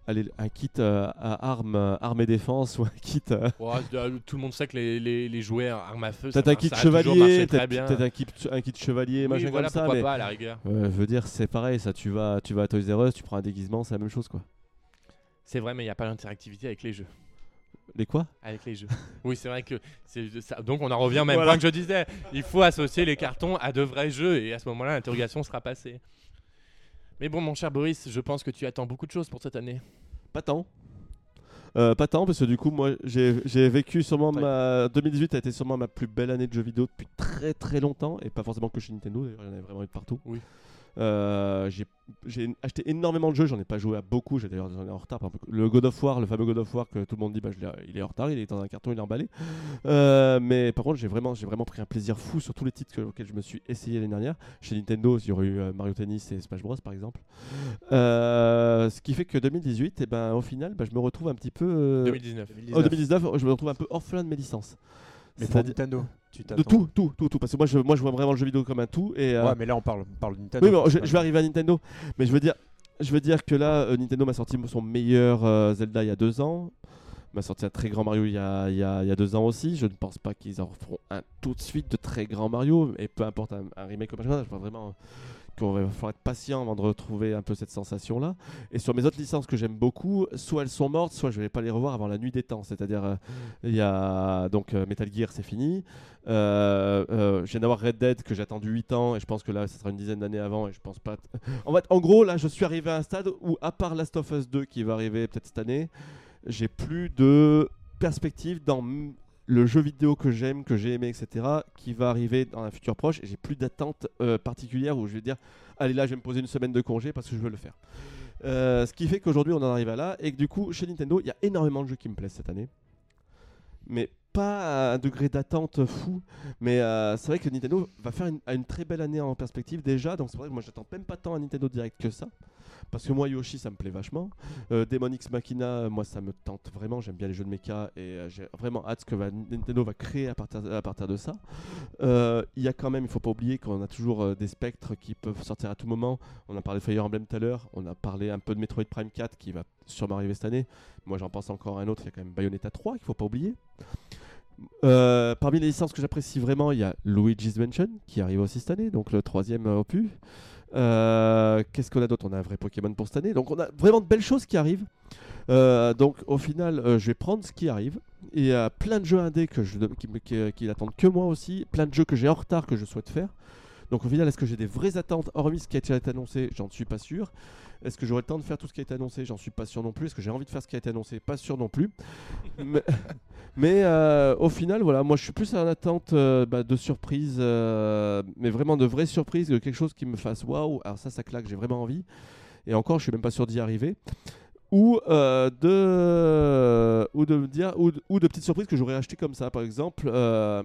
Aller, un kit euh, à armes, euh, armes et défense ou un kit. euh, Oh, euh, tout le monde sait que les, les, les jouets à armes à feu, peut-être ça, un kit ça a toujours marché chevalier, très peut-être bien. peut-être un kit, un kit chevalier, Oui, machin voilà, comme ça. pourquoi Mais pas à la rigueur. Je veux dire, c'est pareil, ça. Tu vas, tu vas à Toys R Us, tu prends un déguisement, c'est la même chose, quoi. C'est vrai, mais il n'y a pas d'interactivité avec les jeux. Les quoi? Avec les jeux. oui, c'est vrai que c'est ça. Donc on en revient au même Voilà. point que je disais. Il faut associer les cartons à de vrais jeux et à ce moment-là, l'interrogation sera passée. Mais bon, mon cher Boris, je pense que tu attends beaucoup de choses pour cette année. Pas tant. Euh, pas tant parce que du coup moi j'ai vécu sûrement Ouais. ma 2018 a été sûrement ma plus belle année de jeux vidéo depuis très très longtemps et pas forcément que chez Nintendo d'ailleurs j'en ai vraiment eu de partout. Oui. Euh, j'ai j'ai acheté énormément de jeux, j'en ai pas joué à beaucoup, j'ai d'ailleurs j'en ai en retard. par exemple. Le God of War, le fameux God of War que tout le monde dit bah, je il est en retard, il est dans un carton, il est emballé. Euh, mais par contre j'ai vraiment, j'ai vraiment pris un plaisir fou sur tous les titres que- auxquels je me suis essayé l'année dernière. Chez Nintendo, il y aurait eu euh, Mario Tennis et Smash Bros par exemple. Euh, ce qui fait que 2018, et ben, au final, bah, je me retrouve un petit peu. euh, 2019. en 2019, je me retrouve un peu orphelin de mes licences. Mais pour Nintendo, tu de tout, tout, tout, tout. Parce que moi je, moi, je vois vraiment le jeu vidéo comme un tout. Et, euh, Ouais, mais là on parle, on parle de Nintendo. oui, mais je, vais arriver à Nintendo. Mais je veux dire, je veux dire que là, euh, Nintendo m'a sorti son meilleur euh, Zelda il y a deux ans. M'a sorti un très grand Mario il y, a, il, y a, il y a deux ans aussi. Je ne pense pas qu'ils en feront un tout de suite de très grand Mario. Et peu importe un, un remake ou machin, je pense vraiment qu'on va falloir être patient avant de retrouver un peu cette sensation-là. Et sur mes autres licences que j'aime beaucoup, soit elles sont mortes, soit je vais pas les revoir avant la nuit des temps. C'est-à-dire, euh, il y a donc euh, Metal Gear, c'est fini. Euh, je viens d'avoir Red Dead que j'ai attendu 8 ans et je pense que là, ça sera une dizaine d'années avant et je pense pas. En fait, en gros, là, je suis arrivé à un stade où, à part Last of Us 2 qui va arriver peut-être cette année, j'ai plus de perspective dans le jeu vidéo que j'aime, que j'ai aimé, etc., qui va arriver dans un futur proche. Et j'ai plus d'attente euh, particulière où je vais dire, allez là, je vais me poser une semaine de congé parce que je veux le faire. Euh, ce qui fait qu'aujourd'hui, on en arrive à là. Et que du coup, chez Nintendo, il y a énormément de jeux qui me plaisent cette année. Mais pas à un degré d'attente fou. Mais euh, c'est vrai que Nintendo va faire une, très belle année en perspective déjà. Donc c'est vrai que moi, j'attends même pas tant un Nintendo Direct que ça. Parce que moi, Yoshi, ça me plaît vachement. Euh, Demon X Machina, moi, ça me tente vraiment. J'aime bien les jeux de mecha et euh, j'ai vraiment hâte ce que Nintendo va créer à partir, de ça. Euh, Il y a quand même, il faut pas oublier qu'on a toujours euh, des spectres qui peuvent sortir à tout moment. On a parlé de Fire Emblem tout à l'heure. On a parlé un peu de Metroid Prime 4 qui va sûrement arriver cette année. Moi, j'en pense encore à un autre. Il y a quand même Bayonetta 3 qu'il faut pas oublier. Parmi les licences que j'apprécie vraiment, il y a Luigi's Mansion qui arrive aussi cette année, donc le troisième opus. Euh, Qu'est-ce qu'on a d'autre? On a un vrai Pokémon pour cette année, donc on a vraiment de belles choses qui arrivent. Euh, donc au final, euh, je vais prendre ce qui arrive. Il y a plein de jeux indés que je, qui, qui, qui n'attendent que moi aussi, plein de jeux que j'ai en retard que je souhaite faire. Donc au final, est-ce que j'ai des vraies attentes? Hormis ce qui a été annoncé J'en suis pas sûr. Est-ce que j'aurai le temps de faire tout ce qui a été annoncé? J'en suis pas sûr non plus. Est-ce que j'ai envie de faire ce qui a été annoncé? Pas sûr non plus. mais mais, euh, au final, voilà, moi je suis plus en attente euh, bah, de surprises, euh, mais vraiment de vraies surprises, de quelque chose qui me fasse waouh. Alors ça, ça claque, j'ai vraiment envie. Et encore, je suis même pas sûr d'y arriver. Ou euh, de ou de me dire ou ou de petites surprises que j'aurais acheté comme ça par exemple euh,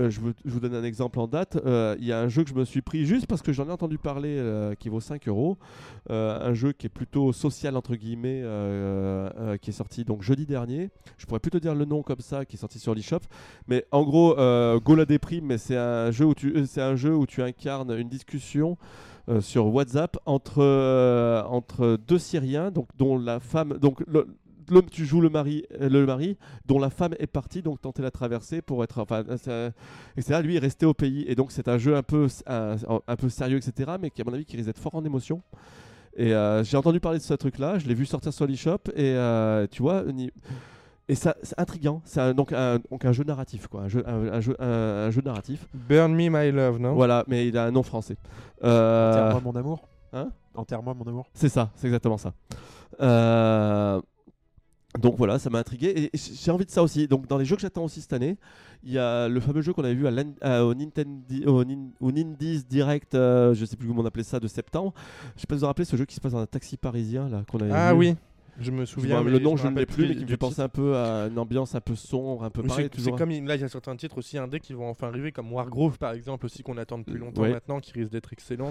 euh, je, vous, vous donne un exemple en date il y a un jeu que je me suis pris juste parce que j'en ai entendu parler qui vaut 5 euros. Un jeu qui est plutôt social entre guillemets qui est sorti donc jeudi dernier. Je pourrais plutôt dire le nom comme ça qui est sorti sur l'eShop. Mais en gros Go la déprime mais c'est un jeu où tu c'est un jeu où tu incarnes une discussion euh, sur WhatsApp entre, euh, entre deux Syriens, donc dont la femme, donc l'homme tu joues le mari, euh, le mari, dont la femme est partie, donc tenter la traversée pour être, enfin, etc. Lui est resté au pays, et donc c'est un jeu un peu, un, un peu sérieux, etc. Mais qui à mon avis qui risque d'être fort en émotion. Et j'ai entendu parler de ce truc-là, je l'ai vu sortir sur l'eShop, et tu vois, et ça, c'est intriguant. C'est un- donc, un, donc un jeu narratif, quoi, un jeu, un, un jeu, un- un jeu narratif. Burn Me My Love, non? Voilà, mais il a un nom français. Euh, Enterre-moi mon amour. Hein? Enterre-moi mon amour. C'est ça, c'est exactement ça. Euh, Donc voilà, ça m'a intrigué et j'ai envie de ça aussi. Donc dans les jeux que j'attends aussi cette année, il y a le fameux jeu qu'on avait vu à à- au Nintendo au, Nin- au Nindies Direct, euh, je sais plus comment on appelait ça, de septembre. Je sais pas si vous vous rappelez ce jeu qui se passe dans un taxi parisien là qu'on avait Ah vu. oui, je me souviens. le nom je ne l'ai plus, mais qui me fait penser un peu à une ambiance un peu sombre, un peu pareil. C'est comme il- là, il y a certains titres aussi indés qui vont enfin arriver, comme Wargrove par exemple, aussi qu'on attend depuis longtemps Ouais. maintenant, qui risque d'être excellent.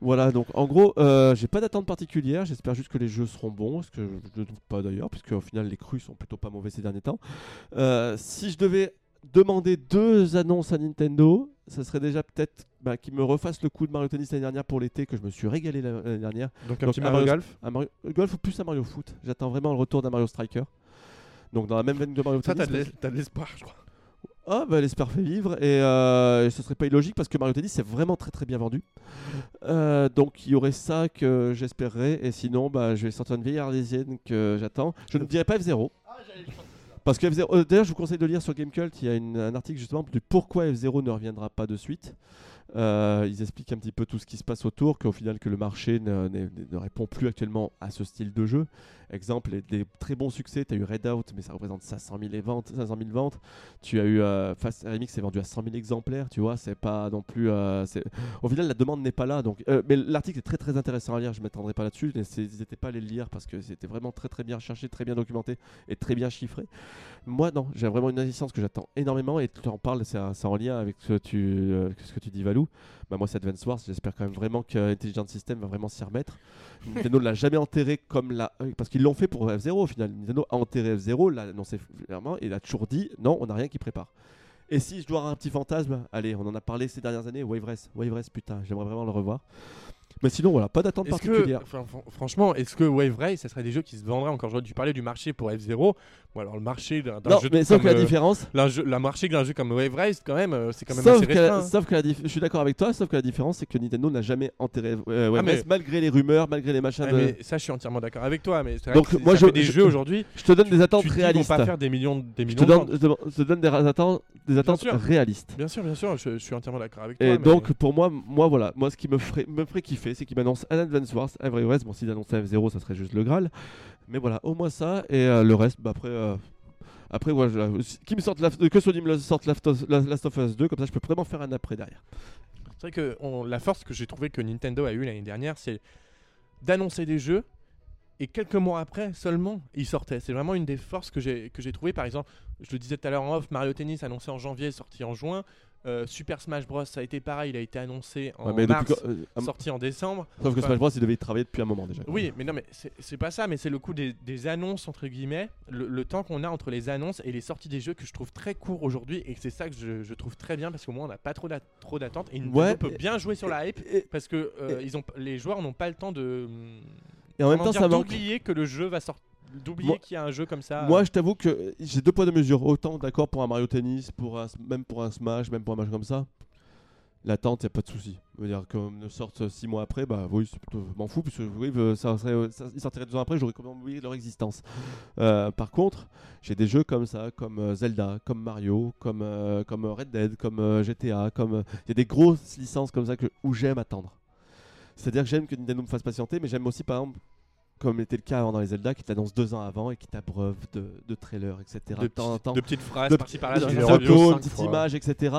Voilà, donc en gros, euh, j'ai pas d'attente particulière. J'espère juste que les jeux seront bons, ce que je ne doute pas d'ailleurs, puisque au final les crus sont plutôt pas mauvais ces derniers temps. Euh, si je devais demander deux annonces à Nintendo, ça serait déjà peut-être bah, qu'ils me refassent le coup de Mario Tennis l'année dernière pour l'été, que je me suis régalé la- l'année dernière. Donc un Donc, petit un Mario Mario- Golf. Un Mario Golf ou plus un Mario Foot. J'attends vraiment le retour d'un Mario Striker. Donc dans la même veine que Mario Ça, t'as Tennis. de l'es- t'as de l'espoir, je crois. Ah bah l'espère fait vivre et, euh, et ce serait pas illogique parce que Mario Tennis c'est vraiment très très bien vendu. Euh, donc il y aurait ça que j'espérerais et sinon bah je vais sortir une vieille arlésienne que j'attends. Je ne dirais pas F0. Parce que F0, euh, d'ailleurs je vous conseille de lire sur Gamecult, il y a un article justement du pourquoi F0 ne reviendra pas de suite. Euh, ils expliquent un petit peu tout ce qui se passe autour, qu'au final que le marché ne répond plus actuellement à ce style de jeu. Exemple, les, des très bons succès, tu as eu Redout, mais ça représente 500 000 ventes. 500 000 ventes. Tu as eu euh, Fast Remix, c'est vendu à 100 000 exemplaires, tu vois, c'est pas non plus... euh, au final, la demande n'est pas là. Donc, euh, mais l'article est très très intéressant à lire, je ne m'attendrai pas là-dessus, n'hésitez pas à aller le lire parce que c'était vraiment très très bien recherché, très bien documenté et très bien chiffré. Moi, non, j'ai vraiment une licence que j'attends énormément et tu en parles, c'est en lien avec ce que tu, ce que tu dis, Valou. Bah, moi, c'est Advance Wars, j'espère quand même vraiment que Intelligent System va vraiment s'y remettre. Nintendo l'a jamais enterré comme la. euh, Parce qu'ils l'ont fait pour F0 au final. Nintendo a enterré F0, l'a annoncé clairement, et il a toujours dit non, on n'a rien qui prépare. Et si je dois avoir un petit fantasme, allez, on en a parlé ces dernières années, Wave Race, Wave Race, putain, j'aimerais vraiment le revoir. Mais sinon, voilà, pas d'attente que, particulière. fran- franchement, est-ce que Wave Race, ça serait des jeux qui se vendraient encore? J'aurais dû parler du marché pour F0, ou alors le marché d'un jeu mais sauf comme, que la euh, différence, jeu- la marché d'un jeu comme Wave Race, quand même, euh, c'est quand même sauf assez que, restreint. sauf que la je suis d'accord avec toi, sauf que la différence, c'est que Nintendo n'a jamais enterré euh, Wave Ah, mais- Race, malgré les rumeurs, malgré les machins de. mais ça, je suis entièrement d'accord avec toi. Mais Donc, moi, je- des je- jeux aujourd'hui. Je te donne des attentes Tu te dis, ils réalistes. pas faire des millions, des millions je te- donne des attentes, des attentes réalistes. Bien sûr, bien sûr, je, suis entièrement d'accord avec toi. Et donc pour moi, moi voilà, moi ce qui me ferait, me ferait kiffer, c'est qu'il m'annonce un Advance Wars, un vrai West. Bon, s'il annonçait F0, ça serait juste le Graal. Mais voilà, au moins ça. Et euh, le reste, bah, après, euh, Après, ouais, je- qui me sorte que Sony me sorte Last of, Us 2, comme ça je peux vraiment faire un après derrière. C'est vrai que la force que j'ai trouvé que Nintendo a eu l'année dernière, c'est d'annoncer des jeux et quelques mois après seulement ils sortaient. C'est vraiment une des forces que j'ai que trouvé. Par exemple, je le disais tout à l'heure en off, Mario Tennis annoncé en janvier, sorti en juin. Euh, Super Smash Bros, ça a été pareil, il a été annoncé en Ouais, mais mars, euh, ah, sorti en décembre. Sauf que enfin- Smash Bros, il devait y travailler depuis un moment déjà. Oui, mais non, mais c'est pas ça, mais c'est le coup des, des annonces, entre guillemets, le, le temps qu'on a entre les annonces et les sorties des jeux que je trouve très court aujourd'hui, et c'est ça que je, je trouve très bien, parce qu'au moins on n'a pas trop d'a- trop d'attentes, et Nintendo Ouais, peut et- bien jouer sur la hype, Et, parce que euh, ils ont, les joueurs n'ont pas le temps de... et en même temps, ça manque. d'oublier que le jeu va sortir, d'oublier qu'il y a un jeu comme ça. Moi, je t'avoue que j'ai deux poids deux mesures. Autant d'accord pour un Mario Tennis, pour un, même pour un Smash, même pour un match comme ça. L'attente, y a pas de souci. Dire, comme ne sortent six mois après, bah oui, m'en fous, puisque oui, euh, ça, serait- ça- ils sortiraient deux ans après, j'aurais même oublié leur existence. Euh, par contre, j'ai des jeux comme ça, comme euh, Zelda, comme Mario, comme, euh, comme Red Dead, comme euh, GTA, comme euh, il y a des grosses licences comme ça que, où j'aime attendre. C'est-à-dire que j'aime que Nintendo me fasse patienter, mais j'aime aussi par exemple comme était le cas avant dans les Zelda, qui t'annonce deux ans avant et qui t'abreuve de, de trailers, etc. de, de temps en temps de petites phrases de- par-ci par-là. une dans petite les Mario photo, interviews. une cinq petite fois. image, etc.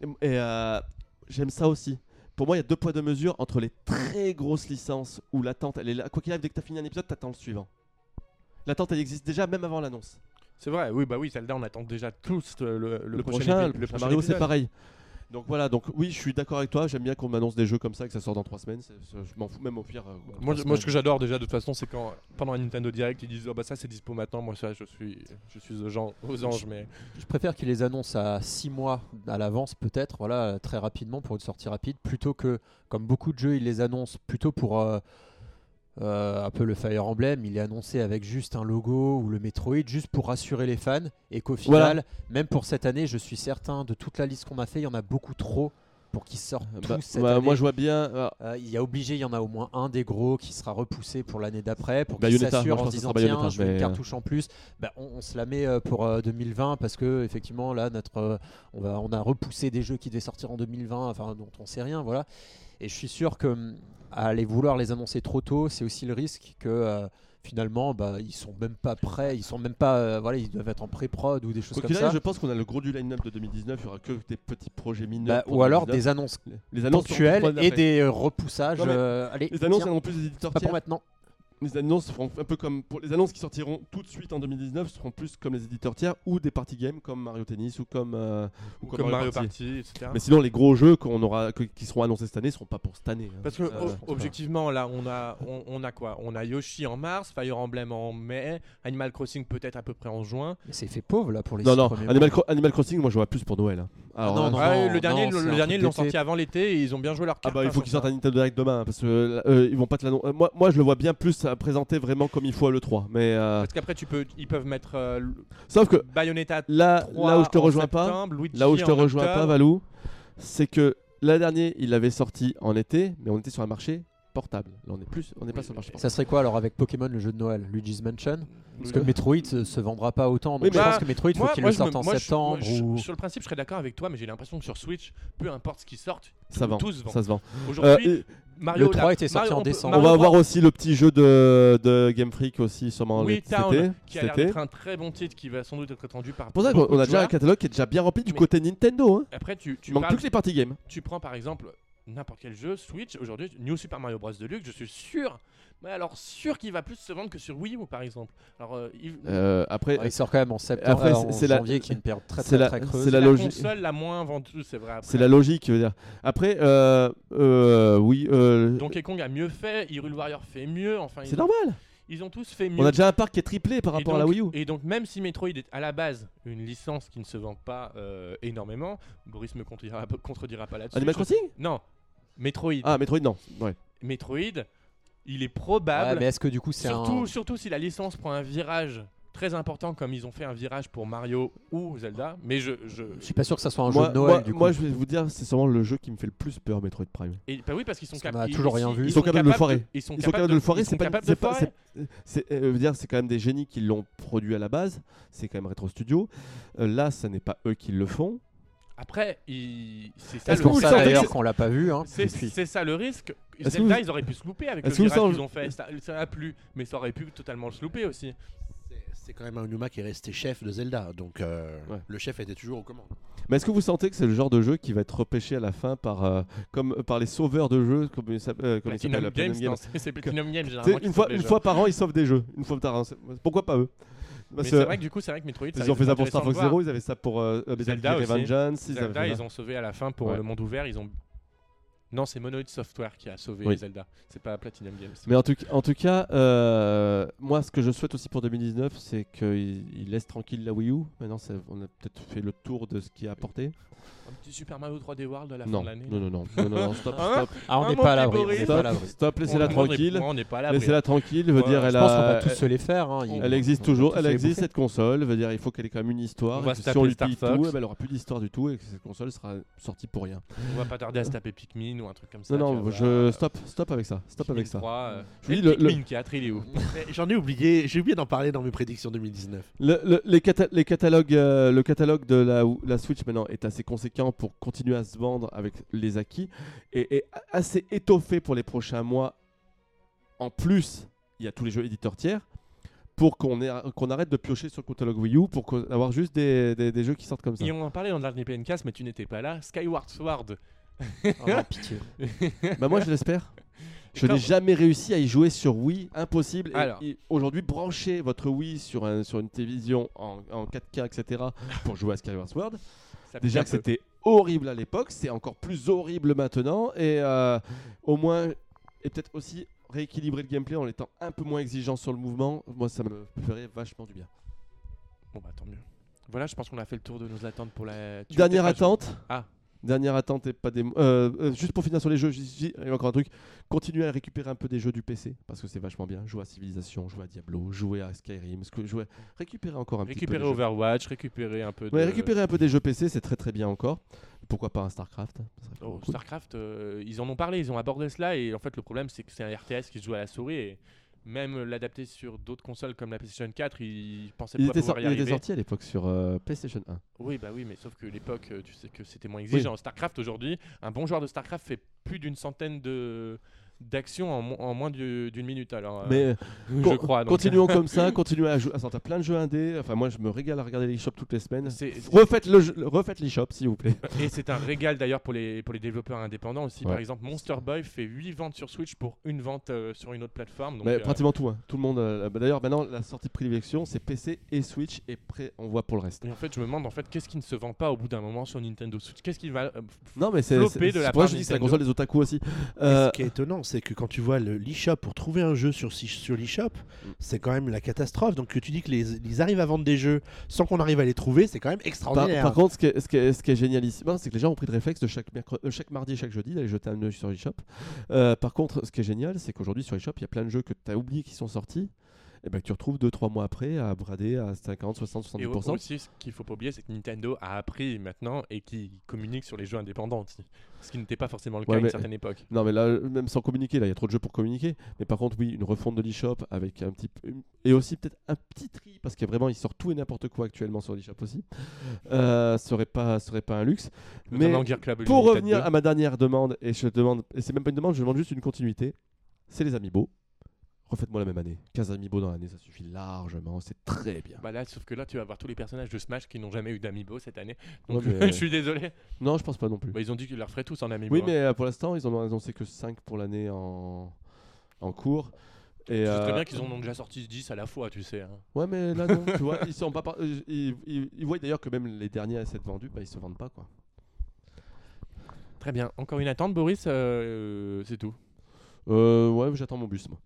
Et, et, euh, j'aime ça aussi. Pour moi, il y a deux poids deux mesures entre les très grosses licences où l'attente, elle est là. Quoi qu'il arrive, dès que tu as fini un épisode, t'attends le suivant. L'attente, elle existe déjà même avant l'annonce. C'est vrai, oui, bah oui, Zelda, on attend déjà tous euh, le, le Le, prochain, prochain, épi- le prochain Mario, c'est pareil. Donc voilà, donc oui, je suis d'accord avec toi. J'aime bien qu'on m'annonce des jeux comme ça, que ça sort dans trois semaines. c'est- c'est- je m'en fous même au pire. euh, Moi, bon, trois je- moi, ce semaines. que j'adore déjà de toute façon, c'est quand pendant un Nintendo Direct, ils disent oh bah ça c'est dispo maintenant. Moi ça, je suis, je suis aux, gens, aux anges, mais Je préfère qu'ils les annoncent à 6 mois à l'avance, peut-être, voilà, très rapidement pour une sortie rapide, plutôt que, comme beaucoup de jeux, ils les annoncent plutôt pour euh, un peu le Fire Emblem, il est annoncé avec juste un logo ou le Metroid, juste pour rassurer les fans, et qu'au Voilà. final, même pour cette année, je suis certain de toute la liste qu'on a fait, il y en a beaucoup trop pour qu'ils sortent Bah, tous cette bah, année. moi, je vois bien. ah, Euh, il y a obligé, il y en a au moins un des gros qui sera repoussé pour l'année d'après, pour qu'ils Bayonetta, s'assurent en se disant tiens, je veux une mais, cartouche en plus. Bah, on, on se la met euh, pour euh, 2020 parce que effectivement là, notre, euh, on, va, on a repoussé des jeux qui devaient sortir en 2020, enfin dont on sait rien, voilà. Et je suis sûr que hum, à aller vouloir les annoncer trop tôt, c'est aussi le risque que euh, finalement, bah, ils sont même pas prêts, ils sont même pas, euh, voilà, ils doivent être en pré-prod ou des choses Quoi comme ça. je pense qu'on a le gros du line-up de 2019. Il y aura que des petits projets mineurs. Bah, ou alors 2019. des annonces les annonces ponctuelles et des euh, repoussages. Non, euh, allez, Les annonces tiens, plus des éditeurs pas tiers. pour maintenant. Les annonces seront un peu comme pour les annonces qui sortiront tout de suite en 2019 seront plus comme les éditeurs tiers ou des party games comme Mario Tennis ou comme euh, ou comme, Mario Party, etc. Mais sinon les gros jeux qu'on aura que- qui seront annoncés cette année seront pas pour cette année. hein. Parce que Euh, objectivement, là, on a, on, on a quoi? On a Yoshi en mars, Fire Emblem en mai, Animal Crossing peut-être à peu près en juin. Mais c'est fait pauvre là pour les Non non, Animal, mois. Cro- Animal Crossing moi je vois plus pour Noël. hein. Alors, non, là, non, Ah le dernier, non, le, c'est le un dernier, ils l'ont sorti avant l'été et ils ont bien joué leur Ah carte. bah il hein, faut qu'ils sortent un. Nintendo Direct demain parce que euh, ils vont pas te l'annoncer. Moi, moi je le vois bien plus présenté vraiment comme il faut à le 3 mais euh, Parce qu'après, tu peux, ils peuvent mettre euh, sauf que Bayonetta là 3 là où je te rejoins pas Luigi Là où je te rejoins pas. Valou, c'est que l'année dernière, il l'avait sorti en été, mais on était sur un marché portable. Là, on est plus, on n'est pas sur le marché portable. Ça serait quoi alors avec Pokémon le jeu de Noël? Luigi's Mansion? Parce que. Metroid se, se vendra pas autant. Donc Oui, je mais- pense que Metroid, faut qu'il le me- sorte en moi, septembre. moi, je- ou... Sur le principe, je serais d'accord avec toi, mais j'ai l'impression que sur Switch, peu importe ce qui sorte, Ça vend, tous se vendent. ça se vend. Aujourd'hui, Euh, Mario le 3 là, était sorti Mario, en on peut- décembre. on va avoir 3, aussi le petit jeu de, de Game Freak aussi, sûrement Oui, cet Town, été. qui a l'air d'être un très bon titre qui va sans doute être attendu par C'est pour ça qu'on a de déjà un catalogue qui est déjà bien rempli du Mais- côté Nintendo. Hein. Après, tu, tu Il manque plus que les party games. tu prends par exemple n'importe quel jeu Switch aujourd'hui New Super Mario Bros Deluxe je suis sûr mais alors sûr qu'il va plus se vendre que sur Wii U par exemple alors euh, il- Euh, après, Ouais, il sort quand même en septembre, Après, c'est- en c'est la- janvier, qui est une période très c'est très, la- très creuse. c'est la la, logique. console la moins vendue c'est vrai après. c'est la logique, je veux dire. Après, euh, euh, oui, euh, Donkey Kong a mieux fait Hyrule Warrior fait mieux enfin c'est ils, normal. ils ont tous fait mieux On a déjà un parc qui est triplé par rapport à la Wii U. Et donc, même si Metroid est à la base une licence qui ne se vend pas euh, énormément, Boris me contredira, contredira pas là-dessus. Animal Je- Crossing? Non, Metroid. Ah, Metroid, non. Ouais. Metroid, il est Ouais, probable, mais est-ce que du coup c'est surtout, un. surtout si la licence prend un virage très important comme ils ont fait un virage pour Mario ou Zelda. Mais je. je... Je suis pas sûr que ça soit un moi, jeu de Noël moi- du coup. moi, je vais vous dire, c'est sûrement le jeu qui me fait le plus peur, Metroid Prime. Et, bah oui, parce qu'ils sont capables. a toujours rien vu. Ils sont capables de le foirer. Ils sont Ils sont capables de le foirer, Ils c'est sont pas, capables c'est de pas- foirer. c'est- euh, dire, c'est quand même des génies qui l'ont produit à la base. C'est quand même Retro Studio. Euh, là, ce n'est pas eux qui le font. Après, il- c'est ça Est-ce le ça d'ailleurs qu'on l'a pas vu. Hein, C'est ça le risque. Zelda, vous- ils auraient pu se louper avec le virage qu'ils ont fait. Ça, ça a plu, mais ça aurait pu totalement se louper aussi. C'est- quand même un Onuma qui est resté chef de Zelda, donc euh, Ouais. le chef était toujours aux commandes. Mais est-ce que vous sentez que c'est le genre de jeu qui va être repêché à la fin par, euh, comme, euh, par les sauveurs de jeux, comme euh, comment il Platinum Games, Platinum non, Games une, fois, une fois par an, ils sauvent des jeux. Une fois par an. Pourquoi pas eux? Mais Parce c'est vrai que du coup, c'est vrai que Metroid. Ils ont fait ça pour Star Fox. Zero, ils avaient ça pour euh, Zelda. Vengeance. ils ont sauvé à la fin pour le monde ouvert. Ils ont. Non, c'est Monolith Software qui a sauvé Oui. Zelda. C'est pas Platinum Games. Mais en tout, en tout cas, euh, moi, ce que je souhaite aussi pour 2019, c'est qu'ils ils laissent tranquille la Wii U. Maintenant, on a peut-être fait le tour de ce qui a apporté. Un petit Super Mario 3D World à la fin Non, de l'année. non, non, non, non, non, non, stop, Hein stop, Ah, on n'est pas à l'abri. à stop, l'abri. stop, laissez-la tranquille. On n'est pas là. Laissez-la tranquille, veut Ouais, dire, je elle Je pense qu'on va a, tous se les faire. hein. Elle existe toujours, elle existe cette console, veut dire, il faut qu'elle ait quand même une histoire. On va si on lui Star pille Fox. tout, elle aura plus d'histoire du tout et que cette console sera sortie pour rien. On va pas tarder à se taper Pikmin ou un truc comme ça. Non, non, je stop, stop avec ça, stop Pikmin avec ça. 3, euh, Pikmin 4, il est où? J'en ai oublié, j'ai oublié d'en parler dans mes prédictions 2019. Le, le- les, cata- les catalogues, euh, le catalogue de la, la Switch maintenant est assez conséquent pour continuer à se vendre avec les acquis et est assez étoffé pour les prochains mois. En plus, il y a tous les jeux éditeurs tiers pour qu'on qu'on arrête de piocher sur le catalogue Wii U pour avoir juste des, des- des jeux qui sortent comme ça. Et on en parlait dans le dernier PNCast, mais tu n'étais pas là. Skyward Sword. Oh pitié. bah moi je l'espère. Je n'ai jamais réussi à y jouer sur Wii, impossible. Aujourd'hui, brancher votre Wii sur, un- sur une télévision en, en 4K, etc., pour jouer à Skyward Sword, Ça Déjà que c'était horrible à l'époque, c'est encore plus horrible maintenant. Et euh, au moins, et peut-être aussi rééquilibrer le gameplay en étant un peu moins exigeant sur le mouvement. Moi, ça me ferait vachement du bien. Bon, bah tant mieux. Voilà, je pense qu'on a fait le tour de nos attentes pour la. tu Dernière pas- attente. Ah. Dernière attente et pas des. euh, euh, juste pour finir sur les jeux, il y a encore un truc. Continuez à récupérer un peu des jeux du PC parce que c'est vachement bien. Jouer à Civilization, jouer à Diablo, jouer à Skyrim, jouer... récupérer encore un petit peu. Récupérer. Overwatch, récupérer un peu de. Ouais, récupérer un peu des jeux PC, c'est très très bien encore. Pourquoi pas un StarCraft Oh, cool. Starcraft, euh, ils en ont parlé, ils ont abordé cela et en fait le problème c'est que c'est un RTS qui se joue à la souris et même l'adapter sur d'autres consoles comme la PlayStation 4, ils pensaient Il pas pouvoir y il était arriver. sorti à l'époque sur euh, PlayStation 1. Oui, bah oui, mais sauf que l'époque, euh, tu sais que c'était moins exigeant. Starcraft aujourd'hui, un bon joueur de Starcraft fait plus d'une centaine de d'actions en, mo- en moins du- d'une minute. Alors, euh, Mais je con- crois. donc. continuons comme ça, continuons à, jouer, à sortir plein de jeux indés. Enfin, moi, je me régale à regarder les shops toutes les semaines. Refaites le, jeu- refaites les shops, s'il vous plaît. Et c'est un régal d'ailleurs pour les, pour les développeurs indépendants aussi. Par exemple, Monster Boy fait 8 ventes sur Switch pour une vente euh, sur une autre plateforme. Donc, Mais euh, pratiquement tout. hein. Tout le monde. euh, bah, D'ailleurs, maintenant, la sortie de prédilection, c'est PC et Switch. Et prêt, on voit pour le reste. et en fait, je me demande en fait qu'est-ce qui ne se vend pas au bout d'un moment sur Nintendo Switch? Qu'est-ce qui va euh, Non, mais c'est. De la part je dis c'est la console des otaku aussi. Euh, ce qui est étonnant, c'est que quand tu vois le l'eShop pour trouver un jeu sur, sur l'eShop, Mm. c'est quand même la catastrophe. Donc que tu dis que les, ils arrivent à vendre des jeux sans qu'on arrive à les trouver, c'est quand même extraordinaire. par contre, ce qui est, ce qui est- ce qui est génialissime, c'est que les gens ont pris le réflexe de chaque, mercre- euh, chaque mardi et chaque jeudi d'aller jeter un œil sur eShop. Euh, par contre, ce qui est génial, c'est qu'aujourd'hui sur eShop, il y a plein de jeux que tu as oublié qui sont sortis. Et ben, que tu retrouves 2-3 mois après à brader à 50, 60, Et 70%. aussi, ce qu'il faut pas oublier, c'est que Nintendo a appris maintenant et qui communique sur les jeux indépendants aussi. Ce qui n'était pas forcément le cas Ouais, à une mais- certaine époque. Non, mais là, même sans communiquer, là, il y a trop de jeux pour communiquer. Mais par contre, oui, une refonte de l'eShop avec un petit. Et aussi peut-être un petit tri, parce que vraiment, il sort tout et n'importe quoi actuellement sur l'eShop aussi. Euh, serait, pas, serait pas un luxe. Mais Notamment Gear Club pour revenir 2. à ma dernière demande, et je demande, et c'est même pas une demande, je demande juste une continuité, c'est les amiibo. Refaites-moi la même année. 15 amiibo dans l'année, ça suffit largement, c'est très bien. Bah là, sauf que là, tu vas voir tous les personnages de Smash qui n'ont jamais eu d'amiibo cette année. Donc, Ouais, mais- je suis désolé. Non, je pense pas non plus. Bah, ils ont dit qu'ils leur feraient tous en amiibo. Oui, hein. mais euh, pour l'instant, ils en ont annoncé que 5 pour l'année en, en cours. Et, C'est euh, très bien qu'ils en ont déjà sorti 10 à la fois, tu sais. hein. Ouais, mais là, non, tu vois, ils sont pas. par- euh, Ils, ils- ils voient d'ailleurs que même les derniers à s'être vendus, bah, ils se vendent pas, quoi. Très bien. Encore une attente, Boris euh, C'est tout. Euh, ouais, j'attends mon bus, moi.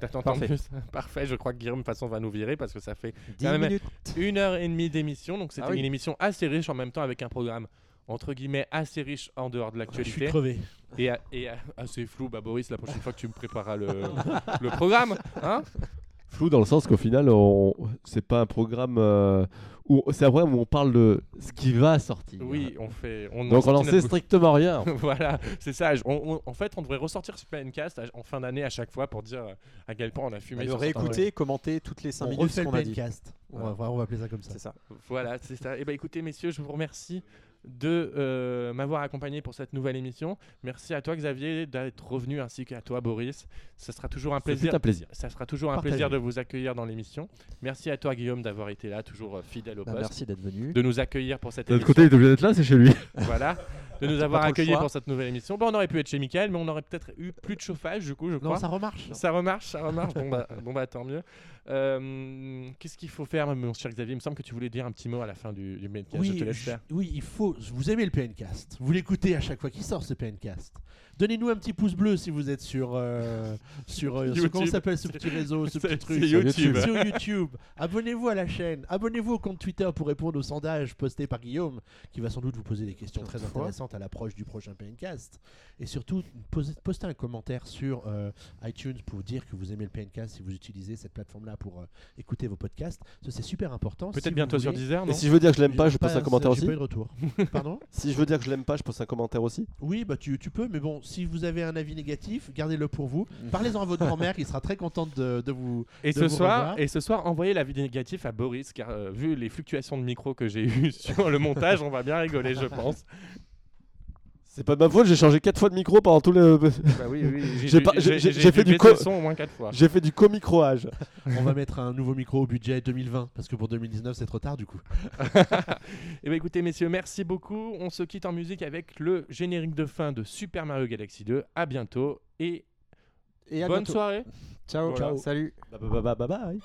T'attends Parfait. plus Parfait. Je crois que Guillaume, de toute façon, va nous virer parce que ça fait 10 quand même minutes. une heure et demie d'émission. Donc, c'était Ah oui. une émission assez riche en même temps avec un programme entre guillemets assez riche en dehors de Je suis l'actualité crevé. et, assez flou. Bah, Boris, la prochaine fois que tu me prépareras le, le programme, hein Flou dans le sens qu'au final, on... c'est pas un programme euh, où c'est un programme où on parle de ce qui va sortir. Oui, on fait. On Donc on en sait strictement rien. voilà, c'est ça. Je- on- on- en fait, on devrait ressortir ce PNcast en fin d'année à chaque fois pour dire euh, à quel point on a fumé. Le sur certains réécouter, commenter toutes les 5 On minutes ce refait le qu'on a dit. podcast. On, Voilà. va, on va appeler ça comme ça. C'est ça. Voilà, c'est ça. Et bah écoutez, messieurs, je vous remercie de euh, m'avoir accompagné pour cette nouvelle émission. Merci à toi Xavier d'être revenu ainsi qu'à toi Boris. Ce sera toujours un plaisir. C'est un plaisir. Ça sera toujours un plaisir de vous accueillir dans l'émission. Merci à toi Guillaume d'avoir été là, toujours euh, fidèle au Bah, poste, merci d'être venu. de nous accueillir pour cette autre émission. côté, il est obligé d'être là, c'est chez lui. Voilà, de nous avoir accueillis pour cette nouvelle émission. Bon, on aurait pu être chez Michael, mais on aurait peut-être eu plus de chauffage du coup, je crois. Non, ça remarche. Ça remarche, ça remarche. bon, bah, bon bah tant mieux. Euh, Qu'est-ce qu'il faut faire, mon cher Xavier? Il me semble que tu voulais dire un petit mot à la fin du, du podcast. je te laisse faire. oui, il faut. Vous aimez le PNcast. Vous l'écoutez à chaque fois qu'il sort ce PNcast. Donnez-nous un petit pouce bleu si vous êtes sur euh, sur euh, comment s'appelle ce petit réseau, ce petit truc. YouTube. Sur YouTube. Abonnez-vous à la chaîne. Abonnez-vous au compte Twitter pour répondre aux sondages postés par Guillaume, qui va sans doute vous poser des questions très intéressantes à l'approche du prochain PNcast. Et surtout, posez- postez un commentaire sur euh, iTunes pour dire que vous aimez le PNcast si vous utilisez cette plateforme-là pour euh, écouter vos podcasts. Ça, c'est super important. Peut-être Si bientôt sur Deezer, non Et si je veux dire que je l'aime pas, je poste un commentaire aussi pas eu de retour. Pardon Si je veux dire que je l'aime pas, je poste un commentaire aussi Oui, bah tu, tu peux, mais bon, si vous avez un avis négatif, gardez-le pour vous. Parlez-en à votre grand-mère qui sera très contente de, de vous. Et de ce, vous soir, revoir. et ce soir, envoyez la vidéo négative à Boris, car euh, vu les fluctuations de micro que j'ai eues sur le montage, on va bien rigoler, je pense. C'est pas de ma faute, j'ai changé 4 fois de micro pendant tout le. Bah oui, oui, j'ai fait du co... son au moins 4 fois. J'ai fait du co-microage. On va mettre un nouveau micro au budget 2020 parce que pour 2019 c'est trop tard du coup. Eh bien écoutez messieurs, merci beaucoup. On se quitte en musique avec le générique de fin de Super Mario Galaxy 2. À bientôt et, bonne soirée. Ciao, ciao. Salut. Bye bye. bye.